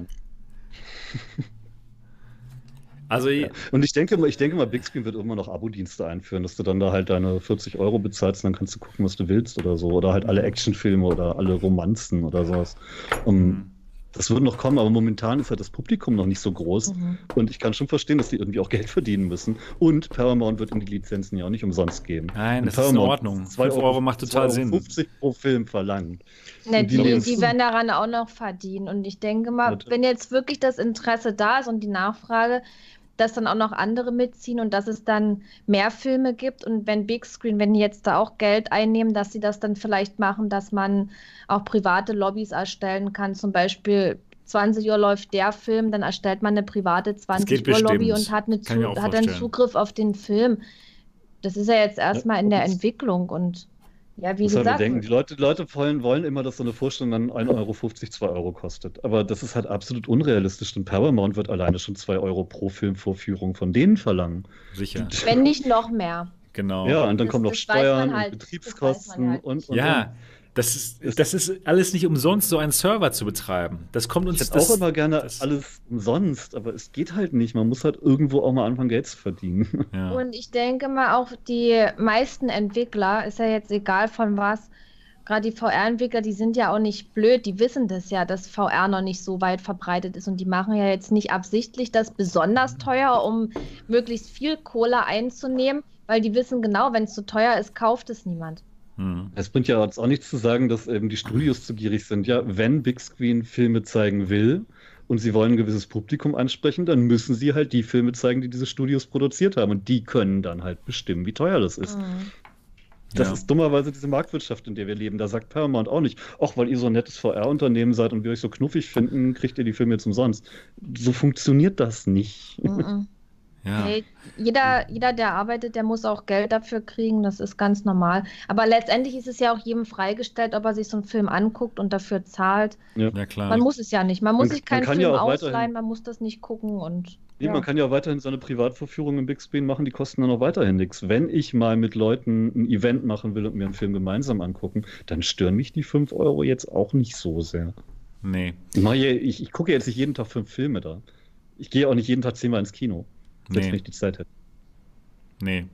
Also, ja. Und ich denke, ich denke mal, Big Screen wird immer noch Abo-Dienste einführen, dass du dann da halt deine 40 Euro bezahlst und dann kannst du gucken, was du willst oder so. Oder halt alle Actionfilme oder alle Romanzen oder sowas. Und mhm. das wird noch kommen, aber momentan ist halt das Publikum noch nicht so groß. Mhm. Und ich kann schon verstehen, dass die irgendwie auch Geld verdienen müssen. Und Paramount wird in die Lizenzen ja auch nicht umsonst geben. Nein, das Paramount ist in Ordnung. 2 Euro, Euro macht total Sinn. 50 pro Film verlangen. Ne, die, die, die, werden daran auch noch verdienen. Und ich denke mal, wenn jetzt wirklich das Interesse da ist und die Nachfrage, dass dann auch noch andere mitziehen und dass es dann mehr Filme gibt. Und wenn Big Screen, wenn die jetzt da auch Geld einnehmen, dass sie das dann vielleicht machen, dass man auch private Lobbys erstellen kann. Zum Beispiel 20 Uhr läuft der Film, dann erstellt man eine private 20 Uhr Lobby und hat, eine hat dann Zugriff auf den Film. Das ist ja jetzt erstmal in der Entwicklung und ja, wie gesagt. Halt bedenken, die Leute, die Leute wollen, wollen immer, dass so eine Vorstellung dann 1,50 Euro, 2 Euro kostet. Aber das ist halt absolut unrealistisch, denn Paramount wird alleine schon 2 Euro pro Filmvorführung von denen verlangen. Sicher. Wenn nicht noch mehr. Genau. Ja, und dann das, kommen noch Steuern halt, und Betriebskosten halt und, und, Ja. Und. Das ist, das ist alles nicht umsonst, so einen Server zu betreiben. Das kommt uns Ich hätte das, auch immer gerne alles umsonst, aber es geht halt nicht. Man muss halt irgendwo auch mal anfangen, Geld zu verdienen. Ja. Und ich denke mal, auch die meisten Entwickler, ist ja jetzt egal von was, gerade die VR-Entwickler, die sind ja auch nicht blöd, die wissen das ja, dass VR noch nicht so weit verbreitet ist und die machen ja jetzt nicht absichtlich das besonders teuer, um möglichst viel Kohle einzunehmen, weil die wissen genau, wenn es zu teuer ist, kauft es niemand. Hm. Es bringt ja jetzt auch nichts zu sagen, dass eben die Studios zu gierig sind. Ja, wenn Big Screen Filme zeigen will und sie wollen ein gewisses Publikum ansprechen, dann müssen sie halt die Filme zeigen, die diese Studios produziert haben. Und die können dann halt bestimmen, wie teuer das ist. Mhm. Das ja. ist dummerweise diese Marktwirtschaft, in der wir leben. Da sagt Paramount auch nicht, ach, weil ihr so ein nettes VR-Unternehmen seid und wir euch so knuffig finden, kriegt ihr die Filme jetzt umsonst. So funktioniert das nicht. Mhm. Ja. Nee, jeder, jeder, der arbeitet, der muss auch Geld dafür kriegen, das ist ganz normal. Aber letztendlich ist es ja auch jedem freigestellt, ob er sich so einen Film anguckt und dafür zahlt. Ja, ja klar. Man muss es ja nicht. Man muss man, sich keinen Film ja ausleihen, man muss das nicht gucken und. Nee, ja. man kann ja auch weiterhin seine Privatvorführung im Big Screen machen, die kosten dann auch weiterhin nichts. Wenn ich mal mit Leuten ein Event machen will und mir einen Film gemeinsam angucken, dann stören mich die 5 Euro jetzt auch nicht so sehr. Nee. Ich, ich, ich gucke jetzt nicht jeden Tag fünf Filme da. Ich gehe auch nicht jeden Tag zehnmal ins Kino nee. wenn ich die Zeit hätte. Nee.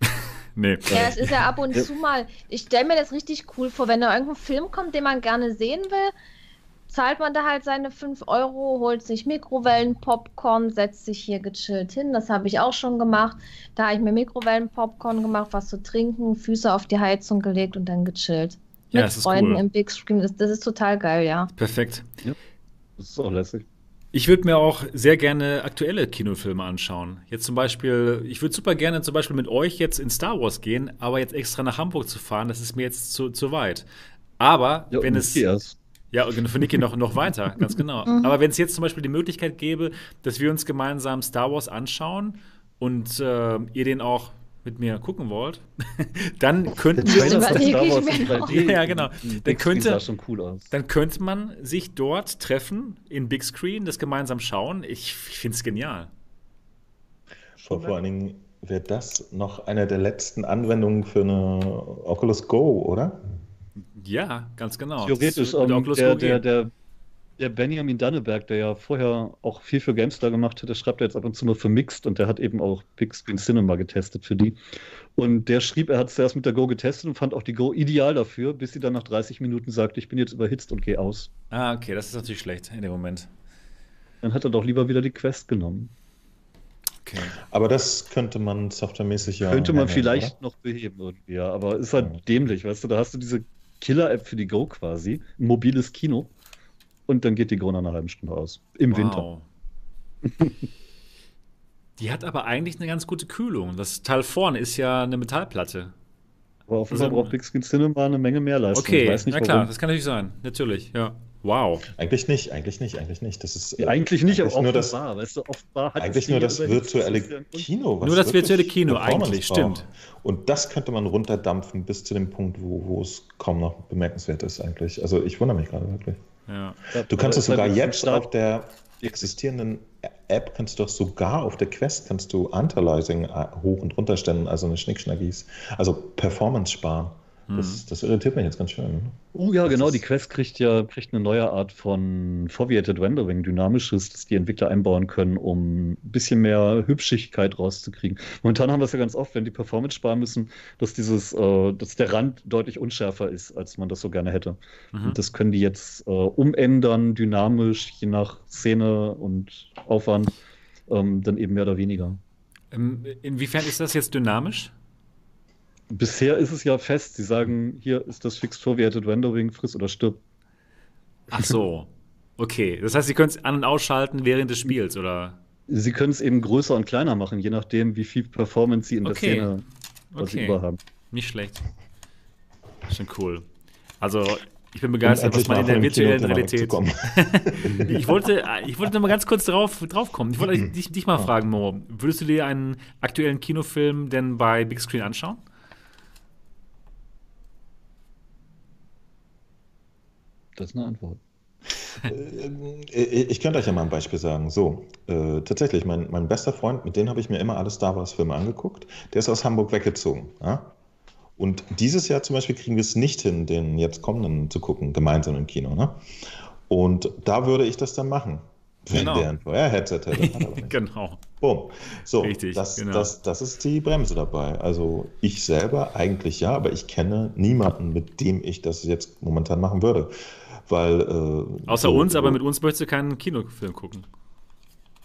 nee. Ja, es ist ja ab und zu mal. Ich stelle mir das richtig cool vor, wenn da irgendein Film kommt, den man gerne sehen will, zahlt man da halt seine 5 Euro, holt sich Mikrowellen-Popcorn, setzt sich hier gechillt hin. Das habe ich auch schon gemacht. Da habe ich mir Mikrowellen-Popcorn gemacht, was zu trinken, Füße auf die Heizung gelegt und dann gechillt. Ja, Mit Freunden cool. im Big Screen. Das, das, ist total geil, ja. Perfekt. Ja, das ist auch lässig. Ich würde mir auch sehr gerne aktuelle Kinofilme anschauen. Jetzt zum Beispiel, ich würde super gerne zum Beispiel mit euch jetzt in Star Wars gehen, aber jetzt extra nach Hamburg zu fahren, das ist mir jetzt zu, zu weit. Aber ja, wenn es. Erst. Ja, für Niki noch, noch weiter, ganz genau. Mhm. Aber wenn es jetzt zum Beispiel die Möglichkeit gäbe, dass wir uns gemeinsam Star Wars anschauen und äh, ihr den auch mit mir gucken wollt, dann könnten wir uns ja, genau. Dann könnte, cool dann könnte man sich dort treffen in Big Screen, das gemeinsam schauen. Ich, ich finde es genial. Vor, vor allen Dingen wäre das noch eine der letzten Anwendungen für eine Oculus Go, oder? Ja, ganz genau. Theoretisch, um, der, der, der, der Benjamin Danneberg, der ja vorher auch viel für GameStar gemacht hat, der schreibt jetzt ab und zu mal für Mixed und der hat eben auch Big Screen Cinema getestet für die. Und der schrieb, er hat es zuerst mit der Go getestet und fand auch die Go ideal dafür, bis sie dann nach 30 Minuten sagte, ich bin jetzt überhitzt und gehe aus. Ah, okay, das ist natürlich schlecht in dem Moment. Dann hat er doch lieber wieder die Quest genommen. Okay. Aber das könnte man softwaremäßig ja. Könnte man vielleicht oder? noch beheben irgendwie, ja. Aber ist halt ja. dämlich, weißt du, da hast du diese Killer-App für die Go quasi, ein mobiles Kino und dann geht die Go nach einer halben Stunde aus. Im wow. Winter. die hat aber eigentlich eine ganz gute Kühlung. Das Teil vorne ist ja eine Metallplatte. Aber offenbar also, braucht Big Screen Cinema eine Menge mehr Leistung. Okay, nicht, na klar, warum. das kann natürlich sein. Natürlich, ja. Wow. Eigentlich nicht, eigentlich nicht, eigentlich nicht. Das ist ja, eigentlich nicht, eigentlich aber nur das, weißt du, offenbar hat eigentlich nur das virtuelle Kino. nur das virtuelle Kino, eigentlich, stimmt. Und das könnte man runterdampfen bis zu dem Punkt, wo, wo es kaum noch bemerkenswert ist, eigentlich. Also ich wundere mich gerade wirklich. Ja. Du kannst es sogar jetzt auf der existierenden App kannst du doch sogar auf der Quest kannst du Antialiasing äh, hoch und runter stellen, also eine Schnickschnackis, also Performance sparen. Das, mhm. das, irritiert mich jetzt ganz schön. Oh ja, das genau. Die Quest kriegt ja kriegt eine neue Art von Foveated Rendering, dynamisches, das die Entwickler einbauen können, um ein bisschen mehr Hübschigkeit rauszukriegen. Momentan haben wir es ja ganz oft, wenn die Performance sparen müssen, dass dieses, äh, dass der Rand deutlich unschärfer ist, als man das so gerne hätte. Mhm. Und das können die jetzt äh, umändern, dynamisch, je nach Szene und Aufwand, ähm, dann eben mehr oder weniger. Ähm, inwiefern ist das jetzt dynamisch? Bisher ist es ja fest. Sie sagen, hier ist das Fixed Foveated Rendering, friss oder stirb. Ach so. Okay. Das heißt, Sie können es an- und ausschalten während des Spiels, oder? Sie können es eben größer und kleiner machen, je nachdem, wie viel Performance Sie in okay. der Szene okay. überhaben. Nicht schlecht. Schon cool. Also, ich bin begeistert, was man in der virtuellen Realität. ich wollte, ich wollte noch mal ganz kurz drauf, drauf kommen. Ich wollte dich, dich mal fragen, Mo. Würdest du dir einen aktuellen Kinofilm denn bei Big Screen anschauen? Das ist eine Antwort. Äh, ich könnte euch ja mal ein Beispiel sagen. So, äh, tatsächlich, mein, mein bester Freund, mit dem habe ich mir immer alle Star Wars-Filme angeguckt, der ist aus Hamburg weggezogen. Ja? Und dieses Jahr zum Beispiel kriegen wir es nicht hin, den jetzt kommenden zu gucken, gemeinsam im Kino. Ne? Und da würde ich das dann machen. Wenn genau. der ein VR-Headset hätte. genau. Boom. So, Richtig, das, genau. das, das ist die Bremse dabei. Also ich selber eigentlich ja, aber ich kenne niemanden, mit dem ich das jetzt momentan machen würde. Weil, äh, Außer so, uns, aber mit uns möchtest du keinen Kinofilm gucken.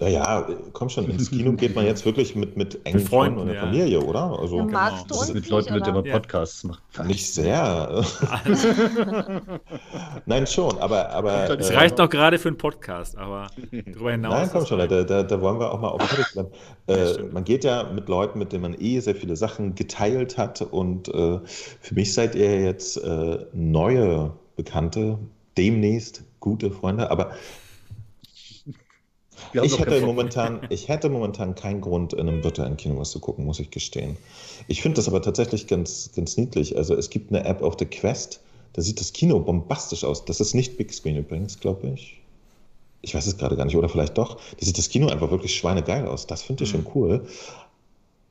Naja, komm schon, ins Kino geht man jetzt wirklich mit, mit engen mit Freunden und der ja. Familie, oder? Also, ja, magst genau. du uns mit Leuten, mit denen man Podcasts macht. Nicht sehr. Nein, schon, aber. aber es äh, reicht doch gerade für einen Podcast, aber darüber hinaus. Nein, komm schon, da, da, da, wollen wir auch mal auf bleiben. Äh, man geht ja mit Leuten, mit denen man eh sehr viele Sachen geteilt hat und äh, für mich seid ihr jetzt äh, neue Bekannte, demnächst gute Freunde, aber ich hätte, momentan, ich hätte momentan keinen Grund, in einem virtuellen Kino was zu gucken, muss ich gestehen. Ich finde das aber tatsächlich ganz, ganz niedlich. Also es gibt eine App auf der Quest, da sieht das Kino bombastisch aus. Das ist nicht Big Screen übrigens, glaube ich. Ich weiß es gerade gar nicht, oder vielleicht doch. Da sieht das Kino einfach wirklich schweinegeil aus. Das finde ich mhm. schon cool.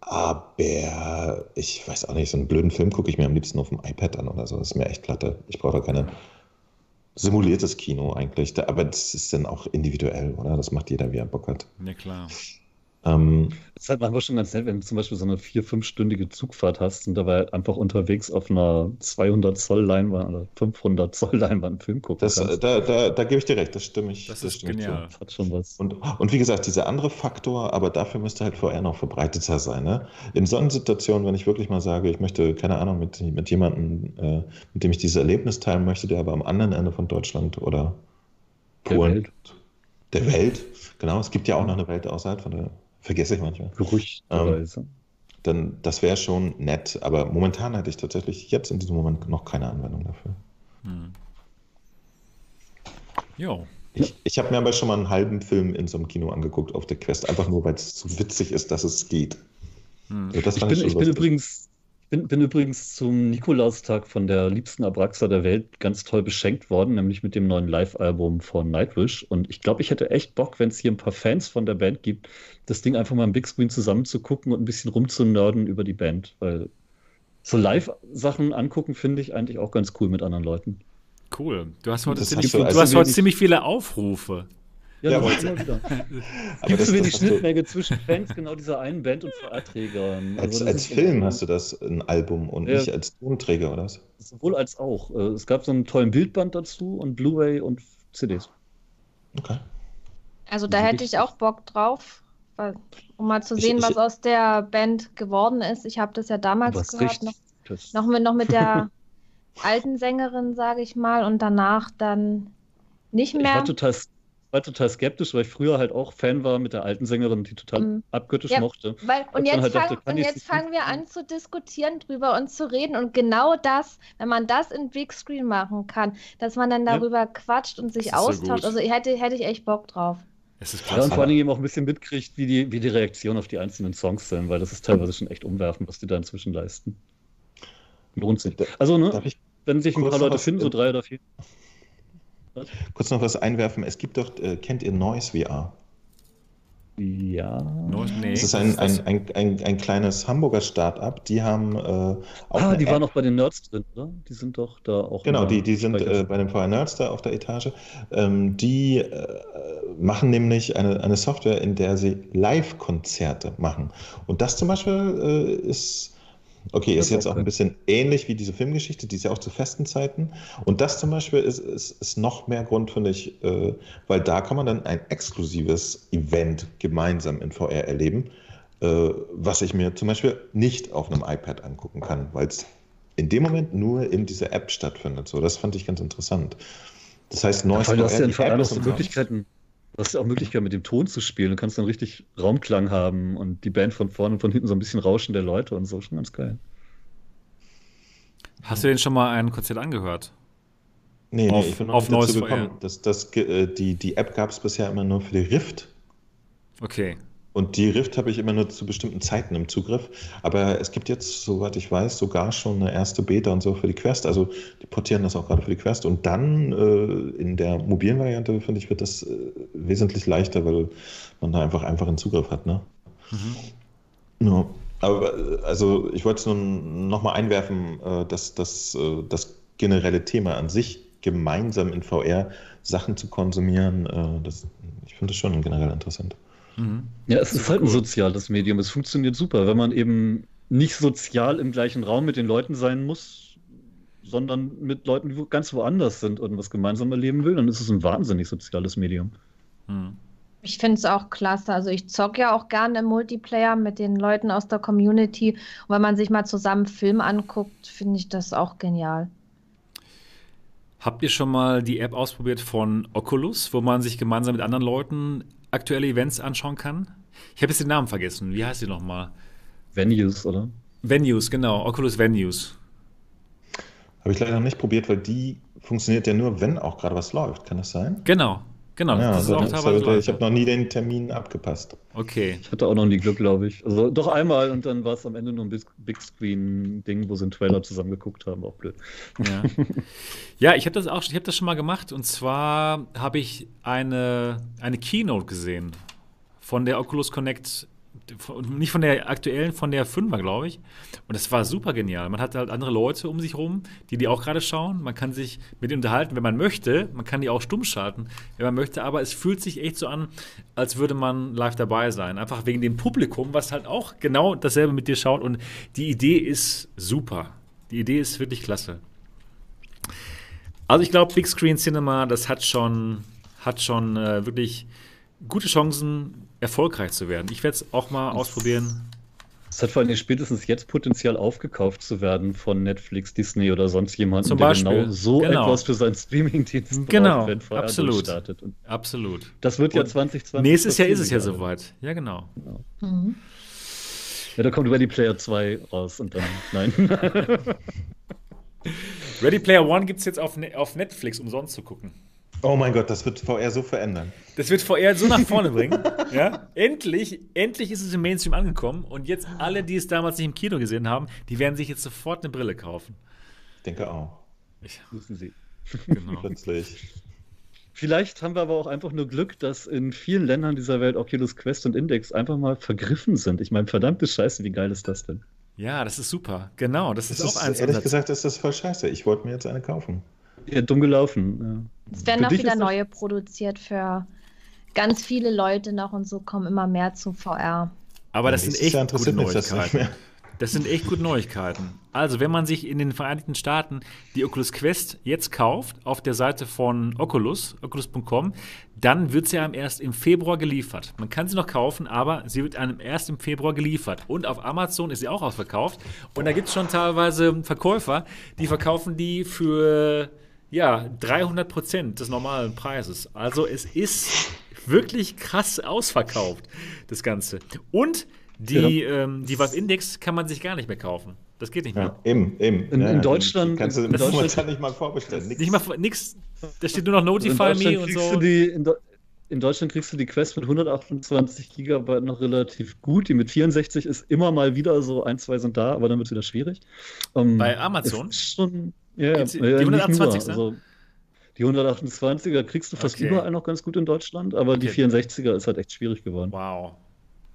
Aber ich weiß auch nicht, so einen blöden Film gucke ich mir am liebsten auf dem iPad an oder so. Das ist mir echt platte. Ich brauche da keine simuliertes Kino eigentlich. Aber das ist dann auch individuell, oder? Das macht jeder, wie er Bock hat. Ja, klar. Ähm, das ist halt manchmal schon ganz nett, wenn du zum Beispiel so eine vier-, fünfstündige Zugfahrt hast und dabei halt einfach unterwegs auf einer 200 Zoll Leinwand oder 500 Zoll Leinwand einen Film gucken das, kannst. Da, da, da gebe ich dir recht, das stimme ich. Das, das ist genial. Das hat schon was. Und, und wie gesagt, dieser andere Faktor, aber dafür müsste halt VR noch verbreiteter sein. Ne? In solchen Situationen, wenn ich wirklich mal sage, ich möchte, keine Ahnung, mit, mit jemandem, äh, mit dem ich dieses Erlebnis teilen möchte, der aber am anderen Ende von Deutschland oder Polen, der Welt, der Welt genau, es gibt ja auch noch eine Welt außerhalb von der Vergesse ich manchmal. Gerüchterweise. Ähm, dann, das wäre schon nett, aber momentan hätte ich tatsächlich jetzt in diesem Moment noch keine Anwendung dafür. Hm. Jo. Ich, ich habe mir aber schon mal einen halben Film in so einem Kino angeguckt auf der Quest, einfach nur, weil es so witzig ist, dass es geht. Hm. Also ich, bin, ich bin übrigens bin, bin übrigens zum Nikolaustag von der liebsten Abraxa der Welt ganz toll beschenkt worden, nämlich mit dem neuen Live-Album von Nightwish. Und ich glaube, ich hätte echt Bock, wenn es hier ein paar Fans von der Band gibt, das Ding einfach mal im Big Screen zusammenzugucken und ein bisschen rumzunörden über die Band. Weil so Live-Sachen angucken finde ich eigentlich auch ganz cool mit anderen Leuten. Cool. Du hast heute, ziemlich, du, also hast heute ziemlich viele Aufrufe. Ja, ja aber immer wieder. Gibst du mir die Schnittmenge zwischen Fans genau dieser einen Band und VR-Trägern? Also als, als Film hast du das, ein Album und ja. nicht als Tonträger, oder was? Sowohl als auch. Äh, es gab so einen tollen Bildband dazu und Blu-ray und CDs. Okay. Also da hätte ich auch Bock drauf, um mal zu sehen, ich, ich, was aus der Band geworden ist. Ich habe das ja damals gehört, noch, noch, mit, noch mit der alten Sängerin, sage ich mal, und danach dann nicht mehr. Ich war total war total skeptisch, weil ich früher halt auch Fan war mit der alten Sängerin, die total mm. abgöttisch ja, mochte. Weil, und jetzt, halt fang, dachte, und jetzt fangen wir an zu diskutieren drüber und zu reden. Und genau das, wenn man das in Big Screen machen kann, dass man dann darüber ja. quatscht und sich austauscht. So also hätte, hätte ich echt Bock drauf. Es ist Ja, und vor allem eben auch ein bisschen mitkriegt, wie die, wie die Reaktion auf die einzelnen Songs sind, weil das ist teilweise schon echt umwerfend, was die da inzwischen leisten. Lohnt sich. Also, ne, wenn sich ein paar Leute finden, so drei oder vier. Kurz noch was einwerfen. Es gibt doch, äh, kennt ihr Noise VR? Ja. Nee, das ist ein, ein, ein, ein, ein kleines Hamburger Start-up. Die haben äh, auch. Ah, die App. waren auch bei den Nerds drin, oder? Die sind doch da auch. Genau, die, die sind äh, bei den VR Nerds da auf der Etage. Ähm, die äh, machen nämlich eine, eine Software, in der sie Live-Konzerte machen. Und das zum Beispiel äh, ist Okay, ist jetzt auch ein bisschen ähnlich wie diese Filmgeschichte, die ist ja auch zu festen Zeiten. Und das zum Beispiel ist, ist, ist noch mehr Grund, finde ich, äh, weil da kann man dann ein exklusives Event gemeinsam in VR erleben, äh, was ich mir zum Beispiel nicht auf einem iPad angucken kann, weil es in dem Moment nur in dieser App stattfindet. So, das fand ich ganz interessant. Das heißt, neues ja, VR, du hast ja in VR noch so Möglichkeiten. Du hast ja auch Möglichkeit, mit dem Ton zu spielen. Du kannst dann richtig Raumklang haben und die Band von vorne und von hinten so ein bisschen Rauschen der Leute und so. Schon ganz geil. Hast du den schon mal ein Konzert angehört? Nee, auf, nee ich bin noch auf nicht dazu gekommen. Das, das, äh, die, die App gab es bisher immer nur für die Rift. Okay. Und die Rift habe ich immer nur zu bestimmten Zeiten im Zugriff. Aber es gibt jetzt, soweit ich weiß, sogar schon eine erste Beta und so für die Quest. Also die portieren das auch gerade für die Quest. Und dann äh, in der mobilen Variante, finde ich, wird das äh, wesentlich leichter, weil man da einfach einfachen Zugriff hat. Ne? Mhm. Ja. Aber also ich wollte es nur nochmal einwerfen, äh, dass, dass äh, das generelle Thema an sich, gemeinsam in VR Sachen zu konsumieren, äh, das, ich finde das schon generell interessant. Mhm. Ja, es ist halt ein soziales Medium. Es funktioniert super, wenn man eben nicht sozial im gleichen Raum mit den Leuten sein muss, sondern mit Leuten, die ganz woanders sind und was gemeinsam erleben will, dann ist es ein wahnsinnig soziales Medium. Mhm. Ich finde es auch klasse. Also ich zocke ja auch gerne im Multiplayer mit den Leuten aus der Community. Und wenn man sich mal zusammen Film anguckt, finde ich das auch genial. Habt ihr schon mal die App ausprobiert von Oculus, wo man sich gemeinsam mit anderen Leuten aktuelle Events anschauen kann? Ich habe jetzt den Namen vergessen. Wie heißt die nochmal? Venues, oder? Venues, genau. Oculus Venues. Habe ich leider noch nicht probiert, weil die funktioniert ja nur, wenn auch gerade was läuft. Kann das sein? Genau. Genau, ja, das ist auch teilweise halt, ich habe noch nie den Termin abgepasst. Okay. Ich hatte auch noch nie Glück, glaube ich. Also doch einmal und dann war es am Ende nur ein Big Screen-Ding, wo sie einen Trailer zusammen geguckt haben. Auch blöd. Ja, ja ich habe das auch ich hab das schon mal gemacht und zwar habe ich eine, eine Keynote gesehen von der Oculus Connect nicht von der aktuellen, von der 5er, glaube ich. Und das war super genial. Man hat halt andere Leute um sich rum, die die auch gerade schauen. Man kann sich mit ihnen unterhalten, wenn man möchte. Man kann die auch stumm schalten, wenn man möchte. Aber es fühlt sich echt so an, als würde man live dabei sein. Einfach wegen dem Publikum, was halt auch genau dasselbe mit dir schaut. Und die Idee ist super. Die Idee ist wirklich klasse. Also ich glaube, Big Screen Cinema, das hat schon, hat schon äh, wirklich gute Chancen, erfolgreich zu werden. Ich werde es auch mal ausprobieren. Es hat vor allem spätestens jetzt Potenzial aufgekauft zu werden von Netflix, Disney oder sonst jemandem, Zum der genau so genau. etwas für seinen Streaming-Dienst genau. wenn VR Absolut. startet. Und Absolut. Das wird ja 2020. Nächstes Jahr ist es ja soweit. Ja, genau. genau. Mhm. Ja, da kommt Ready Player 2 raus und dann. Nein. Ready Player One gibt es jetzt auf, ne auf Netflix umsonst zu gucken. Oh mein Gott, das wird VR so verändern. Das wird VR so nach vorne bringen. ja? Endlich, endlich ist es im Mainstream angekommen und jetzt alle, die es damals nicht im Kino gesehen haben, die werden sich jetzt sofort eine Brille kaufen. Ich denke auch. Ich, müssen sie. Genau. Plötzlich. Vielleicht haben wir aber auch einfach nur Glück, dass in vielen Ländern dieser Welt Oculus Quest und Index einfach mal vergriffen sind. Ich meine, verdammte Scheiße, wie geil ist das denn? Ja, das ist super. Genau, das, das ist, ist auch eins. Ehrlich gesagt ist das voll scheiße. Ich wollte mir jetzt eine kaufen. Ja, dumm gelaufen. Ja. Es werden auch wieder neue produziert für ganz viele Leute noch und so kommen immer mehr zu VR. Aber das sind echt gute Neuigkeiten. Das sind echt gute Neuigkeiten. Also, wenn man sich in den Vereinigten Staaten die Oculus Quest jetzt kauft, auf der Seite von Oculus, oculus.com, dann wird sie einem erst im Februar geliefert. Man kann sie noch kaufen, aber sie wird einem erst im Februar geliefert. Und auf Amazon ist sie auch ausverkauft. Und da gibt es schon teilweise Verkäufer, die verkaufen die für ja, 300 Prozent des normalen Preises. Also, es ist wirklich krass ausverkauft, das Ganze. Und die, ja. ähm, die Valve Index kann man sich gar nicht mehr kaufen. Das geht nicht mehr. Ja, eben, eben. In, in Deutschland kannst du in Deutschland nicht mal vorbestellen. Nix. Nicht mal nix. Da steht nur noch Notify Me und so. Die, in, in, Deutschland kriegst du die Quest mit 128 GB noch relativ gut. Die mit 64 ist immer mal wieder so, ein, zwei sind da, aber dann wird es wieder schwierig. Um, ähm, Bei Amazon? Schon, ja, die, die 128 ne? also, die 128er kriegst du fast okay. überall noch ganz gut in Deutschland, aber okay. die 64er ist halt echt schwierig geworden. Wow.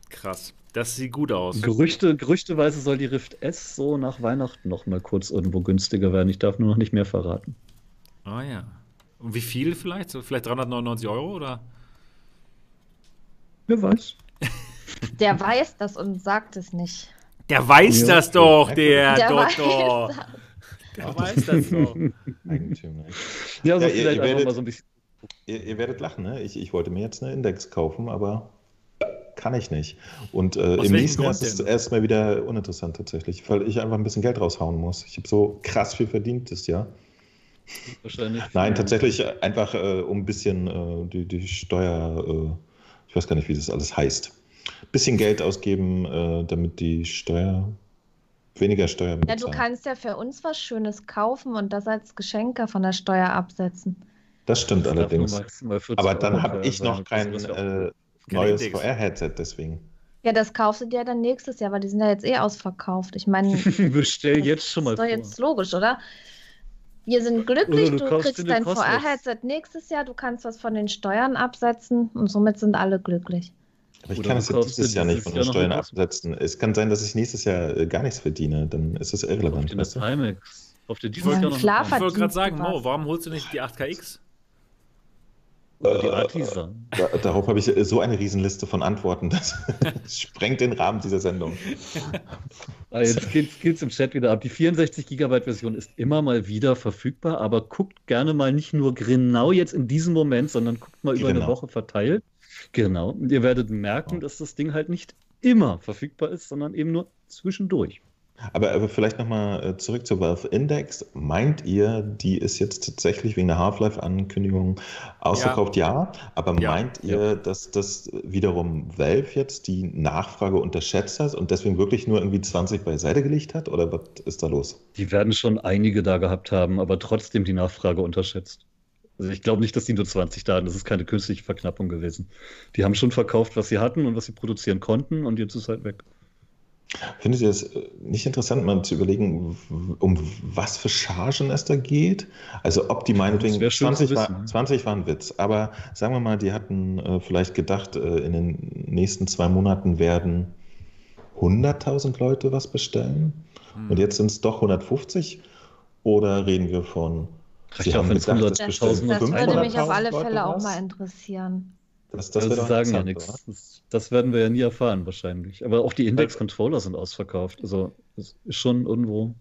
Krass. Das sieht gut aus. Gerüchte, gerüchteweise soll die Rift S so nach Weihnachten noch mal kurz irgendwo günstiger werden. Ich darf nur noch nicht mehr verraten. Ah oh ja. Und wie viel vielleicht? vielleicht 399 Euro oder? Wer weiß. Der weiß das und sagt es nicht. Der weiß ja. das doch, der, der Doktor. Weiß das doch. Eigentümlich. Ja, also ja, vielleicht ihr, ihr werdet, mal so ein bisschen. Ihr, ihr werdet lachen, ne? Ich, ich wollte mir jetzt eine Index kaufen, aber kann ich nicht. Und äh, im nächsten Jahr ist es erstmal wieder uninteressant tatsächlich, weil ich einfach ein bisschen Geld raushauen muss. Ich habe so krass viel verdient das Jahr. Wahrscheinlich. Nein, tatsächlich einfach äh, um ein bisschen äh, die, die Steuer, äh, ich weiß gar nicht, wie das alles heißt. Ein bisschen Geld ausgeben, äh, damit die Steuer weniger Steuer bezahlen. Ja, du kannst ja für uns was Schönes kaufen und das als Geschenke von der Steuer absetzen. Das stimmt das allerdings. Aber dann habe ich noch kein äh, neues VR-Headset deswegen. Ja, das kaufst du dir dann nächstes Jahr, weil die sind ja jetzt eh ausverkauft. Ich meine, bestell jetzt schon mal. Das ist doch jetzt logisch, oder? Wir sind glücklich, du, du kriegst dein VR-Headset nächstes Jahr, du kannst was von den Steuern absetzen und somit sind alle glücklich. Aber ich oder kann es ja dieses Jahr nicht von den Steuern absetzen. Es kann sein, dass ich nächstes Jahr äh, gar nichts verdiene, dann ist das irrelevant. Auf den Timex. Auf der ich wollte gerade sagen, Mo, warum holst du nicht die 8KX? Oder die Artisa. Da, darauf habe ich so eine Riesenliste von Antworten, das sprengt den Rahmen dieser Sendung. Ah, jetzt geht es im Chat wieder ab. Die 64 GB Version ist immer mal wieder verfügbar, aber guckt gerne mal nicht nur genau jetzt in diesem Moment, sondern guckt mal über genau. eine Woche verteilt. Genau. Und ihr werdet merken, dass das Ding halt nicht immer verfügbar ist, sondern eben nur zwischendurch. Aber, aber vielleicht nochmal äh, zurück zur Valve Index. Meint ihr, die ist jetzt tatsächlich wegen der Half-Life-Ankündigung ausverkauft? Ja. ja. Aber ja. meint ihr, ja. dass das wiederum Valve jetzt die Nachfrage unterschätzt hat und deswegen wirklich nur irgendwie 20 beiseite gelegt hat? Oder was ist da los? Die werden schon einige da gehabt haben, aber trotzdem die Nachfrage unterschätzt. Also ich glaube nicht, dass die nur 20 da hatten. Das ist keine künstliche Verknappung gewesen. Die haben schon verkauft, was sie hatten und was sie produzieren konnten und jetzt ist halt weg. Findet ihr es äh, nicht interessant, mal zu überlegen, um was für Chargen es da geht? Also ob die meinetwegen 20, war, 20 war ein Witz, aber sagen wir mal, die hatten äh, vielleicht gedacht, äh, in den nächsten zwei Monaten werden 100.000 Leute was bestellen hm. und jetzt sind es doch 150 oder reden wir von Sie haben gedacht, das, das, das würde mich auf alle Fälle auch mal interessieren. Das, das also sagen ja nichts. Das, das, werden wir ja nie erfahren, wahrscheinlich. Aber auch die Index-Controller sind ausverkauft. Also, das ist schon irgendwo.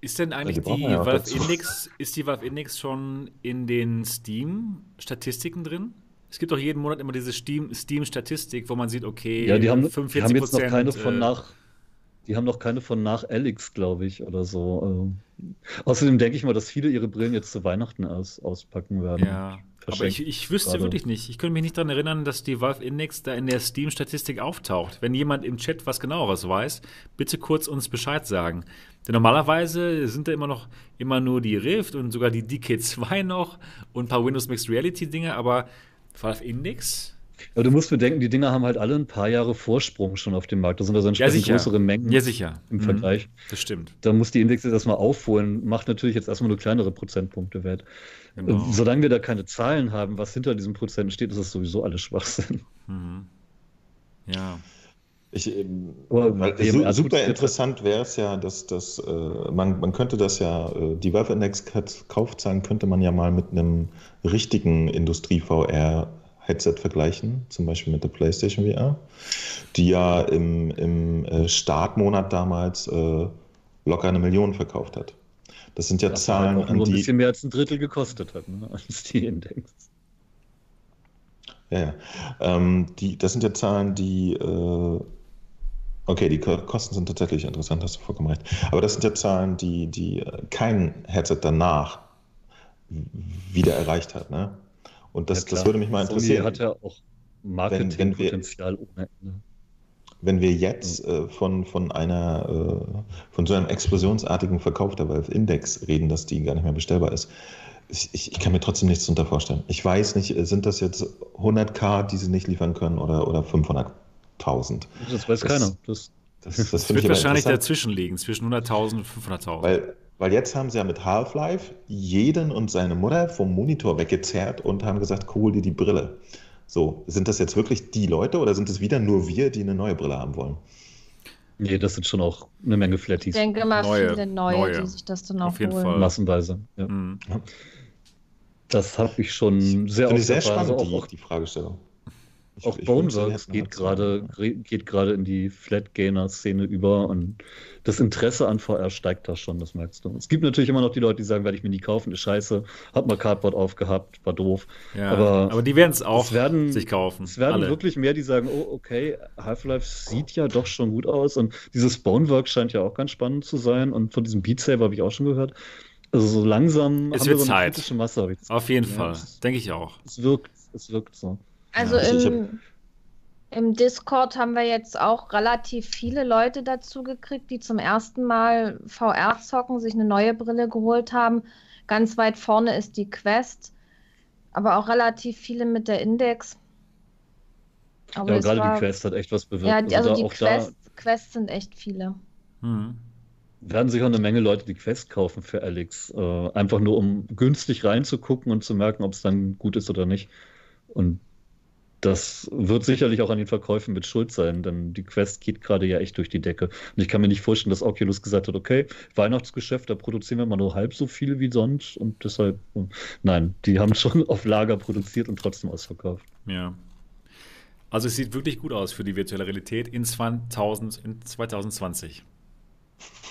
Ist denn eigentlich die, die ja Valve Index, ist die Valve Index schon in den Steam-Statistiken drin? Es gibt doch jeden Monat immer diese Steam-Statistik, wo man sieht, okay, ja, die haben, 45 die haben jetzt noch keine von äh, nach. Die haben noch keine von nach Alex, glaube ich, oder so. Also, außerdem denke ich mal, dass viele ihre Brillen jetzt zu Weihnachten aus, auspacken werden. Ja. Aber ich, ich wüsste gerade. wirklich nicht. Ich könnte mich nicht daran erinnern, dass die Valve Index da in der Steam-Statistik auftaucht. Wenn jemand im Chat was genaueres weiß, bitte kurz uns Bescheid sagen. Denn normalerweise sind da immer noch immer nur die Rift und sogar die DK2 noch und ein paar Windows Mixed Reality Dinge, aber Valve Index aber du musst bedenken, die Dinger haben halt alle ein paar Jahre Vorsprung schon auf dem Markt. Das sind also entsprechend ja, größere Mengen ja, sicher. im mhm. Vergleich. Das stimmt. Da muss die Index jetzt mal aufholen, macht natürlich jetzt erstmal nur kleinere Prozentpunkte wert. Genau. Solange wir da keine Zahlen haben, was hinter diesen Prozenten steht, ist das sowieso alles Schwachsinn. Mhm. Ja. Ich, ähm, weil, super interessant wäre es ja, dass, dass äh, man, man könnte das ja, äh, die Valve Index Kaufzahlen könnte man ja mal mit einem richtigen Industrie-VR-Headset vergleichen, zum Beispiel mit der PlayStation VR, die ja im, im äh, Startmonat damals äh, locker eine Million verkauft hat. Das sind ja das Zahlen, halt auch nur ein bisschen mehr als ein Drittel gekostet hat, ne, als die Index. Ja, ja. Ähm, die, das sind ja Zahlen, die äh, Okay, die Kosten sind tatsächlich interessant, hast du vollkommen recht. Aber das sind ja Zahlen, die, die kein Headset danach wieder erreicht hat. Ne? Und das, ja, das würde mich mal interessieren. Sony hat ja auch Marketingpotenzial ohne Ende. Wenn wir jetzt äh, von, von einer äh, von so einem explosionsartigen Verkauf der Valve Index reden, dass die gar nicht mehr bestellbar ist, ich, ich, ich kann mir trotzdem nichts darunter vorstellen. Ich weiß nicht, sind das jetzt 100k, die sie nicht liefern können oder, oder 500 100.000. Das weiß das, keiner. Das, das, das, das wird wahrscheinlich dazwischen liegen, zwischen 100.000 und 500.000. Weil, weil jetzt haben sie ja mit Half-Life jeden und seine Mutter vom Monitor weggezerrt und haben gesagt, hol dir die Brille. So, sind das jetzt wirklich die Leute oder sind es wieder nur wir, die eine neue Brille haben wollen? Nee, das sind schon auch eine Menge Flatties. Ich denke mal neue, viele neue, neue, die sich das dann auch Auf jeden holen. Fall. Massenweise. Ja. Mhm. Das habe ich schon sehr oft sehr spannend, also auch, die, die Fragestellung. Ich, auch Boneworks geht gerade geht gerade in die Flat-Gainer-Szene über und das Interesse an VR steigt da schon, das merkst du. Es gibt natürlich immer noch die Leute, die sagen, werde ich mir nie kaufen, ist scheiße, hab mal Cardboard aufgehabt, war doof. Ja, aber, aber die werden es auch werden, sich kaufen. Es werden alle. wirklich mehr, die sagen, oh, okay, Half-Life sieht ja doch schon gut aus und dieses Boneworks scheint ja auch ganz spannend zu sein und von diesem Beat Saber habe ich auch schon gehört. Also so langsam es haben wird wir so eine Zeit. kritische Masse. Auf jeden ja, Fall, denke ich auch. Es wirkt, es wirkt so. Also ja, im, hab... im Discord haben wir jetzt auch relativ viele Leute dazu gekriegt, die zum ersten Mal VR zocken, sich eine neue Brille geholt haben. Ganz weit vorne ist die Quest, aber auch relativ viele mit der Index. Aber ja, gerade war... die Quest hat echt was bewirkt. Ja, also, also die Quest, da... Quests sind echt viele. Hm. Werden sich auch eine Menge Leute die Quest kaufen für Alex. Äh, einfach nur, um günstig reinzugucken und zu merken, ob es dann gut ist oder nicht. Und das wird sicherlich auch an den Verkäufen mit Schuld sein, denn die Quest geht gerade ja echt durch die Decke. Und ich kann mir nicht vorstellen, dass Oculus gesagt hat, okay, Weihnachtsgeschäft, da produzieren wir mal nur halb so viel wie sonst und deshalb, hm. nein, die haben schon auf Lager produziert und trotzdem ausverkauft. Ja. Also es sieht wirklich gut aus für die virtuelle Realität in 2020.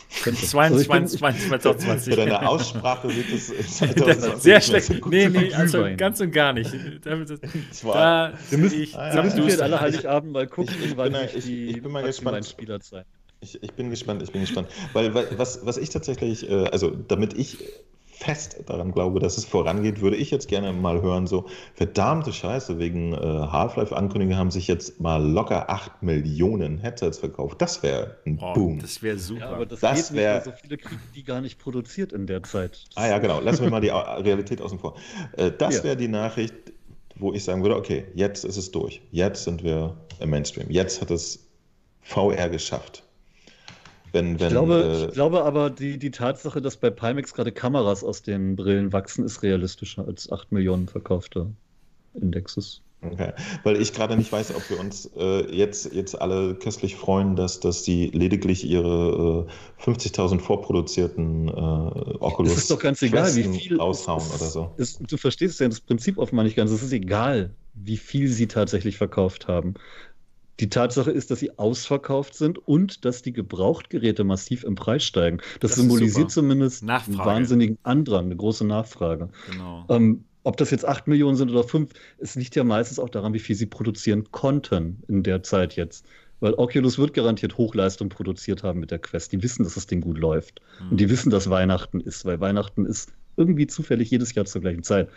22, 22, 22, Deine Aussprache wird es 2020. Sehr schlecht. Nee, nee, also ganz und gar nicht. Da, da wir müssen, ich, ah, ja, müssen wir alle Heiligabend mal gucken, ich, ich wann bin, ich, ich, die ich bin mal gespannt. Spieler sein. Ich, ich, bin gespannt, ich bin gespannt. Weil, weil was, was ich tatsächlich, äh, also damit ich fest daran glaube, dass es vorangeht, würde ich jetzt gerne mal hören, so verdammte Scheiße, wegen äh, Half-Life-Ankündigungen haben sich jetzt mal locker 8 Millionen Headsets verkauft. Das wäre ein oh, Boom. Das wäre super. Ja, aber das, das wäre so viele kriegen die gar nicht produziert in der Zeit. Das ah ja, genau. Lassen wir mal die Realität außen vor. Äh, das ja. wäre die Nachricht, wo ich sagen würde, okay, jetzt ist es durch. Jetzt sind wir im Mainstream. Jetzt hat es VR geschafft. Wenn, wenn, ich, glaube, äh, ich glaube aber, die, die Tatsache, dass bei Pimax gerade Kameras aus den Brillen wachsen, ist realistischer als 8 Millionen verkaufte Indexes. Okay, weil ich gerade nicht weiß, ob wir uns äh, jetzt, jetzt alle köstlich freuen, dass, dass die lediglich ihre äh, 50.000 vorproduzierten äh, Oculus das ist doch ganz egal, wie viel aushauen ist, oder so. Ist, du verstehst ja das Prinzip offenbar nicht ganz. Es ist egal, wie viel sie tatsächlich verkauft haben. Die Tatsache ist, dass sie ausverkauft sind und dass die Gebrauchtgeräte massiv im Preis steigen. Das, das symbolisiert zumindest Nachfrage. einen wahnsinnigen Andrang, eine große Nachfrage. Genau. Ähm, ob das jetzt 8 Millionen sind oder 5, es liegt ja meistens auch daran, wie viel sie produzieren konnten in der Zeit jetzt. Weil Oculus wird garantiert Hochleistung produziert haben mit der Quest. Die wissen, dass das Ding gut läuft. Mhm. Und die wissen, dass Weihnachten ist, weil Weihnachten ist irgendwie zufällig jedes Jahr zur gleichen Zeit.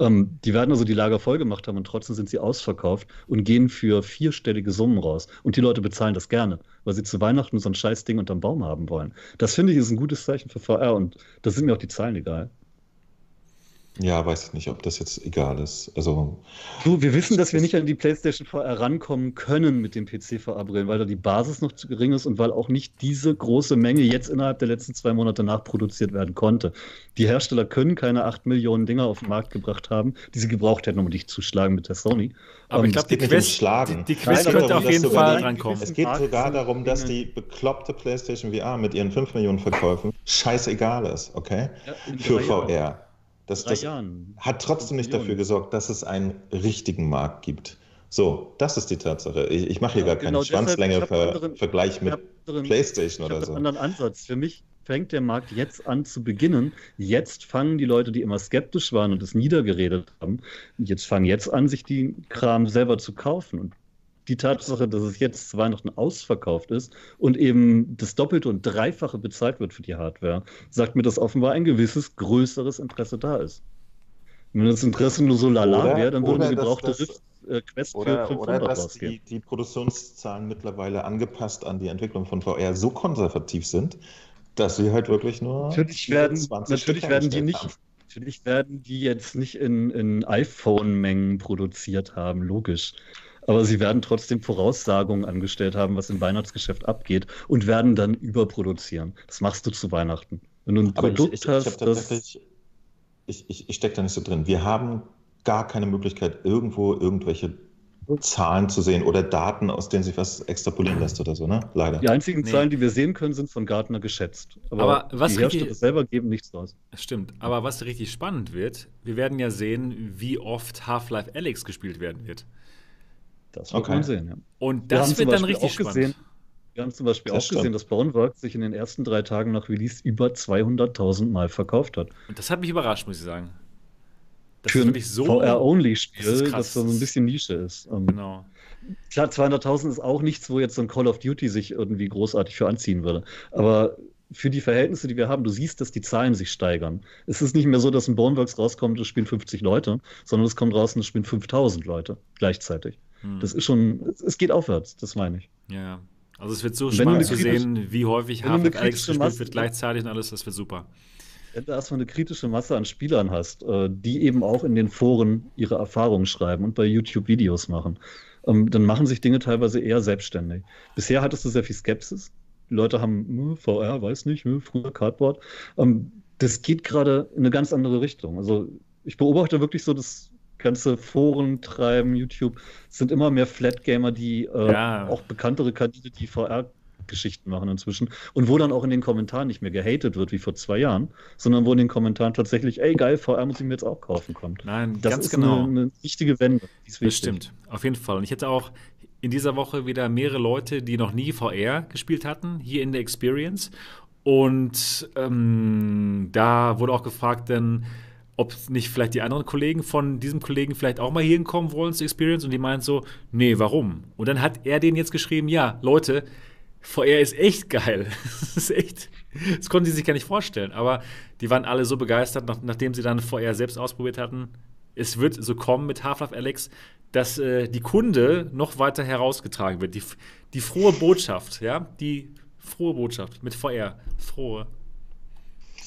Ähm, die werden also die Lager voll gemacht haben und trotzdem sind sie ausverkauft und gehen für vierstellige Summen raus. Und die Leute bezahlen das gerne, weil sie zu Weihnachten so ein scheiß Ding unterm Baum haben wollen. Das finde ich ist ein gutes Zeichen für VR und da sind mir auch die Zahlen egal. Ja, weiß ich nicht, ob das jetzt egal ist. Also, du, wir wissen, dass wir nicht an die PlayStation VR rankommen können mit dem PC VR-Brillen, weil da die Basis noch zu gering ist und weil auch nicht diese große Menge jetzt innerhalb der letzten zwei Monate nachproduziert werden konnte. Die Hersteller können keine 8 Millionen Dinger auf den Markt gebracht haben, die sie gebraucht hätten, um dich zu schlagen mit der Sony. Aber ich glaube, die Quest, schlagen. die, die Quest Nein, könnte auf jeden Fall rankommen. Es geht sogar darum, dass die bekloppte PlayStation VR mit ihren 5 Millionen Verkäufen scheißegal ist, okay? Ja, Für VR. Das, das hat trotzdem nicht dafür gesorgt, dass es einen richtigen Markt gibt. So, das ist die Tatsache. Ich, ich mache hier ja, gar keinen genau Schwanzlänge-Vergleich mit anderen, PlayStation oder so. Ich einen anderen Ansatz. Für mich fängt der Markt jetzt an zu beginnen. Jetzt fangen die Leute, die immer skeptisch waren und es niedergeredet haben, jetzt fangen jetzt an, sich die Kram selber zu kaufen. Und die Tatsache, dass es jetzt zu Weihnachten ausverkauft ist und eben das Doppelte und Dreifache bezahlt wird für die Hardware, sagt mir, dass offenbar ein gewisses größeres Interesse da ist. Wenn das Interesse nur so lala wäre, dann würde eine gebrauchte das, Rift äh, Quest oder, für 500 oder dass rausgehen. Die, die Produktionszahlen mittlerweile angepasst an die Entwicklung von VR so konservativ sind, dass sie halt wirklich nur natürlich werden, natürlich werden die nicht, haben. Natürlich werden die jetzt nicht in, in iPhone-Mengen produziert haben, logisch. Aber sie werden trotzdem Voraussagungen angestellt haben, was im Weihnachtsgeschäft abgeht und werden dann überproduzieren. Das machst du zu Weihnachten. Wenn du ein Aber Produkt ich, ich, hast, ich das. Ich, ich, ich stecke da nicht so drin. Wir haben gar keine Möglichkeit, irgendwo irgendwelche Zahlen zu sehen oder Daten, aus denen sich was extrapolieren lässt oder so, ne? Leider. Die einzigen nee. Zahlen, die wir sehen können, sind von Gartner geschätzt. Aber, Aber was die Hersteller selber geben nichts raus. Stimmt. Aber was richtig spannend wird, wir werden ja sehen, wie oft Half-Life Alex gespielt werden wird. Das wird okay. man sehen, ja. Und das wird dann richtig spannend. Gesehen, wir haben zum Beispiel das auch stimmt. gesehen, dass Boneworks sich in den ersten drei Tagen nach Release über 200.000 Mal verkauft hat. Und das hat mich überrascht, muss ich sagen. Das Für ein so, VR-Only-Spiel, das, so ein bisschen Nische ist. Um, ähm, genau. Klar, 200.000 ist auch nichts, wo jetzt so ein Call of Duty sich irgendwie großartig für anziehen würde. Aber für die Verhältnisse, die wir haben, du siehst, dass die Zahlen sich steigern. Es ist nicht mehr so, dass ein Boneworks rauskommt, es spielen 50 Leute, sondern es kommt raus und es spielen 5000 Leute gleichzeitig. Hm. Das ist schon, es geht aufwärts, das meine ich. Ja, also es wird so spannend zu sehen, wie häufig Half-Life Alex gespielt wird gleichzeitig und alles, das wird super. Wenn du erstmal eine kritische Masse an Spielern hast, äh, die eben auch in den Foren ihre Erfahrungen schreiben und bei YouTube Videos machen, ähm, dann machen sich Dinge teilweise eher selbstständig. Bisher hattest du sehr viel Skepsis. Die Leute haben hm, VR, weiß nicht, hm, früher Cardboard. Ähm, das geht gerade in eine ganz andere Richtung. Also ich beobachte wirklich so das ganze Foren treiben, YouTube, sind immer mehr Flat-Gamer, die äh, ja. auch bekanntere Kanäle, die VR Geschichten machen inzwischen. Und wo dann auch in den Kommentaren nicht mehr gehatet wird wie vor zwei Jahren, sondern wo in den Kommentaren tatsächlich, ey geil, VR muss ich mir jetzt auch kaufen kommt. Nein, das ganz ist genau. eine, eine wichtige Wende. Das stimmt, auf jeden Fall. Und ich hätte auch in dieser Woche wieder mehrere Leute, die noch nie VR gespielt hatten, hier in der Experience. Und ähm, da wurde auch gefragt, denn ob nicht vielleicht die anderen Kollegen von diesem Kollegen vielleicht auch mal hier hinkommen wollen zur Experience und die meinen so, nee, warum? Und dann hat er denen jetzt geschrieben, ja, Leute, VR ist echt geil. Das ist echt, das konnten sie sich gar nicht vorstellen. Aber die waren alle so begeistert, nach, nachdem sie dann VR selbst ausprobiert hatten. Es wird so kommen mit Half-Life Alex, dass äh, die Kunde noch weiter herausgetragen wird. Die, die frohe Botschaft, ja, die frohe Botschaft mit VR. Frohe.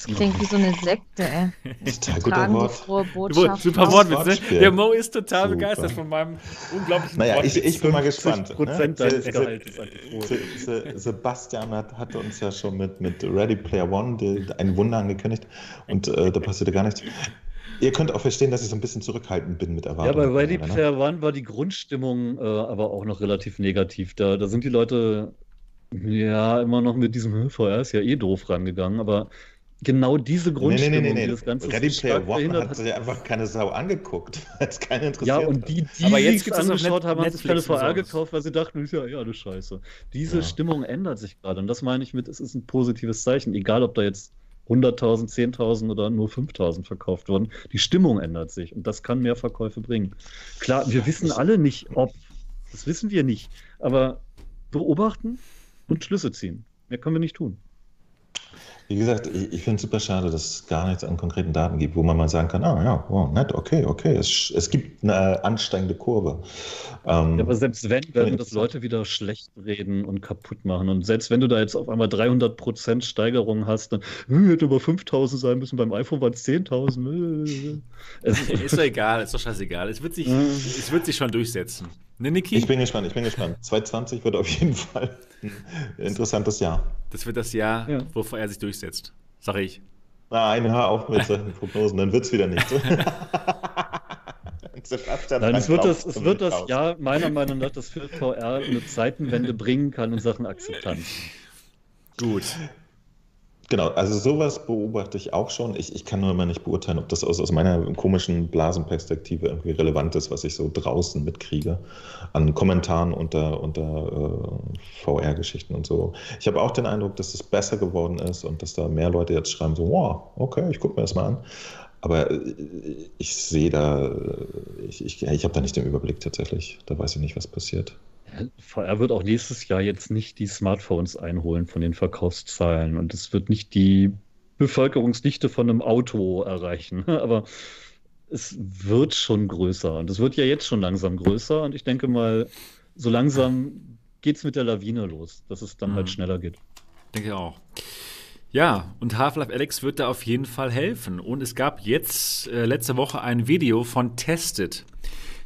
Das klingt wie so eine Sekte, ey. Total guter Wort. Frohe Botschaft. Super Wortwitz, ne? Der Mo ist total Super. begeistert von meinem unglaublichen Naja, ich, ich bin mal gespannt. Prozent ne? Se, Sebastian hat, hatte uns ja schon mit, mit Ready Player One die, ein Wunder angekündigt und äh, da passierte gar nichts. Ihr könnt auch verstehen, dass ich so ein bisschen zurückhaltend bin mit Erwartungen. Ja, bei Ready ne? Player One war die Grundstimmung äh, aber auch noch relativ negativ. Da, da sind die Leute ja immer noch mit diesem VR ist ja eh doof rangegangen, aber genau diese Grundstimmung, nee, nee, nee, nee, das Ganze Ready Player One hat sich einfach keine Sau angeguckt, weil es keine interessiert Ja, und die, die Aber jetzt es angeschaut haben, haben sich keine VR gekauft, weil sie dachten, ja, ja, das Scheiße. Diese ja. Stimmung ändert sich gerade und das meine ich mit, es ist ein positives Zeichen, egal ob da jetzt 100.000, 10.000 oder nur 5.000 verkauft wurden. Die Stimmung ändert sich und das kann mehr Verkäufe bringen. Klar, wir wissen alle nicht, ob, das wissen wir nicht, aber beobachten und Schlüsse ziehen. Mehr können wir nicht tun. Wie gesagt, ich, ich finde es super schade, dass es gar nichts an konkreten Daten gibt, wo man mal sagen kann, ah ja, wow, nett, okay, okay, es, es gibt eine ansteigende Kurve. Ähm, ja, aber selbst wenn, werden das Leute wieder schlecht reden und kaputt machen. Und selbst wenn du da jetzt auf einmal 300% Steigerung hast, dann äh, hätte aber 5000 sein müssen, beim iPhone waren es 10.000. ist doch egal, ist doch scheißegal. Es wird sich, es wird sich schon durchsetzen. Ne, Niki? Ich bin gespannt, ich bin gespannt. 2020 wird auf jeden Fall ein interessantes Jahr. Das wird das Jahr, ja. wovor er sich durchsetzt, sage ich. Nein, hör auf mit solchen Prognosen, dann wird es wieder nicht. Nein, es wird das, es wird das Jahr meiner Meinung nach, das für VR eine Zeitenwende bringen kann in Sachen Akzeptanz. Gut. Genau, also sowas beobachte ich auch schon. Ich, ich kann nur immer nicht beurteilen, ob das aus, aus meiner komischen Blasenperspektive irgendwie relevant ist, was ich so draußen mitkriege an Kommentaren unter, unter äh, VR-Geschichten und so. Ich habe auch den Eindruck, dass es besser geworden ist und dass da mehr Leute jetzt schreiben, so, wow, okay, ich gucke mir das mal an. Aber äh, ich sehe da, ich, ich, ich habe da nicht den Überblick tatsächlich. Da weiß ich nicht, was passiert. VR wird auch nächstes Jahr jetzt nicht die Smartphones einholen von den Verkaufszahlen und es wird nicht die Bevölkerungsdichte von einem Auto erreichen. Aber es wird schon größer und es wird ja jetzt schon langsam größer und ich denke mal, so langsam geht es mit der Lawine los, dass es dann halt mhm. halt schneller geht. Denke ich auch. Ja, und Half-Life Alex wird da auf jeden Fall helfen. Und es gab jetzt äh, letzte Woche ein Video von Tested.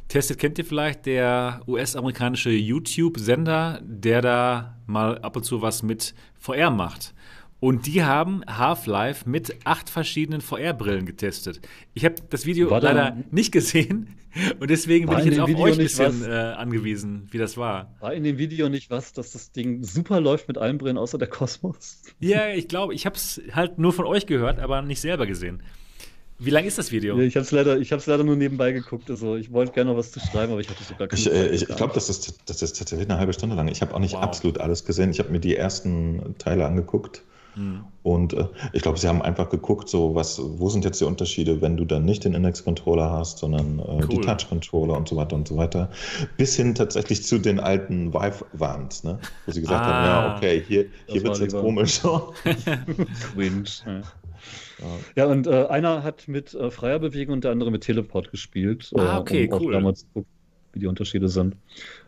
Tested kennt ihr vielleicht, der US-amerikanische YouTube-Sender, der da mal ab und zu was mit VR macht. Und die haben Half-Life mit acht verschiedenen VR-Brillen getestet. Ich habe das Video war leider nicht gesehen und deswegen bin ich jetzt auf Video euch ein bisschen äh, angewiesen, wie das war. War in dem Video nicht was, dass das Ding super läuft mit allen Brillen außer der Kosmos? Ja, ich glaube, ich habe es halt nur von euch gehört, aber nicht selber gesehen. Wie lang ist das Video? Ich habe es leider, leider nur nebenbei geguckt. Also ich wollte gerne noch was zu schreiben, aber ich hatte sogar keine Ich, äh, ich glaube, das ist, das ist tatsächlich eine halbe Stunde lang. Ich habe auch nicht wow. absolut alles gesehen. Ich habe mir die ersten Teile angeguckt. Hm. Und äh, ich glaube, sie haben einfach geguckt, so was, wo sind jetzt die Unterschiede, wenn du dann nicht den Index-Controller hast, sondern äh, cool. die Touch-Controller und so weiter und so weiter. Bis hin tatsächlich zu den alten Vive-Warns, ne? wo sie gesagt ah, haben, ja, okay, hier, hier wird es jetzt komisch. Cringe. Ja, und äh, einer hat mit äh, freier Bewegung und der andere mit Teleport gespielt. Ah, äh, okay, um cool. Damals gucken, wie die Unterschiede sind.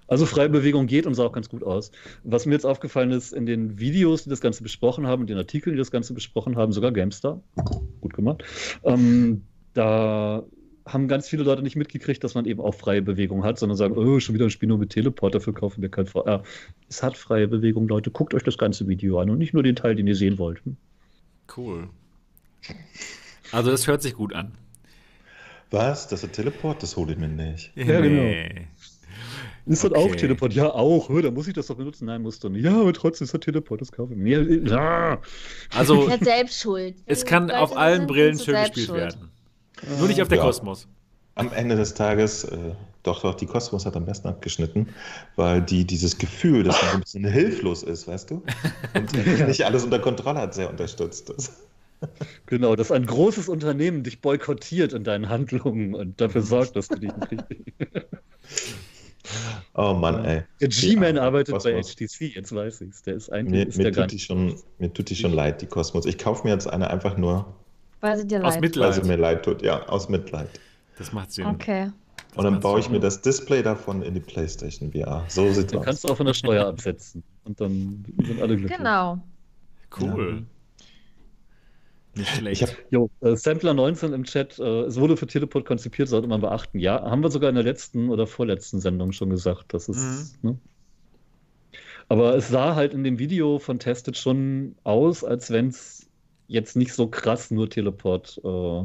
Also freie Bewegung geht und sah auch ganz gut aus. Was mir jetzt aufgefallen ist, in den Videos, die das Ganze besprochen haben, in den Artikeln, die das Ganze besprochen haben, sogar GameStar, gut gemacht, ähm, da haben ganz viele Leute nicht mitgekriegt, dass man eben auch freie Bewegung hat, sondern sagen, oh, schon wieder ein Spiel nur mit Teleport, dafür kaufen wir kein VR. Es hat freie Bewegung, Leute. Guckt euch das ganze Video an und nicht nur den Teil, den ihr sehen wollt. Cool. Also das hört sich gut an. Was? Das ist Teleport? Das hole ich mir nicht. Ja, nee. genau. Ist okay. das auch Teleport? Ja, auch. Da muss ich das doch benutzen. Nein, musst du nicht. Ja, aber trotzdem ist das Teleport. Das kaufe ich mir. Ja. Also, ja, selbst schuld. Es kann auf allen Brillen schön gespielt schuld. werden. Ah. Nur nicht auf der ja. Kosmos. Am Ende des Tages, äh, doch, doch, die Kosmos hat am besten abgeschnitten, weil die dieses Gefühl, dass man so ein bisschen hilflos ist, weißt du? Und nicht alles unter Kontrolle hat, sehr unterstützt. Das. Genau, dass ein großes Unternehmen dich boykottiert in deinen Handlungen und dafür sorgt, dass du dich nicht richtig. Oh Mann, ey. Der G-Man arbeitet Kosmos. bei HTC, jetzt weiß ich's. Der ist eigentlich. Mir, ist mir, tut, die schon, mir tut die schon leid, die Kosmos. Ich kaufe mir jetzt eine einfach nur. Weil sie dir leid Aus Mitleid. Weil sie mir leid tut, ja, aus Mitleid. Das macht Sinn. Okay. Das und dann baue ich mir das Display davon in die PlayStation VR. So sieht's aus. Du kannst du auch von der Steuer absetzen. Und dann sind alle glücklich. Genau. Cool. Ja. Nicht schlecht. Hab, jo, äh, Sampler 19 im Chat, äh, es wurde für Teleport konzipiert, sollte man beachten. Ja, haben wir sogar in der letzten oder vorletzten Sendung schon gesagt. Das ist. Mhm. Ne? Aber es sah halt in dem Video von Tested schon aus, als wenn es jetzt nicht so krass nur Teleport äh,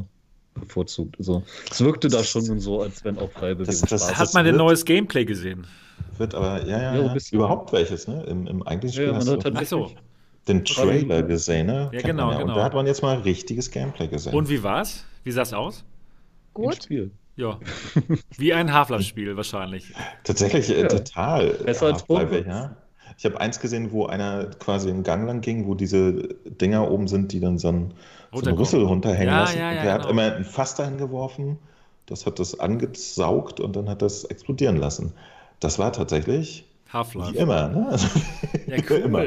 bevorzugt. Also es wirkte da schon so, als wenn auch freie Bewegung das, das Hat man denn neues Gameplay gesehen? Wird aber, ja, ja, ja, ja. überhaupt welches, ne? Im, im eigentlichen Spiel ja, man hat halt so den Trailer gesehen, ne? Ja, genau, ja. genau. Und da hat man jetzt mal richtiges Gameplay gesehen. Und wie war's? Wie sah's aus? Gut. Spiel. Ja. Wie ein Half-Life-Spiel wahrscheinlich. Tatsächlich, äh, ja. total. Besser als ja. Ich habe eins gesehen, wo einer quasi im Gang lang ging, wo diese Dinger oben sind, die dann so einen, so einen Rüssel runterhängen ja, lassen. Ja, ja, der genau. hat immer ein Fass dahin geworfen, das hat das angesaugt und dann hat das explodieren lassen. Das war tatsächlich Half-Life. Wie immer, ne? Also, ja, cool. Immer.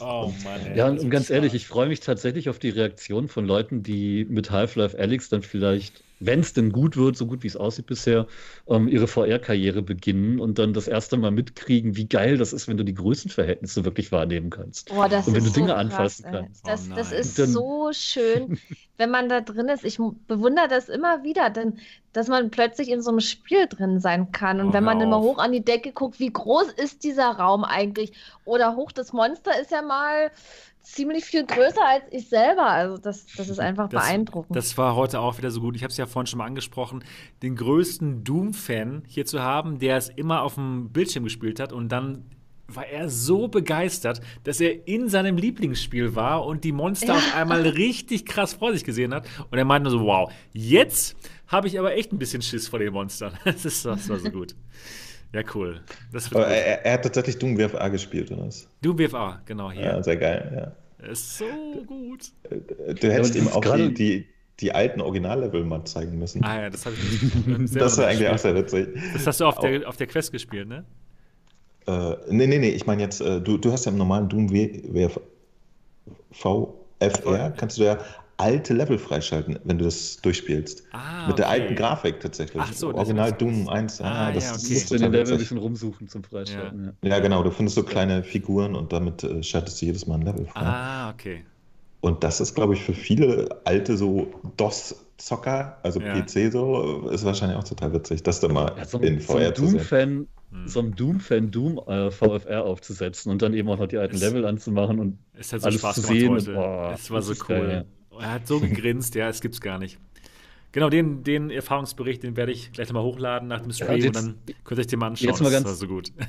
Oh Mann. Ey, ja, und ganz ehrlich, ich freue mich tatsächlich auf die Reaktion von Leuten, die mit Half-Life Alyx dann vielleicht wenn es denn gut wird, so gut wie es aussieht bisher, ähm, ihre VR-Karriere beginnen und dann das erste Mal mitkriegen, wie geil das ist, wenn du die Größenverhältnisse wirklich wahrnehmen kannst. Boah, das und wenn ist du Dinge so anfassen krass, kannst. Das, Oh das ist Dann- so schön, wenn man da drin ist. Ich bewundere das immer wieder, denn dass man plötzlich in so einem Spiel drin sein kann. Und Oh, wenn man immer hoch an die Decke guckt, wie groß ist dieser Raum eigentlich? Oder hoch, das Monster ist ja mal ziemlich viel größer als ich selber. Also das, das ist einfach Das- beeindruckend. Das war heute auch wieder so gut. Ich habe es ja vorhin schon mal angesprochen, den größten Doom-Fan hier zu haben, der es immer auf dem Bildschirm gespielt hat und dann war er so begeistert, dass er in seinem Lieblingsspiel war und die Monster auf einmal richtig krass vor sich gesehen hat. Und er meinte nur so, wow, jetzt habe ich aber echt ein bisschen Schiss vor den Monstern. Das, ist, das war so gut. Ja, cool. Das wird Aber er, er hat tatsächlich Doom WFA gespielt, oder was? Doom BFA, genau hier. Ja, sehr geil, Ist so gut. ja. Du hättest ihm auch die, die, die alten Originallevel mal zeigen müssen. Ah ja, das habe ich nicht. das war eigentlich auch sehr witzig. Das hast du auf der, auf der Quest gespielt, ne? Äh, nee, nee, nee, ich meine jetzt, äh, du, du hast ja im normalen Doom W- WF VFR, kannst du ja alte Level freischalten, wenn du das durchspielst. Ah, Mit der okay. alten Grafik tatsächlich. Ach so, das Original Doom 1. Ah, das, ja, das okay. ist musst du in den Level ein bisschen rumsuchen zum Freischalten. Ja. Ja, genau, du findest so kleine Figuren und damit äh, schaltest du jedes Mal ein Level frei. Ah, okay. Und das ist, glaube ich, für viele alte so DOS-Zocker, also Ja. PC so, ist wahrscheinlich auch total witzig, das dann mal Ja, so, in so ein VR zu sehen. Doom-Fan, Hm. so einem Doom-Fan Doom äh, VFR aufzusetzen und dann eben auch noch die alten Es- Level anzumachen und so alles Spaß zu sehen. heute. Boah, es war so cool. geil, Er hat so gegrinst, ja, es gibt's gar nicht. Genau, den, den Erfahrungsbericht, den werde ich gleich nochmal hochladen nach dem Stream jetzt- und dann könnt ihr euch den mal anschauen. jetzt mal das ganz- war so gut.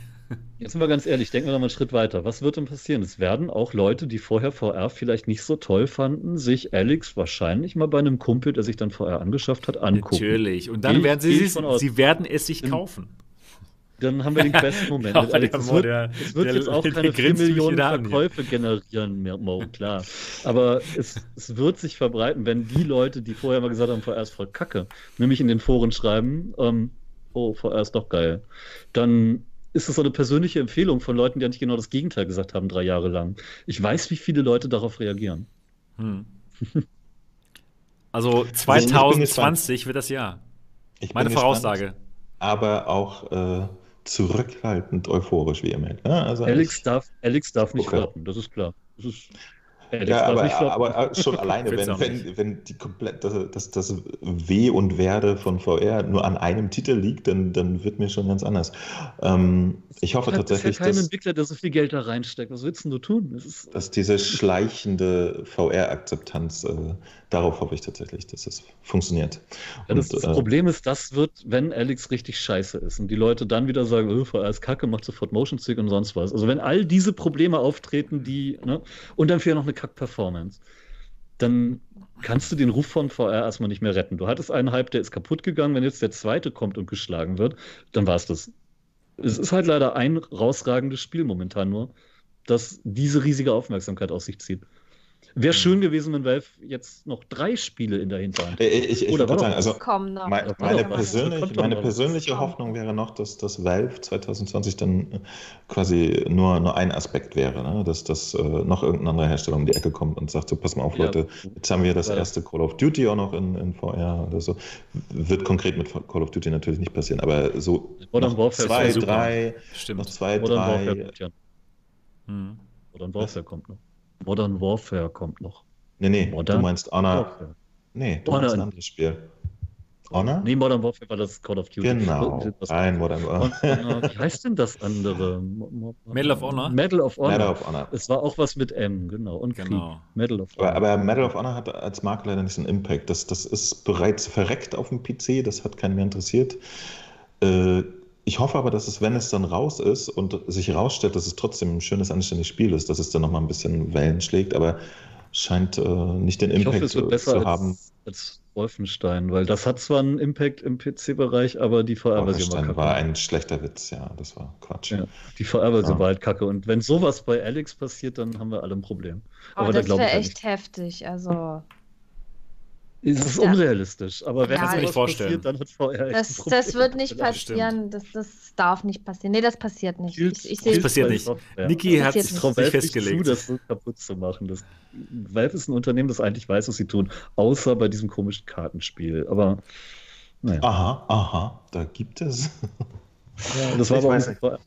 Jetzt sind wir ganz ehrlich, denken wir noch mal einen Schritt weiter. Was wird denn passieren? Es werden auch Leute, die vorher VR vielleicht nicht so toll fanden, sich Alex wahrscheinlich mal bei einem Kumpel, der sich dann VR angeschafft hat, angucken. Natürlich. Und dann ich- werden sie, aus. sie werden es sich kaufen. Dann haben wir den besten Moment Ja, mit Alex. der Es wird, der- es wird der- jetzt auch keine 4 grinst mich Millionen. Verkäufe generieren mehr, Mo, klar. Aber es, es wird sich verbreiten, wenn die Leute, die vorher mal gesagt haben, VR ist voll Kacke, nämlich in den Foren schreiben, ähm, oh, VR ist doch geil. Dann ist es so eine persönliche Empfehlung von Leuten, die eigentlich genau das Gegenteil gesagt haben, drei Jahre lang. Ich weiß, wie viele Leute darauf reagieren. Hm. Also ich bin 2020 wird das Jahr. Ich Meine gespannt, Voraussage. Aber auch äh, zurückhaltend euphorisch, wie ihr merkt. Ne? Also Alex ich- darf, Alex darf nicht Okay. floppen, das ist klar. Das ist, Alex Ja, aber, aber schon alleine, wenn, wenn, wenn die komplett, das, das, das Weh und Werde von VR nur an einem Titel liegt, dann, dann wird mir schon ganz anders. Ähm, ich hoffe ist tatsächlich, ja kein dass, Entwickler, der so viel Geld da reinsteckt. Was willst denn du tun? Das ist, dass diese schleichende VR-Akzeptanz, äh, darauf hoffe ich tatsächlich, dass es funktioniert. Ja, das, Und, das äh, Problem ist, das wird, wenn Alex richtig scheiße ist und die Leute dann wieder sagen, oh, VR ist kacke, macht sofort Motion Stick und sonst was. Also wenn all diese Probleme auftreten, die, ne, und dann vielleicht noch eine Kack-Performance, dann kannst du den Ruf von VR erstmal nicht mehr retten. Du hattest einen Hype, der ist kaputt gegangen, wenn jetzt der zweite kommt und geschlagen wird, dann war es das. Es ist halt leider ein rausragendes Spiel momentan nur, das diese riesige Aufmerksamkeit auf sich zieht. Wäre schön gewesen, wenn Valve jetzt noch drei Spiele in der Hinterhand äh, ich, ich Oder würde war sagen, also noch. Meine, Das meine, persönliche, meine persönliche. Hoffnung wäre noch, dass das Valve 2020 dann äh, quasi nur, nur ein Aspekt wäre, ne? dass, dass äh, noch irgendeine andere Hersteller um die Ecke kommt und sagt, so pass mal auf Ja. Leute, jetzt haben wir das Ja. erste Call of Duty auch noch in, in VR oder so. Wird konkret mit Call of Duty natürlich nicht passieren, aber so Modern noch Warfare zwei, drei, noch zwei, Modern Warfare drei, kommt ja. Hm. Modern Warfare kommt noch. Modern Warfare kommt noch. nee, nee, Modern du meinst Honor, Warfare. nee, du Honor. meinst ein anderes Spiel. Honor? Nee, Modern Warfare war das Call of Duty. Genau, ein Modern Warfare. Honor, Wie heißt denn das andere? Medal of Honor? Medal of Honor. Medal of Honor. Es war auch was mit M, genau. Und Krieg. Genau. Medal of Honor. Aber, aber Medal of Honor hat als Marke leider nicht so einen Impact. Das, das ist bereits verreckt auf dem PC, das hat keinen mehr interessiert. Äh, ich hoffe aber, dass es, wenn es dann raus ist und sich herausstellt, dass es trotzdem ein schönes, anständiges Spiel ist, dass es dann nochmal ein bisschen Wellen schlägt, aber scheint äh, nicht den ich Impact hoffe, es wird äh, besser zu als, haben. als Wolfenstein, weil das hat zwar einen Impact im PC-Bereich, aber die VR-Version war kacke. war ein schlechter Witz, ja, das war Quatsch. Ja, die VR-Version Ja. war halt kacke. Und wenn sowas bei Alex passiert, dann haben wir alle ein Problem. Aber Aber da das glaube wäre ich echt heftig. Also, Es ist ja. unrealistisch, aber wenn ja, das passiert, dann hat VR echt das, das wird nicht passieren, das, das darf nicht passieren. Nee, das passiert nicht. Ich, ich das passiert nicht. Niki hat sich festgelegt. Zu, das so kaputt zu machen. Das, Valve ist ein Unternehmen, das eigentlich weiß, was sie tun, außer bei diesem komischen Kartenspiel. Aber naja. Aha, aha, da gibt es. Ja, das war ich aber weiß auch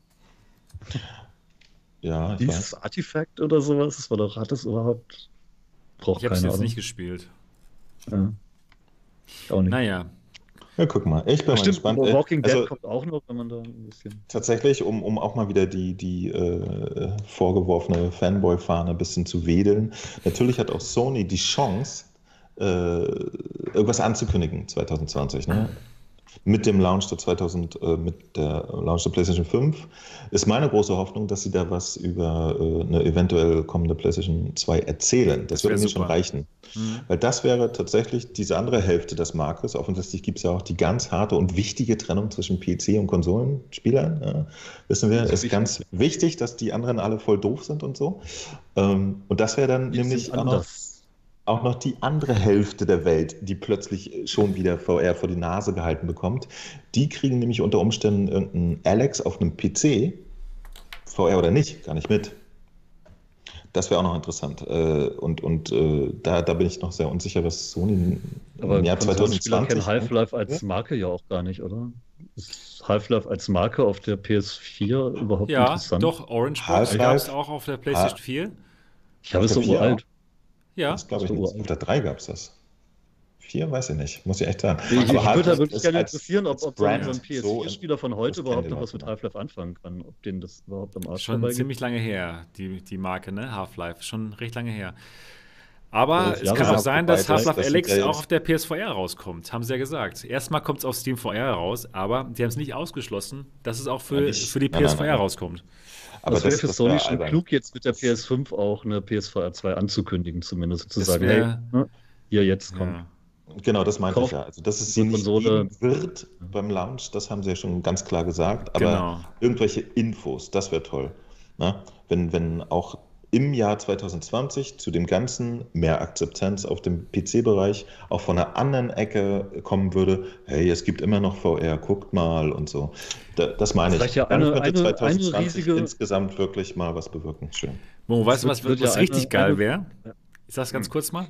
Ja, ich Dieses weiß. Artifact oder sowas, das war doch, hat das überhaupt. Braucht ich habe es jetzt nicht gespielt. Ja. Auch nicht. Naja. Ja, guck mal, ich bin mal gespannt. Walking Dead also, kommt auch noch, wenn man da ein bisschen. Tatsächlich, um, um auch mal wieder die, die äh, vorgeworfene Fanboy-Fahne ein bisschen zu wedeln. Natürlich hat auch Sony die Chance, äh, irgendwas anzukündigen 2020. Ne? Mit dem Launch der 2000, äh, mit der Launch der PlayStation 5 ist meine große Hoffnung, dass sie da was über äh, eine eventuell kommende PlayStation 2 erzählen. Das, das würde mir schon reichen. Mhm. Weil das wäre tatsächlich diese andere Hälfte des Marktes. Offensichtlich gibt es ja auch die ganz harte und wichtige Trennung zwischen PC und Konsolenspielern. Ja, wissen wir, es ist ganz wichtig, dass die anderen alle voll doof sind und so. Ähm, und das wäre dann die nämlich auch noch auch noch die andere Hälfte der Welt, die plötzlich schon wieder VR vor die Nase gehalten bekommt. Die kriegen nämlich unter Umständen irgendeinen Alex auf einem PC, VR oder nicht, gar nicht mit. Das wäre auch noch interessant. Äh, und und äh, da, da bin ich noch sehr unsicher, was Sony Aber im Jahr 2020. kennen Half-Life als Marke ja auch gar nicht, oder? Ist Half-Life als Marke auf der PS4 überhaupt ja, interessant? Ja, doch. Orange Box gab es auch auf der PlayStation 4. Ich habe es so uralt. Ja. Das glaube ich nicht. Auf der 3 gab es das. 4 weiß ich nicht, muss ich echt sagen. Ich, ich würde da wirklich gerne interessieren, ob, ob so ein PS4-Spieler von heute überhaupt noch was mit Half-Life anfangen kann, ob denen das überhaupt am Arsch Schon ziemlich lange her, die, die Marke, ne? Half-Life, schon recht lange her. Aber es kann auch sein, dass Half-Life Alex auch auf der PSVR rauskommt, haben sie ja gesagt. Erstmal kommt es auf Steam VR raus, aber die haben es nicht ausgeschlossen, dass es auch für, für die PSVR rauskommt. Aber das, wäre für Sony schon klug, jetzt mit der PS5 auch eine PSVR 2 anzukündigen, zumindest zu sagen, hey, ne, hier jetzt kommt. Ja. Genau, das meinte ich ja. Also, dass es sie nicht Konsole wird beim Launch, das haben sie ja schon ganz klar gesagt. Aber genau. irgendwelche Infos, das wäre toll. Ne? Wenn, wenn auch im Jahr 2020 zu dem Ganzen mehr Akzeptanz auf dem PC-Bereich auch von einer anderen Ecke kommen würde, hey, es gibt immer noch VR, guckt mal und so. das meine ich. Ja Dann eine, könnte 2020 eine riesige... insgesamt wirklich mal was bewirken. Schön. Mo, weißt du, was, was, was richtig eine, geil wäre? Ich sag's ganz kurz mal.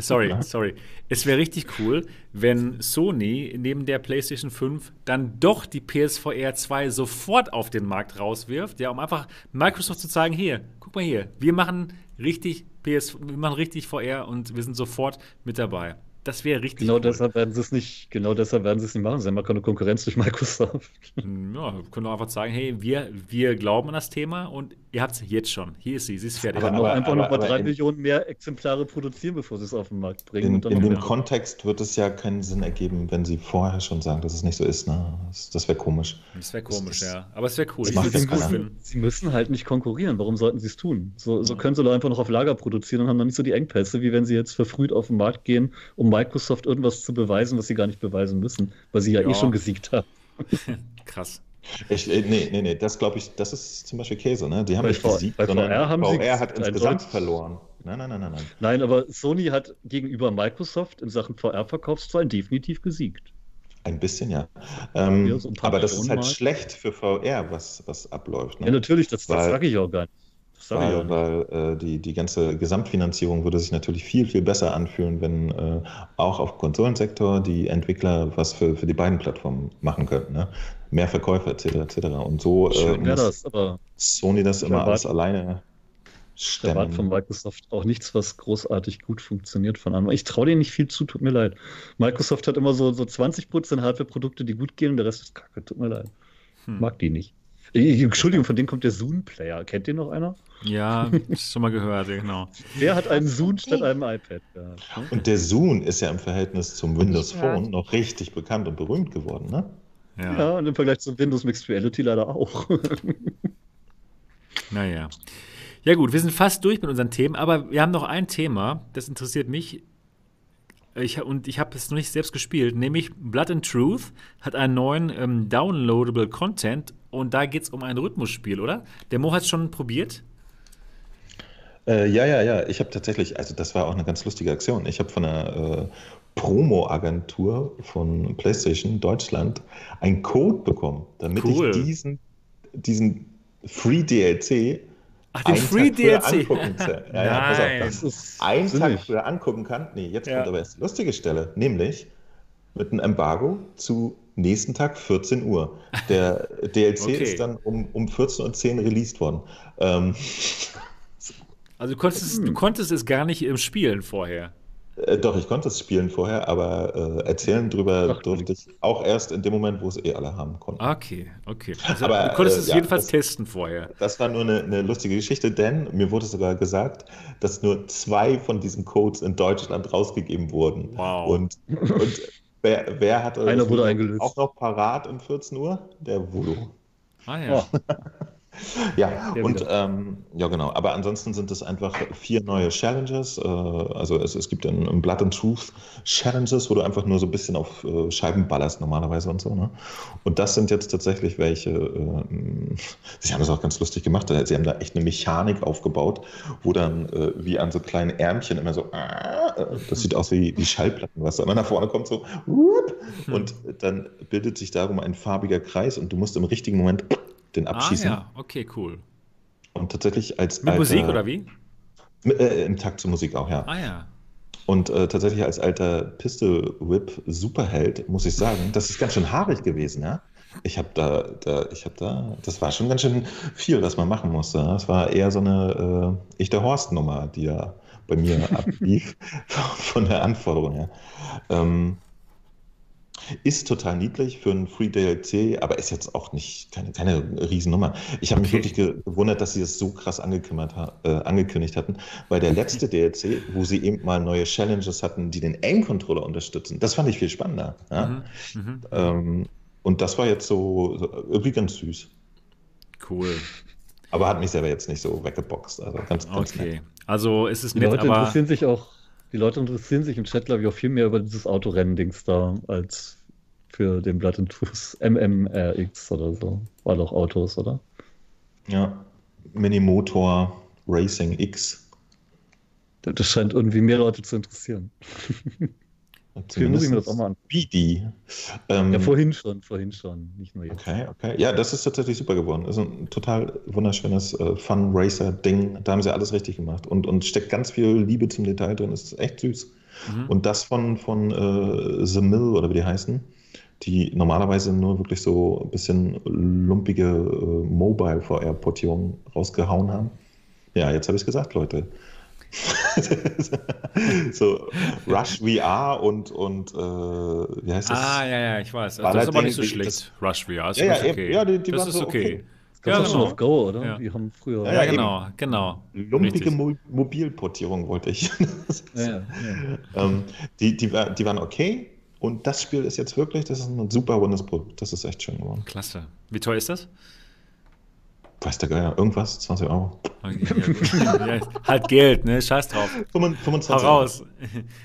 sorry, sorry. Es wäre richtig cool, wenn Sony neben der PlayStation 5 dann doch die PSVR 2 sofort auf den Markt rauswirft, ja, um einfach Microsoft zu zeigen, hier, guck mal hier, wir machen richtig PS, wir machen richtig VR und wir sind sofort mit dabei. Das wäre richtig. Genau cool. deshalb werden sie es nicht, genau deshalb werden sie es nicht machen. Sie haben keine Konkurrenz durch Microsoft. Hm, ja, wir können einfach sagen, hey, wir, wir glauben an das Thema und ihr habt es jetzt schon. Hier ist sie, sie ist fertig. Aber, aber einfach noch mal drei Millionen mehr Exemplare produzieren, bevor sie es auf den Markt bringen. In, in dem Kontext wird es ja keinen Sinn ergeben, wenn sie vorher schon sagen, dass es nicht so ist. Ne? Das, das wäre komisch. Das wäre komisch, das, ja. Aber es wäre cool. Ich würde es gut finden. Sie müssen halt nicht konkurrieren. Warum sollten sie es tun? So, so können sie doch einfach noch auf Lager produzieren und haben dann nicht so die Engpässe, wie wenn sie jetzt verfrüht auf den Markt gehen, um Microsoft irgendwas was zu beweisen, was sie gar nicht beweisen müssen, weil sie ja, eh ja. eh schon gesiegt haben. Krass. Ich, äh, nee, nee, nee, das glaube ich, das ist zum Beispiel Käse, ne? Die haben bei nicht gesiegt, bei sondern VR, haben VR hat insgesamt verloren. Nein, nein, nein, nein, nein. Nein, aber Sony hat gegenüber Microsoft in Sachen VR-Verkaufszahlen definitiv gesiegt. Ein bisschen, ja. Ähm, ja so aber das ist halt mal. schlecht für VR, was, was abläuft. Ne? Ja, natürlich, das, das sage ich auch gar nicht. Weil, weil äh, die, die ganze Gesamtfinanzierung würde sich natürlich viel, viel besser anfühlen, wenn äh, auch auf Konsolensektor die Entwickler was für, für die beiden Plattformen machen könnten. Ne? Mehr Verkäufe etc. etc. Und so äh, das, aber Sony das immer alles alleine stemmen. Ich erwarte von Microsoft auch nichts, was großartig gut funktioniert von anderen. Ich traue denen nicht viel zu, tut mir leid. Microsoft hat immer so, so 20% Hardware-Produkte, die gut gehen und der Rest ist kacke, tut mir leid. Hm. Mag die nicht. Entschuldigung, von denen kommt der Zoom-Player. Kennt den noch einer? Ja, schon mal gehört, genau. Wer hat einen Zoom statt einem iPad gehabt? Und der Zoom ist ja im Verhältnis zum Windows Phone noch richtig bekannt und berühmt geworden, ne? Ja, ja und im Vergleich zum Windows Mixed Reality leider auch. naja. Ja gut, wir sind fast durch mit unseren Themen, aber wir haben noch ein Thema, das interessiert mich. Ich, und ich habe es noch nicht selbst gespielt, nämlich Blood and Truth hat einen neuen ähm, Downloadable Content und da geht es um ein Rhythmusspiel, oder? Der Mo hat es schon probiert. Äh, ja, ja, ja. Ich habe tatsächlich, also das war auch eine ganz lustige Aktion. Ich habe von einer äh, Promo-Agentur von PlayStation Deutschland einen Code bekommen, damit cool. ich diesen, diesen Free DLC Ach, den Free DLC. Ja, ja, pass auf, das ist einen Tag früher angucken kann. Nee, jetzt ja. kommt aber erst die lustige Stelle, nämlich mit einem Embargo zu nächsten Tag 14 Uhr. Der DLC okay. ist dann um, um 14.10 Uhr released worden. Ähm, also du konntest, hm. du konntest es gar nicht im Spielen vorher. Äh, doch, ich konnte es spielen vorher, aber äh, erzählen drüber Ach, durfte ich auch erst in dem Moment, wo es eh alle haben konnten. Okay, okay. Also, aber, du konntest äh, es ja, jedenfalls das, testen vorher. Das war nur eine, eine, lustige Geschichte, denn mir wurde sogar gesagt, dass nur zwei von diesen Codes in Deutschland rausgegeben wurden. Wow. Und, und wer, wer hat Einer wurde eingelöst. auch noch parat um 14 Uhr? Der Voodoo. Ah ja. Oh. Ja, und ähm, ja, genau. Aber ansonsten sind es einfach vier neue Challenges. Äh, also es, es gibt ein, ein Blood and Truth Challenges, wo du einfach nur so ein bisschen auf äh, Scheiben ballerst normalerweise und so. Ne? Und das sind jetzt tatsächlich welche, äh, sie haben das auch ganz lustig gemacht. Sie haben da echt eine Mechanik aufgebaut, wo dann äh, wie an so kleinen Ärmchen immer so, äh, das sieht aus wie, wie Schallplatten, was dann nach vorne kommt, so, und dann bildet sich darum ein farbiger Kreis und du musst im richtigen Moment den abschießen. Ah, ja, okay, cool. Und tatsächlich als. Mit alter, Musik oder wie? Äh, Im Takt zur Musik auch, ja. Ah, ja. Und äh, tatsächlich als alter Pistol Whip Superheld muss ich sagen, das ist ganz schön haarig gewesen, ja. Ich habe da, da, ich habe da, das war schon ganz schön viel, was man machen musste. Das war eher so eine äh, Ich der Horst-Nummer, die da bei mir ablief, von der Anforderung her. Ähm, ist total niedlich für ein Free DLC, aber ist jetzt auch nicht keine, keine Riesennummer. Ich habe mich okay. wirklich gewundert, dass sie das so krass äh, angekündigt hatten, weil der letzte DLC, wo sie eben mal neue Challenges hatten, die den Aim-Controller unterstützen, das fand ich viel spannender. Ja? Mhm. Mhm. Ähm, und das war jetzt so, so irgendwie ganz süß. Cool. Aber hat mich selber jetzt nicht so weggeboxt. Also ganz, ganz okay. Nett. Also ist es die Leute aber... interessieren sich auch die Leute interessieren sich im Chat, glaube ich, auch viel mehr über dieses Autorennen-Dings da, als für den Blood and Truth MMRX oder so. War doch Autos, oder? Ja, Minimotor Racing X. Das scheint irgendwie mehr Leute zu interessieren. Zumindest muss ich mir das auch mal an. BD. Ähm, ja, vorhin schon, vorhin schon, nicht nur jetzt. Okay, okay. Ja, das ist tatsächlich super geworden. Das ist ein total wunderschönes äh, Fun-Racer-Ding. Da haben sie alles richtig gemacht und, und steckt ganz viel Liebe zum Detail drin. Das ist echt süß. Mhm. Und das von, von äh, The Mill oder wie die heißen, die normalerweise nur wirklich so ein bisschen lumpige äh, Mobile-VR-Portierungen rausgehauen haben. Ja, jetzt habe ich es gesagt, Leute. so Rush VR und, und äh, wie heißt das? Ah, ja, ja, ich weiß. Also das ist aber nicht so schlecht. Das, Rush VR ist ja, ja, okay. Ja, die, die das ist okay. okay. Das ja, genau. schon auf Go, oder? Ja. Die haben früher. Ja, ja genau, genau. Lumpige Mo Mobilportierung wollte ich. ja, ähm, die, die, die waren okay. Und das Spiel ist jetzt wirklich, das ist ein super rundes Produkt. Das ist echt schön geworden. Klasse. Wie teuer ist das? Weiß der Geier, irgendwas, 20 Euro. ja, halt Geld, ne? Scheiß drauf. 25 Hau raus.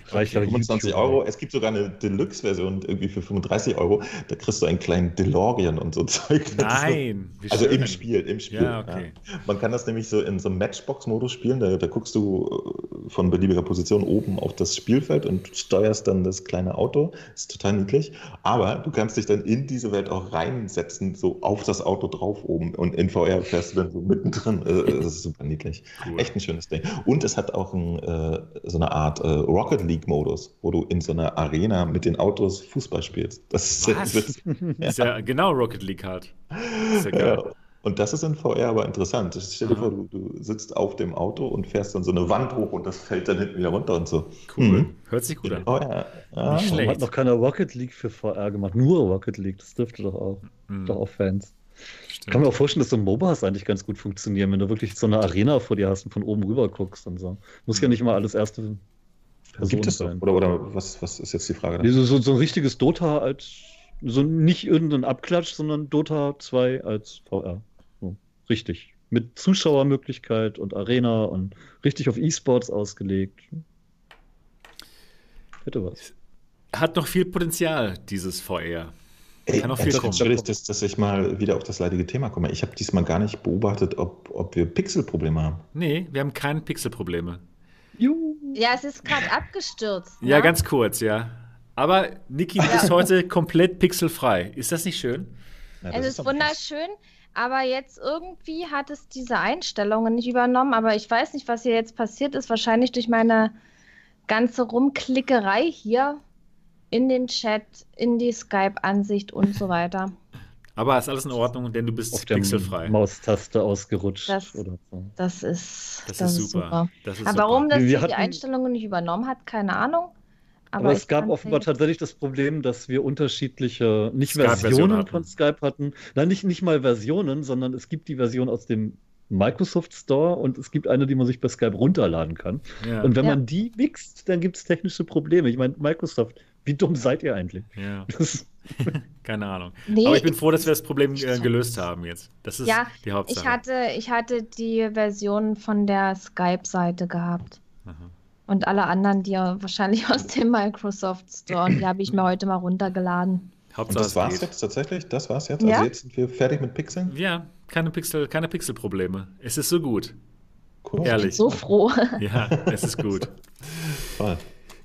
Reicht 25 Euro. Es gibt sogar eine Deluxe-Version irgendwie für 35 Euro. Da kriegst du einen kleinen DeLorean und so Zeug. Nein. So, also im Spiel, im Spiel. Ja, okay. Ja. Man kann das nämlich so in so einem Matchbox-Modus spielen. Da, da guckst du äh, von beliebiger Position oben auf das Spielfeld und steuerst dann das kleine Auto. Das ist total niedlich. Aber du kannst dich dann in diese Welt auch reinsetzen, so auf das Auto drauf oben. Und in VR fährst du dann so mittendrin. Äh, das ist super niedlich. Cool. Echt ein schönes Ding. Und es hat auch ein, äh, so eine Art äh, Rocket League-Modus, wo du in so einer Arena mit den Autos Fußball spielst. Das ist, Was? Ist, ja. ist ja genau Rocket League halt. Ist ja geil. Ja. Und das ist in VR aber interessant. Stell dir vor, du, du, sitzt auf dem Auto und fährst dann so eine Wand hoch und das fällt dann hinten wieder runter und so. Cool. Mhm. Hört sich gut an. Oh, ja. Ja. Nicht schlecht. Hat noch keiner Rocket League für VR gemacht. Nur Rocket League. Das dürfte doch auch. Mhm. Doch auch Fans. Stimmt. Kann mir auch vorstellen, dass so MOBAs eigentlich ganz gut funktionieren, wenn du wirklich so eine Arena vor dir hast und von oben rüber guckst und so. Muss mhm. ja nicht immer alles erste Person Gibt es sein. Oder, oder was, was ist jetzt die Frage? So, so, so ein richtiges Dota als, so nicht irgendein Abklatsch, sondern Dota 2 als VR. So, richtig. Mit Zuschauermöglichkeit und Arena und richtig auf E-Sports ausgelegt. Hätte was. Hat noch viel Potenzial, dieses VR. Kann auch viel kommen. Ist, dass, dass ich mal wieder auf das leidige Thema komme. Ich habe diesmal gar nicht beobachtet, ob, ob wir Pixelprobleme haben. Nee, wir haben keine Pixelprobleme. Ja, es ist gerade abgestürzt. Ne? Ja, ganz kurz, ja. Aber Niki, du bist heute komplett pixelfrei. Ist das nicht schön? Ja, es ist, ist wunderschön, aber jetzt irgendwie hat es diese Einstellungen nicht übernommen. Aber ich weiß nicht, was hier jetzt passiert ist. Wahrscheinlich durch meine ganze Rumklickerei hier in den Chat, in die Skype-Ansicht und so weiter. Aber ist alles in Ordnung, denn du bist Auf pixelfrei. Maustaste ausgerutscht das, oder so. Das ist, das, das ist super. super. Das ist Aber super. warum das die Einstellungen nicht übernommen hat, keine Ahnung. Aber, Aber es gab offenbar tatsächlich das Problem, dass wir unterschiedliche, nicht Versionen von Skype hatten. Nein, nicht, nicht mal Versionen, sondern es gibt die Version aus dem Microsoft Store und es gibt eine, die man sich bei Skype runterladen kann. Ja. Und wenn ja. man die mixt, dann gibt es technische Probleme. Ich meine, Microsoft, wie dumm seid ihr eigentlich? Ja. Keine Ahnung. Nee, Aber ich bin froh, dass wir das Problem äh, gelöst haben jetzt. Das ist ja, die Hauptsache. Ich hatte, ich hatte die Version von der Skype-Seite gehabt. Aha. Und alle anderen, die ja wahrscheinlich aus dem Microsoft Store, und die habe ich mir heute mal runtergeladen. Hauptsache, und das war's geht. jetzt tatsächlich? Das war's jetzt? Ja? Also jetzt sind wir fertig mit Pixeln? Ja, keine Pixel, keine Pixelprobleme. Es ist so gut. Cool. Ehrlich. Ich bin so froh. Ja, es ist gut. Voll.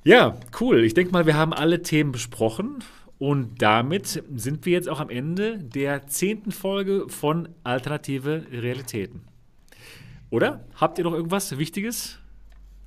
Ja, cool. Ich denke mal, wir haben alle Themen besprochen. Und damit sind wir jetzt auch am Ende der zehnten Folge von Alternative Realitäten. Oder? Habt ihr noch irgendwas Wichtiges?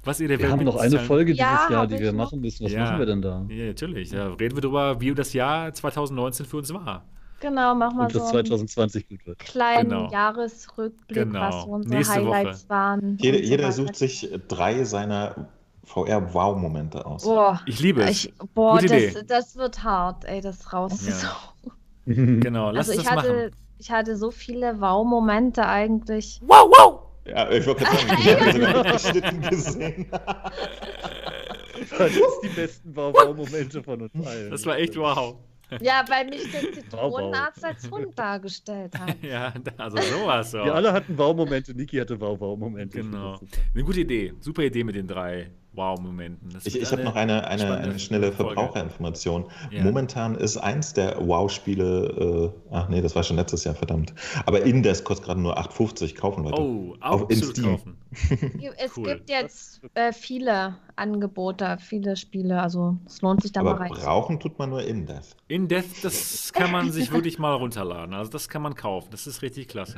Was ihr der wir Welt haben noch eine Folge dieses ja, Jahr, die wir machen müssen. Was ja, machen wir denn da? Ja, natürlich. Da reden wir darüber, wie das Jahr 2019 für uns war. Genau, machen wir Und so. 2020 gut wird. Kleinen genau. Jahresrückblick, genau. was unsere Nächste Highlights Woche. waren. Jeder, jeder sucht sich drei seiner VR-Wow-Momente aus. Boah, ich liebe es. Ich, boah, Gute das, Idee. das wird hart, ey, das rauszusuchen. Ja. genau, lass also ich das hatte, machen. Ich hatte so viele Wow-Momente eigentlich. Wow, wow! Ja, ich wollte gerade sagen, ich habe sogar geschnitten gesehen. das ist die besten Wow-Wow-Momente von uns allen. Das war echt wow. Ja, weil mich der Zitronenarzt als Hund dargestellt hat. ja, also sowas. So. Wir alle hatten Wow-Momente. Niki hatte Wow-Wow-Momente. Genau. Eine gute Idee. Super Idee mit den drei Wow-Momenten. Ich, ich habe noch eine, eine, eine schnelle Verbraucherinformation. Ja. Momentan ist eins der Wow-Spiele, äh, ach nee, das war schon letztes Jahr, verdammt. Aber Indes kostet gerade nur 8,50 kaufen, Leute. Oh, auch Auf, in Steam. Kaufen. Es cool. gibt jetzt äh, viele Angebote, viele Spiele, also es lohnt sich da Aber mal rein. brauchen tut man nur Indes. Indes, das kann man sich wirklich mal runterladen. Also das kann man kaufen. Das ist richtig klasse.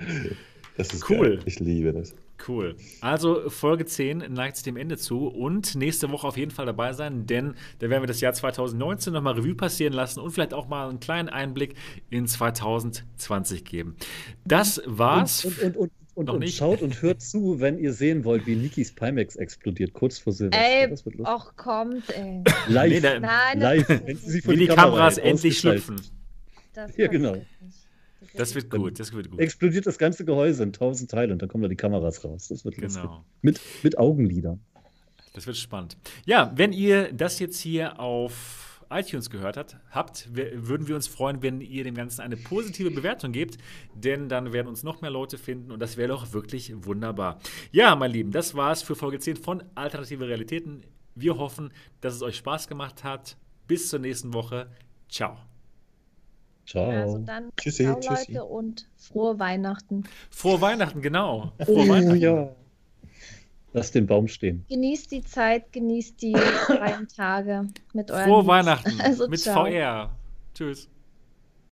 Das ist cool. Geil. Ich liebe das. Cool. Also Folge 10 neigt sich dem Ende zu und nächste Woche auf jeden Fall dabei sein, denn da werden wir das Jahr 2019 nochmal Revue passieren lassen und vielleicht auch mal einen kleinen Einblick in 2020 geben. Das war's. Und, und, und, und, noch nicht. schaut und hört zu, wenn ihr sehen wollt, wie Nikis Pimax explodiert, kurz vor Silvester. Ey, das wird lustig. Och, kommt, ey. Live. Nee, da, Nein, live. Wenn sie wie die, die Kameras endlich schlüpfen. ja, genau. Das wird gut, das wird gut. Explodiert das ganze Gehäuse in tausend Teile und dann kommen da die Kameras raus. Das wird genau. lustig. Mit, mit Augenlidern. Das wird spannend. Ja, wenn ihr das jetzt hier auf iTunes gehört habt, habt, würden wir uns freuen, wenn ihr dem Ganzen eine positive Bewertung gebt, denn dann werden uns noch mehr Leute finden und das wäre doch wirklich wunderbar. Ja, mein Lieben, das war's für Folge 10 von Alternative Realitäten. Wir hoffen, dass es euch Spaß gemacht hat. Bis zur nächsten Woche. Ciao. Ciao. Also dann tschüssi, ciao, tschüssi. Leute und frohe Weihnachten. Frohe Weihnachten, genau. Frohe oh, Weihnachten. Ja. Lass den Baum stehen. Genießt die Zeit, genießt die freien Tage mit euren Frohe Liebsten. Weihnachten also, mit ciao. VR. Tschüss.